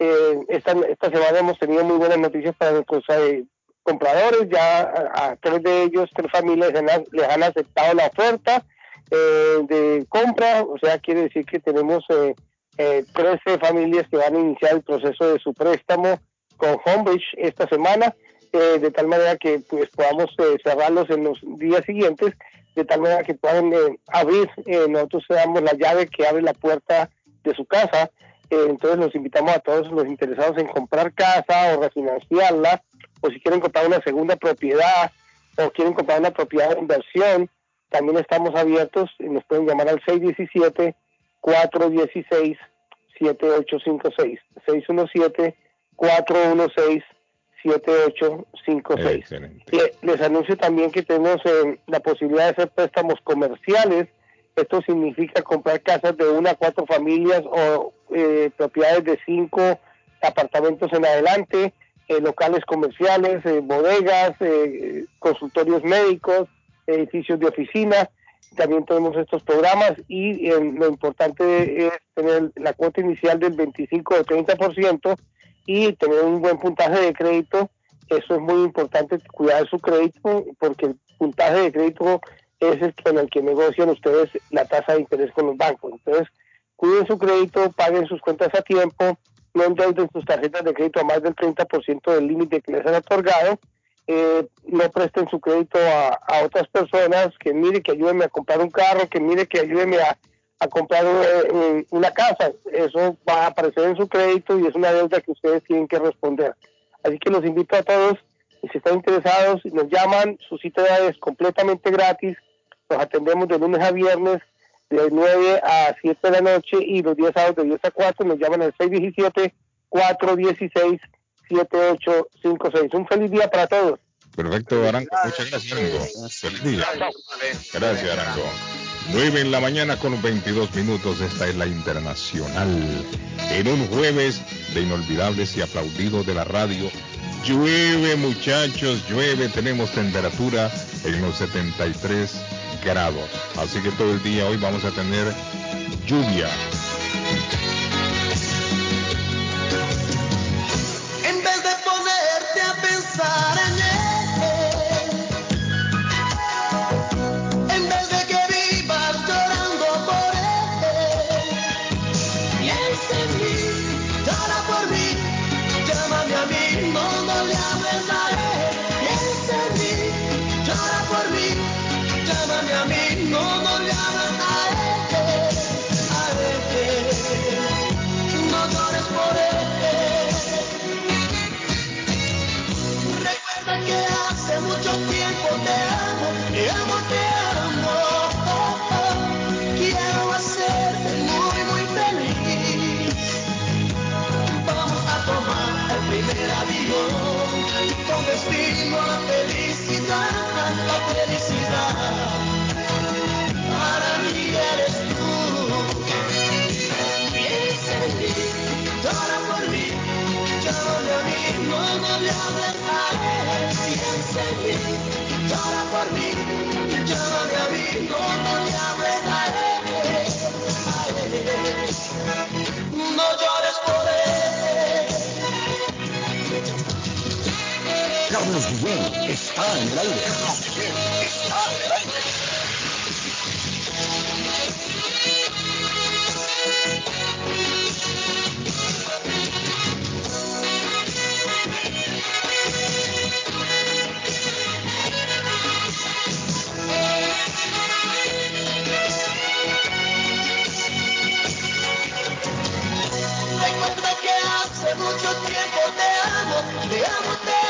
Eh, esta, esta semana hemos tenido muy buenas noticias para nuestros eh, compradores, ya a, tres de ellos, tres familias les han aceptado la oferta eh, de compra, o sea, quiere decir que tenemos eh, eh, 13 familias que van a iniciar el proceso de su préstamo con Homebridge esta semana, eh, de tal manera que pues podamos eh, cerrarlos en los días siguientes, de tal manera que puedan eh, abrir, nosotros damos la llave que abre la puerta de su casa, entonces los invitamos a todos los interesados en comprar casa o refinanciarla, o si quieren comprar una segunda propiedad, o quieren comprar una propiedad de inversión, también estamos abiertos y nos pueden llamar al 617 416 7856 617 416 7856 Excelente. Eh, les anuncio también que tenemos eh, la posibilidad de hacer préstamos comerciales. Esto significa comprar casas de una a cuatro familias o eh, propiedades de cinco apartamentos en adelante, eh, locales comerciales, eh, bodegas, eh, consultorios médicos, edificios de oficina. También tenemos estos programas y eh, lo importante es tener la cuota inicial del 25 o 30% y tener un buen puntaje de crédito. Eso es muy importante, cuidar su crédito, porque el puntaje de crédito es el con el que negocian ustedes la tasa de interés con los bancos. Entonces, cuiden su crédito, paguen sus cuentas a tiempo, no endeuden sus tarjetas de crédito a más del 30% del límite que les han otorgado, eh, no presten su crédito a, otras personas, que mire que ayúdenme a comprar un carro, que mire que ayúdenme a, comprar eh, eh, una casa. Eso va a aparecer en su crédito y es una deuda que ustedes tienen que responder. Así que los invito a todos, si están interesados, nos llaman, su cita es completamente gratis, los atendemos de lunes a viernes de 9 a 7 de la noche y los días sábados de 10 a 4 nos llaman al 617-416-7856. Un feliz día para todos. Perfecto, Arango. Muchas gracias, Arango. Feliz día. Gracias, Arango. 9 en la mañana con 22 minutos. Esta es la internacional. En un jueves de inolvidables y aplaudidos de la radio. Llueve, muchachos, llueve. Tenemos temperatura en los 73 grados. Así que todo el día hoy vamos a tener lluvia. bien está en el aire. Está en. Recuerda que hace mucho tiempo te amo, te amo, te amo.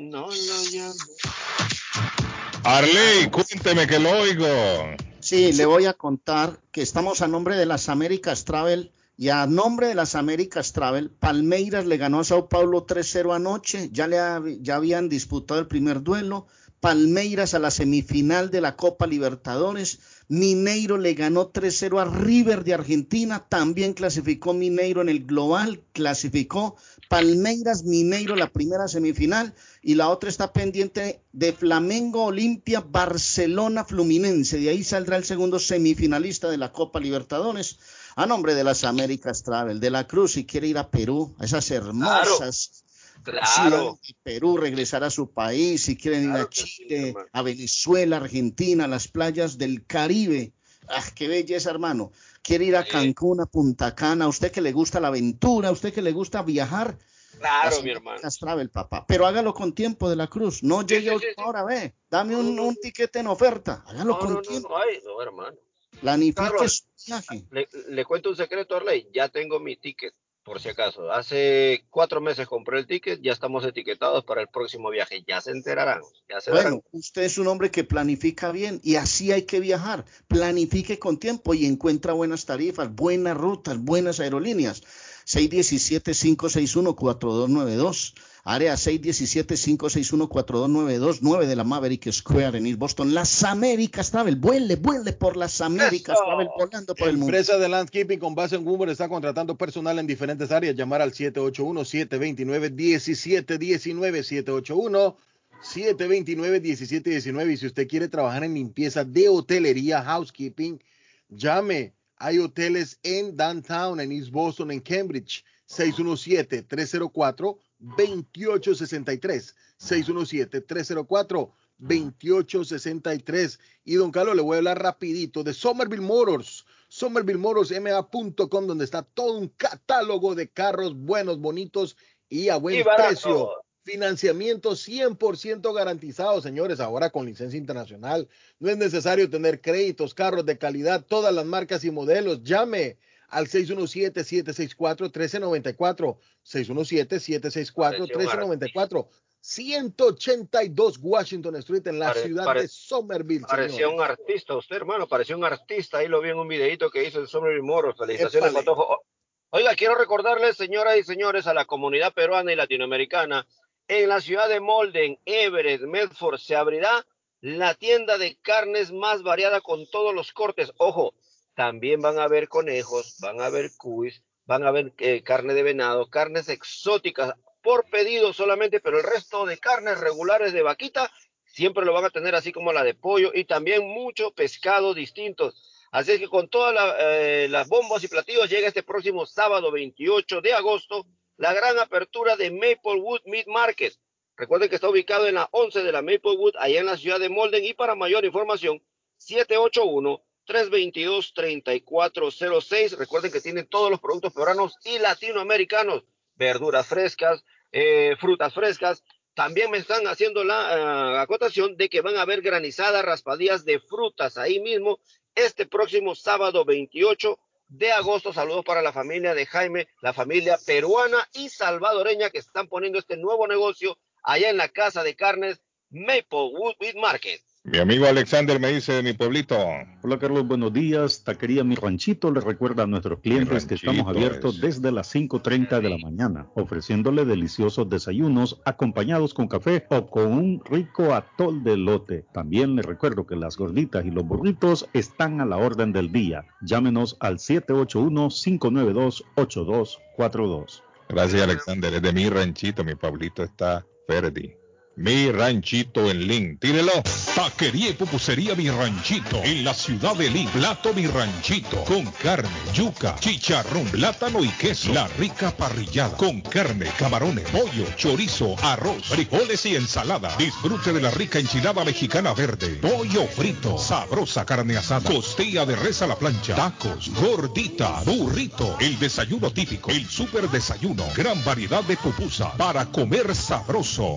No. Arley, cuénteme que lo oigo. Sí, le voy a contar que estamos a nombre de las Américas Travel y a nombre de las Américas Travel, Palmeiras le ganó a Sao Paulo 3-0 anoche, ya, le ya habían disputado el primer duelo, Palmeiras a la semifinal de la Copa Libertadores, Mineiro le ganó 3-0 a River de Argentina, también clasificó Mineiro en el global, clasificó Palmeiras Mineiro la primera semifinal. Y la otra está pendiente de Flamengo Olimpia Barcelona Fluminense, de ahí saldrá el segundo semifinalista de la Copa Libertadores. A nombre de las Américas Travel, de la Cruz, si quiere ir a Perú, a esas hermosas Claro. de Perú, regresar a su país, si quieren ir a Chile, a Venezuela, Argentina, las playas del Caribe. ¡Ah, qué belleza, hermano! Quiere ir a Cancún, a Punta Cana, a usted que le gusta la aventura, a usted que le gusta viajar. Claro, Las mi hermano. Travel, papá. Pero hágalo con tiempo de la Cruz. No llegue a última hora, ve. Dame un, un tiquete en oferta. Hágalo No, con no, no, tiempo. no, ay, no, hermano. Planifique Carlos, su viaje. Le, le cuento un secreto, Arley. Ya tengo mi ticket, por si acaso. Hace cuatro meses compré el ticket, ya estamos etiquetados para el próximo viaje. Ya se enterarán, ya se darán. Bueno, usted es un hombre que planifica bien y así hay que viajar. Planifique con tiempo y encuentra buenas tarifas, buenas rutas, buenas aerolíneas. 617-561-4292. Área 617-561-4292. 9 de la Maverick Square en East Boston. Las Américas Travel. Vuele, vuele por las Américas Travel, volando por el mundo. Empresa de Landscaping con base en Woodward está contratando personal en diferentes áreas. Llamar al 781-729-1719. 729-1719. Y si usted quiere trabajar en limpieza de hotelería, housekeeping, llame. Hay hoteles en Downtown, en East Boston, en Cambridge. 617-304-2863. 617-304-2863. Y don Carlos, le voy a hablar rapidito de Somerville Motors. SomervilleMotorsMA.com, donde está todo un catálogo de carros buenos, bonitos y a buen Y precio. Financiamiento 100% garantizado, señores, ahora con licencia internacional. No es necesario tener créditos, carros de calidad, todas las marcas y modelos. Llame al 617-764-1394. 617-764-1394. 182 Washington Street en la Pare- ciudad pare- de Somerville. Parecía un artista, usted hermano, parecía un artista. Ahí lo vi en un videito que hizo el Somerville Moros. Felicitaciones, Épale. Patojo. Oiga, quiero recordarles, señoras y señores, a la comunidad peruana y latinoamericana, en la ciudad de Molden, Everett, Medford, se abrirá la tienda de carnes más variada con todos los cortes. Ojo, también van a haber conejos, van a haber cuis, van a haber eh, carne de venado, carnes exóticas por pedido solamente, pero el resto de carnes regulares de vaquita siempre lo van a tener así como la de pollo y también mucho pescado distintos. Así es que con todas eh, las bombas y platillos llega este próximo sábado 28 de agosto la gran apertura de Maplewood Meat Market. Recuerden que está ubicado en la 11 de la Maplewood, allá en la ciudad de Molden. Y para mayor información, 781-322-3406. Recuerden que tienen todos los productos peruanos y latinoamericanos, verduras frescas, eh, frutas frescas. También me están haciendo la ah, acotación de que van a haber granizadas, raspadillas de frutas ahí mismo este próximo sábado 28 de agosto. Saludos para la familia de Jaime, la familia peruana y salvadoreña que están poniendo este nuevo negocio allá en la casa de carnes Maplewood Market. Mi amigo Alexander me dice de mi pueblito. Hola Carlos, buenos días. Taquería Mi Ranchito le recuerda a nuestros clientes que estamos abiertos es. desde las 5.30 de la mañana, ofreciéndole deliciosos desayunos acompañados con café o con un rico atol de lote. También le recuerdo que las gorditas y los burritos están a la orden del día. Llámenos al 781-592-8242. Gracias, Alexander. Es de mi ranchito. Mi pueblito está verde. Mi ranchito en Link. Tírelo. Taquería y pupusería Mi Ranchito en la ciudad de Lima. Plato Mi Ranchito con carne, yuca, chicharrón, plátano y queso. La rica parrillada con carne, camarones, pollo, chorizo, arroz, frijoles y ensalada. Disfrute de la rica enchilada mexicana verde, pollo frito, sabrosa carne asada, costilla de res a la plancha, tacos, gordita, burrito, el desayuno típico, el super desayuno, gran variedad de pupusa para comer sabroso.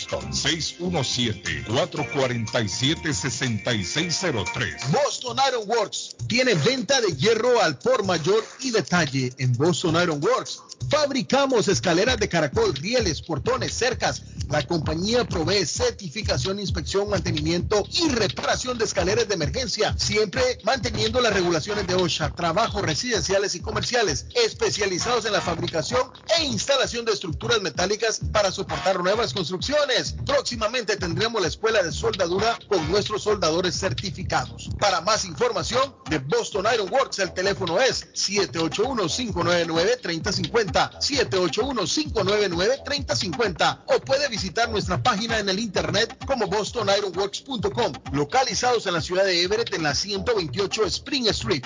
617-447-6603. Boston Iron Works tiene venta de hierro al por mayor y detalle en Boston Iron Works. Fabricamos escaleras de caracol, rieles, portones, cercas. La compañía provee certificación, inspección, mantenimiento y reparación de escaleras de emergencia, siempre manteniendo las regulaciones de OSHA. Trabajos residenciales y comerciales especializados en la fabricación e instalación de estructuras metálicas para soportar nuevas construcciones. Próximamente tendremos la escuela de soldadura con nuestros soldadores certificados. Para más información de Boston Iron Works, el teléfono es 781-599-3050, 781-599-3050 o puede visitar nuestra página en el internet como bostonironworks.com, localizados en la ciudad de Everett en la 128 Spring Street.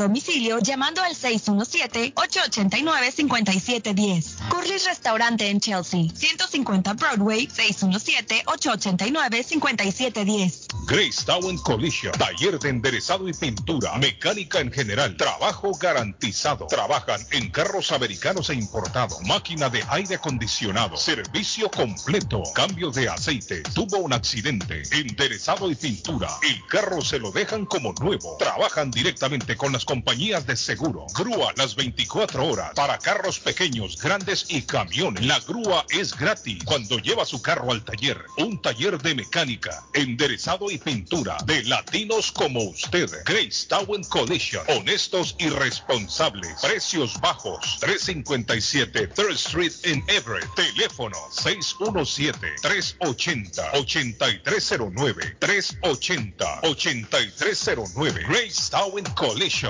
domicilio llamando al 617-889-5710. Curly's Restaurante en Chelsea, 150 Broadway, 617-889-5710. Grace Town Collision, taller de enderezado y pintura, mecánica en general, trabajo garantizado. Trabajan en carros americanos e importados, máquina de aire acondicionado, servicio completo, cambio de aceite, tuvo un accidente, enderezado y pintura. El carro se lo dejan como nuevo. Trabajan directamente con las compañías de seguro. Grúa las 24 horas para carros pequeños, grandes y camiones. La grúa es gratis cuando lleva su carro al taller. Un taller de mecánica, enderezado y pintura de latinos como usted. Grace Town Collision. Honestos y responsables. Precios bajos. 357 Third Street en Everett. Teléfono 617-380-8309. 380-8309. Grace Town Collision.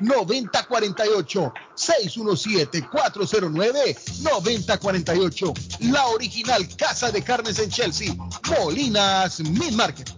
617-409-9048. 617-409-9048. La original Casa de Carnes en Chelsea, Molinas Meat Market.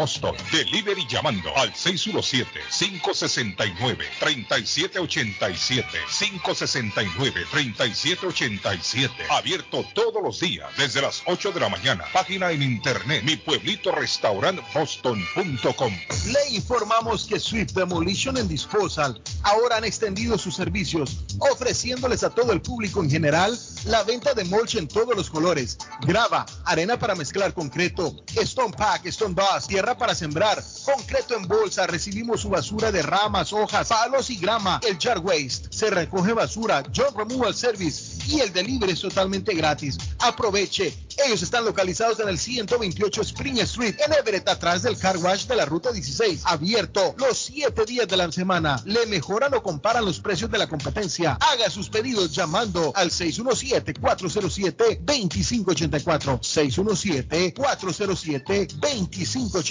Boston. Delivery llamando al 617-569-3787. 569-3787. Abierto todos los días desde las 8 de la mañana. Página en internet mi pueblito restaurant boston.com. Le informamos que Swift Demolition and Disposal ahora han extendido sus servicios, ofreciéndoles a todo el público en general la venta de mulch en todos los colores, grava, arena para mezclar concreto, stone pack, stone bus, tierra para sembrar, concreto en bolsa, recibimos su basura de ramas, hojas, palos y grama, el jar waste, se recoge basura, job removal service y el delivery es totalmente gratis. Aproveche, ellos están localizados en el 128 Spring Street, en Everett, atrás del car wash de la ruta 16, abierto los 7 días de la semana. Le mejoran o comparan los precios de la competencia. Haga sus pedidos llamando al 617-407-2584. 617-407-2584.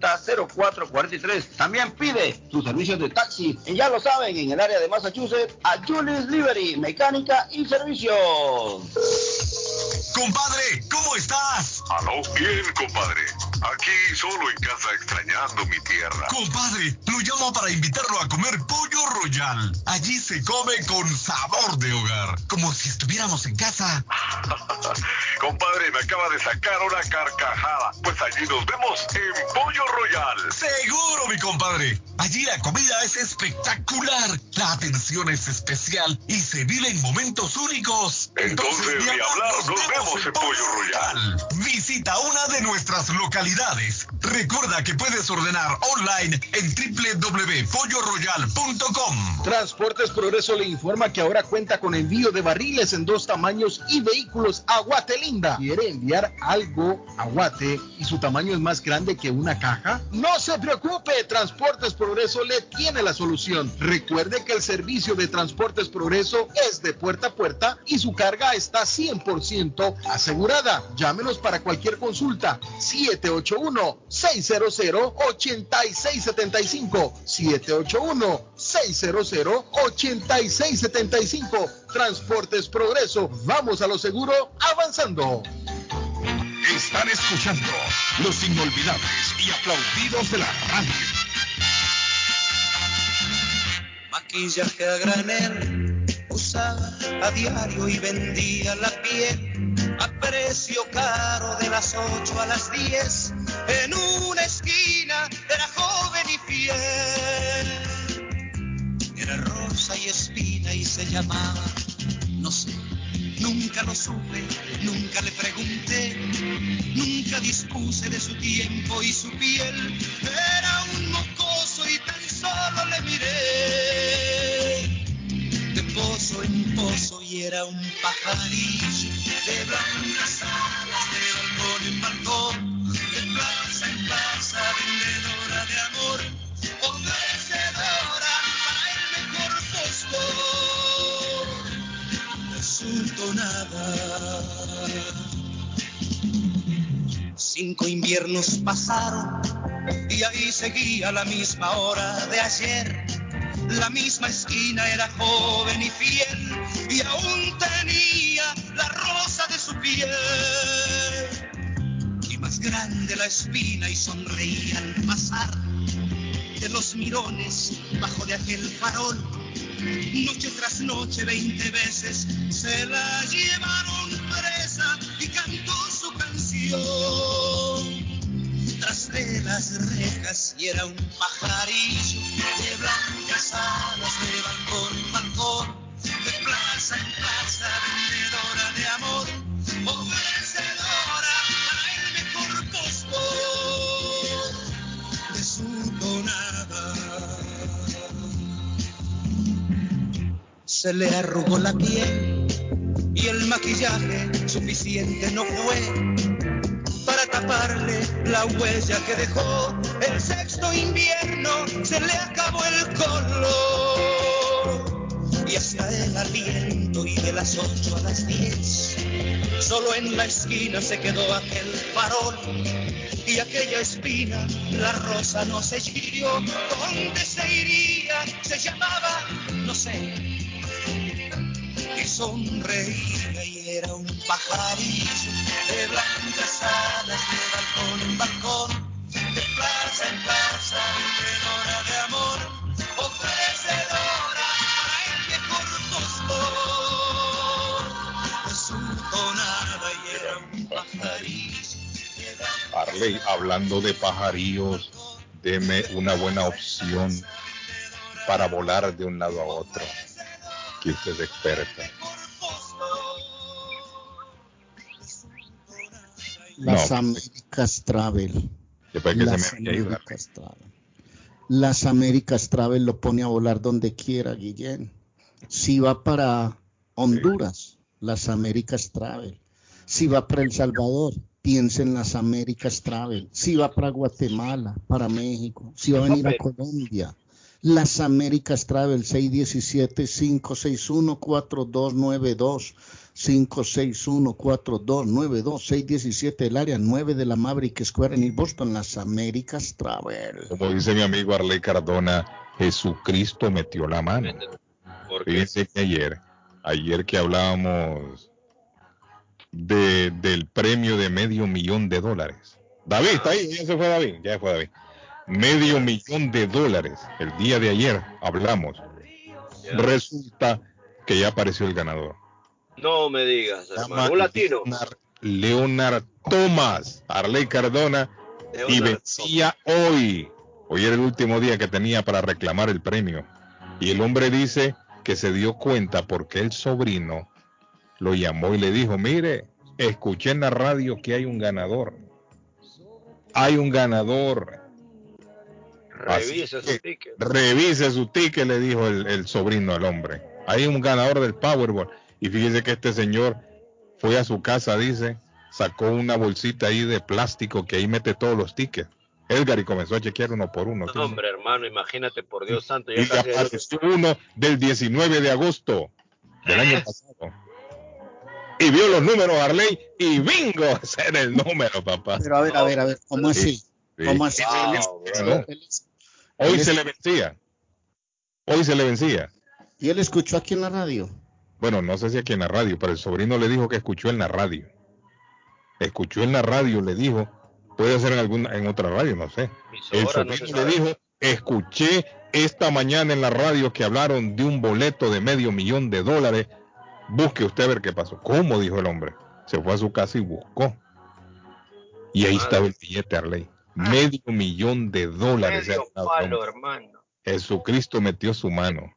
617-840-0443. También pide sus servicios de taxi, y ya lo saben, en el área de Massachusetts, a Julius Liberty, mecánica y servicios. Compadre, ¿cómo estás? Aló, bien, compadre. Aquí solo en casa extrañando mi tierra. Compadre, lo llamo para invitarlo a comer pollo royal. Allí se come con sabor de hogar, como si estuviéramos en casa. compadre, me acaba de sacar una carcajada. Pues allí nos vemos en Pollo Royal. Seguro, mi compadre. Allí la comida es espectacular, la atención es especial y se viven momentos únicos. Entonces, ni hablar, nos vemos en Pollo Royal. Visita una de nuestras localidades. Recuerda que puedes ordenar online en www.polloroyal.com. Transportes Progreso le informa que ahora cuenta con envío de barriles en dos tamaños y vehículos a Guatelinda. ¿Quiere enviar algo a Guate y su tamaño es más grande que una caja? No se preocupe, Transportes Progreso le tiene la solución. Recuerde que el servicio de Transportes Progreso es de puerta a puerta y su carga está 100% asegurada. Llámenos para cualquier consulta. 781-600-8675. 781-600-8675. Transportes Progreso. Vamos a lo seguro avanzando. Están escuchando los inolvidables y aplaudidos de la radio. Maquillaje a granel, usaba a diario y vendía la piel a precio caro de las 8 a las 10. En una esquina era joven y fiel. Era rosa y espina y se llamaba, nunca lo supe, nunca le pregunté, nunca dispuse de su tiempo y su piel. Era un mocoso y tan solo le miré. De pozo en pozo y era un pajarillo de blancas alas, de balcón en balcón, Cinco inviernos pasaron y ahí seguía la misma hora de ayer. La misma esquina era joven y fiel y aún tenía la rosa de su piel. Y más grande la espina y sonreía al pasar de los mirones bajo de aquel farol. Noche tras noche, veinte veces se la llevaron presa y cantó tras de las rejas y era un pajarillo de blancas alas de balcón en balcón, de plaza en plaza, vendedora de amor, ofrecedora para el mejor postor de su tonada. Se le arrugó la piel y el maquillaje suficiente no fue taparle la huella que dejó el sexto invierno. Se le acabó el color. Y hasta el aliento y de las ocho a las diez solo en la esquina se quedó aquel farol. Y aquella espina la rosa no se hirió. Dónde se iría se llamaba no sé. Y sonreía era un pajarillo de blancas alas de balcón en balcón, de plaza en plaza, vendedora de amor, ofrecedora el mejor postor de su tonada y era un pajarillo. Arley, hablando de pajarillos, deme una buena opción para volar de un lado a otro, que usted es experta. Las No. Américas Travel. Después que se Las me. Américas Travel. Las Américas Travel lo pone a volar donde quiera, Guillén. Si va para Honduras, las Américas Travel. Si va para El Salvador, piensa en las Américas Travel. Si va para Guatemala, para México, si va a venir a Colombia, las Américas Travel 617-561-4292. 561-4292, 617 el área 9 de la Maverick Square en Boston, las Américas Travel. Como dice mi amigo Arley Cardona, Jesucristo metió la mano. Fíjense que ayer, ayer que hablábamos de, del premio de medio millón de dólares. David, está ahí, ya se fue David, ya se fue David. Medio millón de dólares. El día de ayer hablamos. Resulta que ya apareció el ganador. No me digas, hermano. Un latino. Leonard, Leonard Thomas, Arley Cardona, y vencía hoy. Hoy era el último día que tenía para reclamar el premio. Y el hombre dice que se dio cuenta porque el sobrino lo llamó y le dijo, mire, escuché en la radio que hay un ganador. Hay un ganador. Revise Así su ticket. Revise su ticket, le dijo el, el sobrino al hombre. Hay un ganador del Powerball. Y fíjese que este señor fue a su casa, dice, sacó una bolsita ahí de plástico que ahí mete todos los tickets. Edgar y comenzó a chequear uno por uno. No, hombre, hermano, imagínate, por Dios santo. Ya Y apareció uno del 19 de agosto del año pasado. Y vio los números, Arley, y bingo, ese era el número, papá. Pero a ver, a ver, a ver, ¿cómo así? Sí. ¿Cómo así? Wow, él- Hoy se le vencía. Hoy se le vencía. ¿Y él escuchó aquí en la radio? Bueno, no sé si aquí en la radio, pero el sobrino le dijo que escuchó en la radio. Escuchó en la radio, le dijo, puede ser en alguna, en otra radio, no sé. El no sobrino le dijo, escuché esta mañana en la radio que hablaron de un boleto de medio millón de dólares. Busque usted a ver qué pasó. ¿Cómo? dijo el hombre. Se fue a su casa y buscó. Y ahí estaba el billete, Arley. Medio millón de dólares. Medio palo, hermano. Jesucristo metió su mano.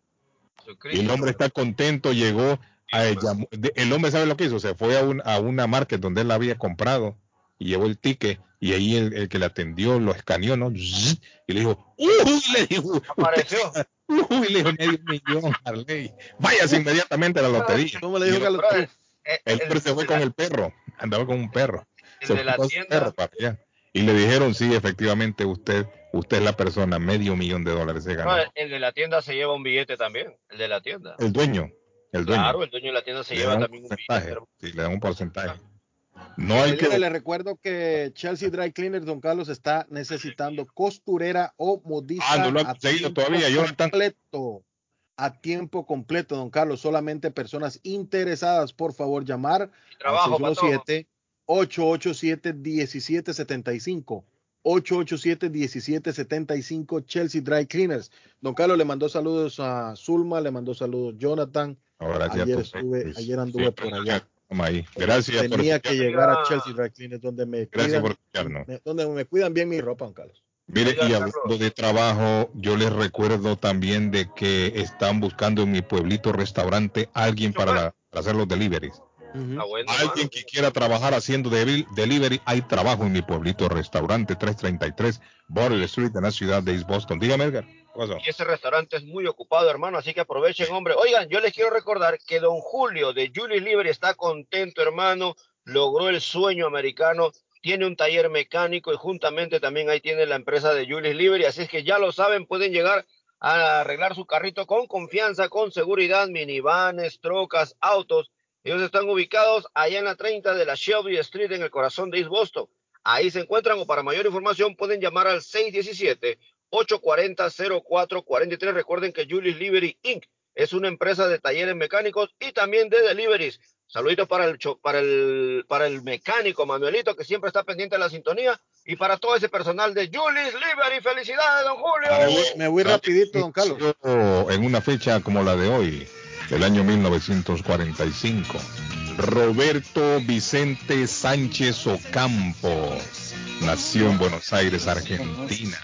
Y el hombre está contento, llegó, a, llamó- de- el hombre sabe lo que hizo, se fue a, un- a una market donde él la había comprado y llevó el ticket y ahí el, el que le atendió lo escaneó, ¿no? Y le dijo, uy, le dijo, Apareció. uy, le dijo medio millón, Arley. Váyase inmediatamente a la lotería. ¿Cómo le dijo que el, eh, el el- hombre se fue con el perro, andaba con un perro. el Se de fue la tienda. perro para allá. Y le dijeron, sí, efectivamente, usted, usted es la persona, medio millón de dólares se ganó. No, el, de la tienda se lleva un billete también. El de la tienda. El dueño, el dueño. Claro, el dueño de la tienda se le lleva también un billete. porcentaje, hermano. sí, le dan un porcentaje. No hay que le recuerdo que Chelsea Dry Cleaner, don Carlos, está necesitando costurera o modista Ah, no lo han tiempo todavía, Jonathan. completo. A tiempo completo, don Carlos. Solamente personas interesadas, por favor, llamar Trabajo, al 617-887-1775. 887-1775 Chelsea Dry Cleaners. Don Carlos le mandó saludos a Zulma, le mandó saludos Jonathan. Ahora ayer estuve, sí, ayer anduve por allá. Ahí. Gracias por Tenía que llegar a Chelsea Dry Cleaners donde me Gracias cuidan, por escucharnos. me- donde me cuidan bien mi ropa, don Carlos. Mire, y hablando de trabajo, yo les recuerdo también de que están buscando en mi pueblito restaurante alguien para, la- para hacer los deliveries. Ah, bueno, Alguien que quiera trabajar haciendo delivery, hay trabajo en mi pueblito restaurante 333 Border Street en la ciudad de East Boston. Dígame, Edgar. Y ese restaurante es muy ocupado, hermano, así que aprovechen, hombre. Oigan, yo les quiero recordar que don Julio de Julius Libre está contento, hermano. Logró el sueño americano. Tiene un taller mecánico y juntamente también ahí tiene la empresa de Julius Libre. Así es que ya lo saben, pueden llegar a arreglar su carrito con confianza, con seguridad, minivanes, trocas, autos. Ellos están ubicados allá en la 30 de la Shelby Street en el corazón de East Boston. Ahí se encuentran o para mayor información pueden llamar al 617-840-0443. Recuerden que Julius Liberty Inc. es una empresa de talleres mecánicos y también de deliveries. Saluditos para el, cho- para el, para el mecánico Manuelito que siempre está pendiente de la sintonía y para todo ese personal de Julius Liberty. Felicidades, don Julio. Me voy rapidito, don Carlos. En una fecha como la de hoy, del año 1945, Roberto Vicente Sánchez Ocampo nació en Buenos Aires, Argentina.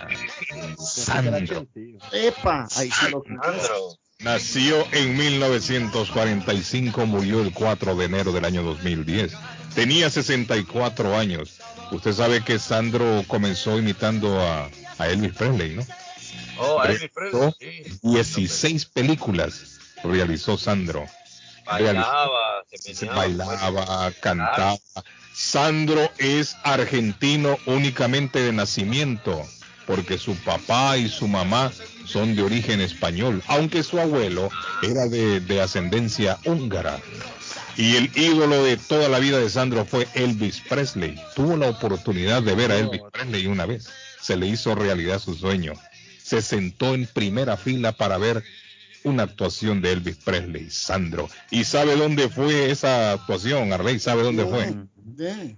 Sandro. Epa, Sandro. Nació en 1945, murió el 4 de enero del año 2010. Tenía 64 años. Usted sabe que Sandro comenzó imitando a, a Elvis Presley, ¿no? Oh, a Elvis Presley, sí. 16 películas realizó Sandro. Bailaba, se bailaba, cantaba. Sandro es argentino únicamente de nacimiento, porque su papá y su mamá son de origen español, aunque su abuelo era de, de ascendencia húngara. Y el ídolo de toda la vida de Sandro fue Elvis Presley. Tuvo la oportunidad de ver a Elvis Presley una vez. Se le hizo realidad su sueño. Se sentó en primera fila para ver una actuación de Elvis Presley, Sandro. ¿Y sabe dónde fue esa actuación, Arley? ¿Sabe dónde fue? De-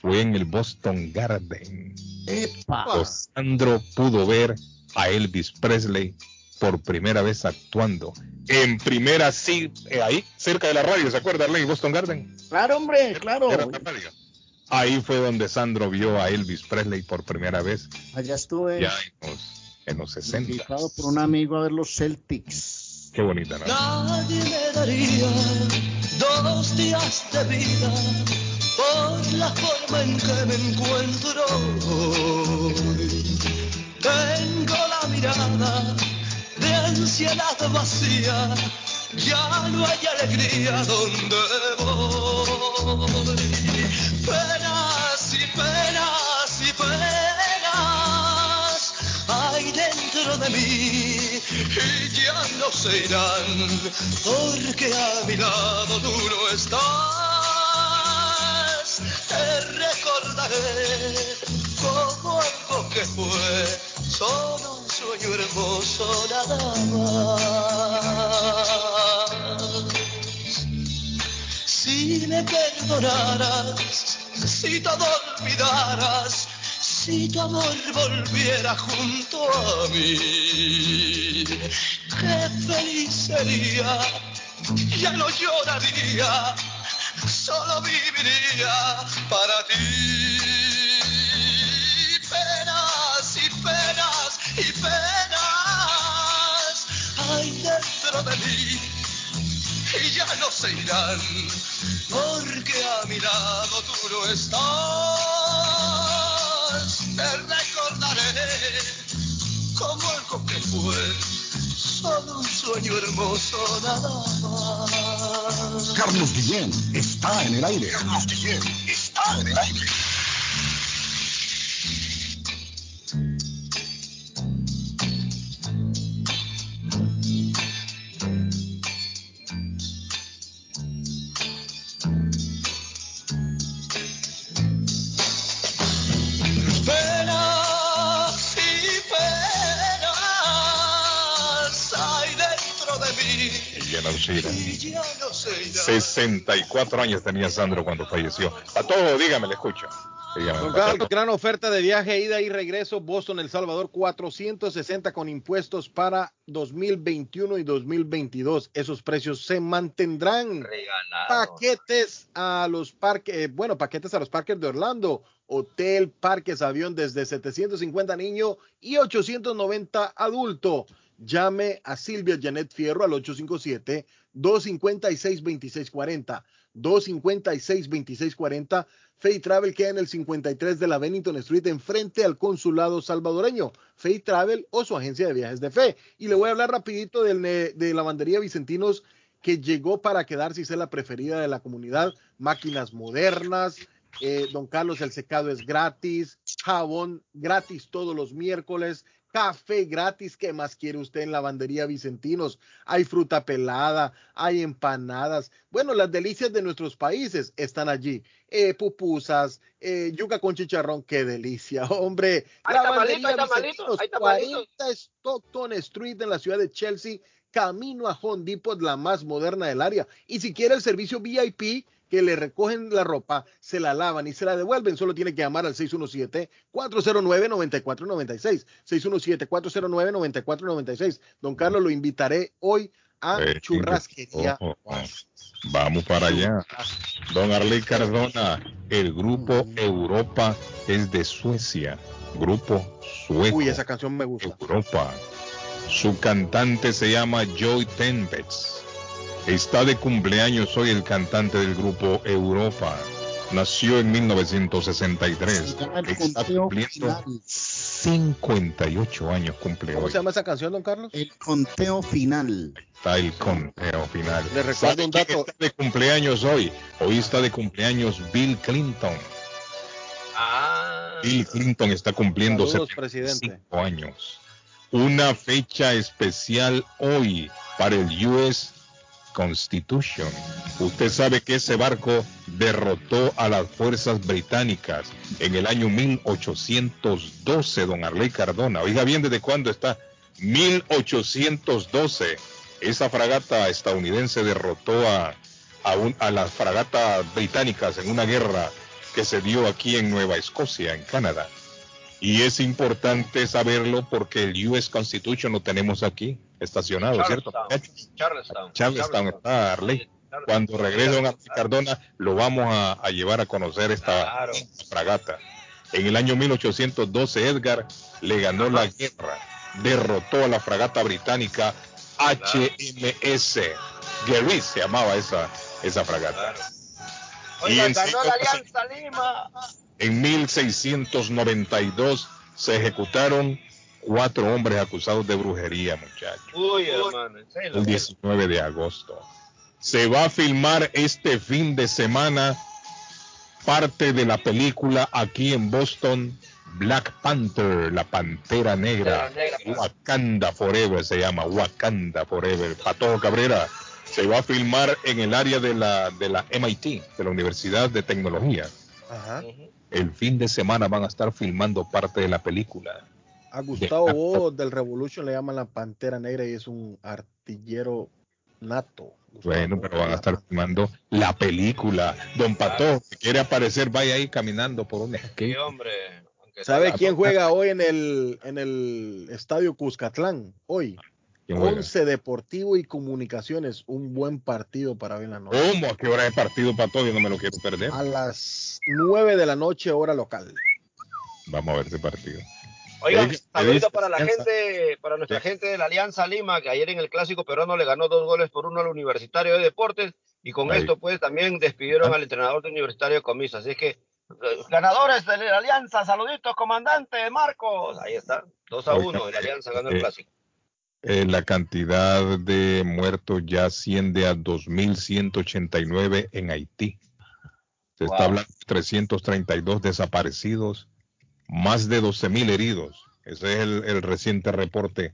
Fue en el Boston Garden. Epa. Pues Sandro pudo ver a Elvis Presley por primera vez actuando. En primera, sí, eh, ahí, cerca de la radio, ¿se acuerda, Arley? Boston Garden. Claro, hombre, claro. Era la radio. Ahí fue donde Sandro vio a Elvis Presley por primera vez, Allá estuve ya los, en los 60. invitado por un amigo a ver los Celtics. Qué bonita, ¿no? Nadie me daría dos días de vida por la forma en que me encuentro hoy. Tengo la mirada de ansiedad vacía, ya no hay alegría donde voy. Penas y penas y penas de mí y ya no se irán porque a mi lado tú no estás. Te recordaré como algo que fue solo un sueño hermoso nada más. Si me perdonaras, si todo olvidaras, si tu amor volviera junto a mí, qué feliz sería, ya no lloraría, solo viviría para ti. Penas y penas y penas hay dentro de mí y ya no se irán, porque a mi lado tú no estás. Te recordaré como algo que fue solo un sueño hermoso nada más. Carlos Guillén está en el aire. Carlos Guillén está en el aire. Y ya no se irá. y ya no se irán. 64 años tenía Sandro cuando falleció. A todo, dígame, le escucho. Dígame, Don Pato. Carlos, gran oferta de viaje, ida y regreso, Boston, El Salvador, 460 con impuestos para 2021 y 2022. Esos precios se mantendrán. Paquetes a los parques, eh, bueno, paquetes a los parques de Orlando, hotel, parques, avión desde 750 niño y 890 adulto. Llame a Silvia Janet Fierro al 857-256-2640. 256-2640. Fay Travel queda en el 53 de la Bennington Street, enfrente al consulado salvadoreño. Fay Travel o su agencia de viajes de fe. Y le voy a hablar rapidito del, de lavandería Vicentinos que llegó para quedarse y ser la preferida de la comunidad. Máquinas modernas. eh, don Carlos, el secado es gratis. Jabón gratis todos los miércoles. Café gratis, ¿qué más quiere usted en Lavandería Vicentinos? Hay fruta pelada, hay empanadas. Bueno, las delicias de nuestros países están allí. Eh, pupusas, eh, yuca con chicharrón, qué delicia, hombre. Hay Lavandería tamalito, hay tamalito, Vicentinos, hay tamalito. 40 Stockton Street en la ciudad de Chelsea, camino a Home Depot, la más moderna del área. Y si quiere el servicio VIP, que le recogen la ropa, se la lavan y se la devuelven, solo tiene que llamar al 617-409-9496. 617-409-9496. Don Carlos, lo invitaré hoy a Eh, Churrasquería. ojo, ojo. Vamos para allá. Don Arley Cardona, el grupo Europa es de Suecia. Grupo sueco. Uy, esa canción me gusta. Europa. Su cantante se llama Joy Tenbets. Está de cumpleaños hoy el cantante del grupo Europa. Nació en 1963. Está cumpliendo 58 años cumple ¿Cómo hoy. se llama esa canción, don Carlos? El conteo final. Está el conteo final. Le recuerdo ¿Sabe un dato. está de cumpleaños hoy? Hoy está de cumpleaños Bill Clinton. Bill Clinton está cumpliendo Saludos, 75 años. Una fecha especial hoy para el US Constitution. Usted sabe que ese barco derrotó a las fuerzas británicas en el año 1812, don Arley Cardona. Oiga bien desde cuándo está. 1812. Esa fragata estadounidense derrotó a, a, a las fragatas británicas en una guerra que se dio aquí en Nueva Escocia, en Canadá. Y es importante saberlo porque el US Constitution lo tenemos aquí, estacionado, ¿cierto? Charlestown. Charlestown. Charlestown está Arley. Cuando regrese don Arley Cardona, lo vamos a, a llevar a conocer esta fragata. En el año 1812, Edgar le ganó la guerra, derrotó a la fragata británica HMS. Gary se llamaba esa, esa fragata. Y Oiga, en ganó la Alianza Lima. En 1692 se ejecutaron cuatro hombres acusados de brujería, muchachos. Uy, hermano. El 19 de agosto. Se va a filmar este fin de semana parte de la película aquí en Boston, Black Panther, la Pantera Negra. Wakanda Forever se llama, Wakanda Forever. Patojo Cabrera. Se va a filmar en el área de la, de la MIT, de la Universidad de Tecnología. Ajá. El fin de semana van a estar filmando parte de la película. A Gustavo Bo del Revolution le llaman la Pantera Negra y es un artillero nato. Bueno, pero van a estar filmando la película. Don Pato, si quiere aparecer, vaya ahí caminando por un Sí, esquina. hombre. ¿Sabe quién juega hoy en el, en el estadio Cuscatlán? Hoy. Once Deportivo y Comunicaciones. Un buen partido para ver en la noche. ¿Cómo? ¿A qué hora es partido, Pato? Yo no me lo quiero perder. A las 9 de la noche, hora local. Vamos a ver ese partido. Oiga, Oiga, saludito ¿qué para la gente, para nuestra gente de la Alianza Lima, que ayer en el clásico peruano le ganó dos goles por uno al Universitario de Deportes, y con Ahí. esto pues también despidieron al entrenador del Universitario de Comisa. Así es que, eh, ganadores de la Alianza, saluditos, comandante Marcos. Ahí está, 2 a Oiga, 1, la Alianza ganó el eh, clásico. Eh, la cantidad de muertos ya asciende a 2.189 en Haití. Se está hablando de 332 desaparecidos, más de 12.000 heridos. Ese es el, el reciente reporte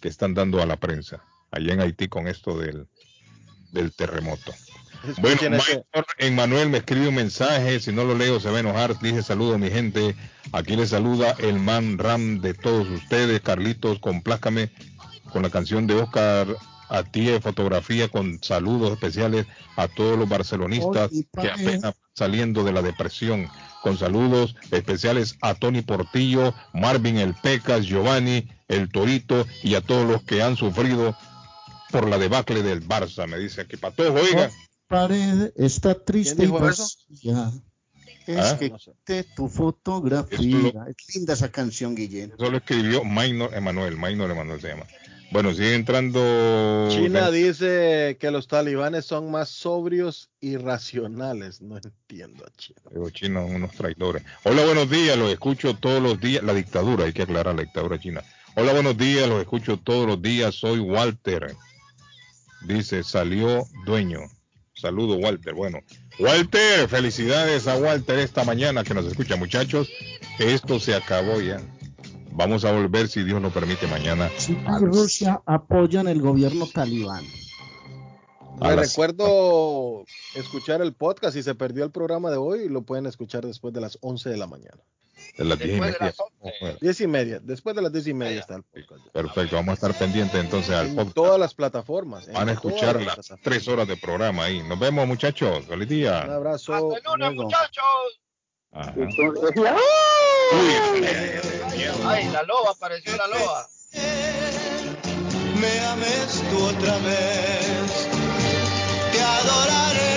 que están dando a la prensa allá en Haití con esto del, del terremoto. Bueno, ese- Maynor Emmanuel me escribe un mensaje, si no lo leo se va a enojar, dice saludo mi gente, aquí le saluda el man Ram de todos ustedes, Carlitos, complázcame con la canción de Oscar a ti de fotografía con saludos especiales a todos los barcelonistas Oye, que apenas saliendo de la depresión. Con saludos especiales a Tony Portillo, Marvin El Pecas, Giovanni El Torito y a todos los que han sufrido por la debacle del Barça. Me dice aquí Patojo, oiga. Pared está triste y vacía. Es Ah. que quité tu fotografía. Es linda esa canción, Guillén. Eso lo escribió Maynor Emanuel, Maynor Emanuel se llama. Bueno, sigue entrando. China dice que los talibanes son más sobrios y racionales. No entiendo, China. Los chinos son unos traidores. Hola, buenos días, los escucho todos los días. La dictadura, hay que aclarar la dictadura china. Hola, buenos días, los escucho todos los días. Soy Walter. Dice, salió dueño. Saludo, Walter. Bueno, Walter, felicidades a Walter esta mañana que nos escucha, muchachos. Esto se acabó ya. Vamos a volver, si Dios lo permite, mañana. China y Rusia apoyan el gobierno talibán. A Les las- recuerdo escuchar el podcast. Si se perdió el programa de hoy, lo pueden escuchar después de las 11 de la mañana. de las diez y Después de media. las 11. 10 y media. Después de las 10 y media está el podcast. Perfecto, vamos a estar pendientes entonces al En podcast. todas las plataformas. Van a escuchar las las plataformas. tres horas de programa ahí. Nos vemos, muchachos. Feliz Un día. abrazo. Hasta el lunes, muchachos. Ajá. Ay, la loba, apareció la loba. Me ames tú otra vez. Te adoraré.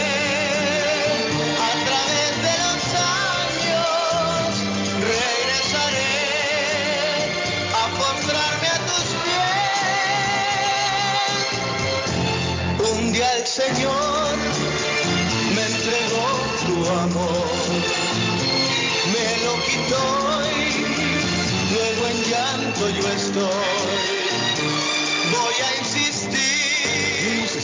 Señor me entregó tu amor, me lo quitó llanto yo estoy. Voy a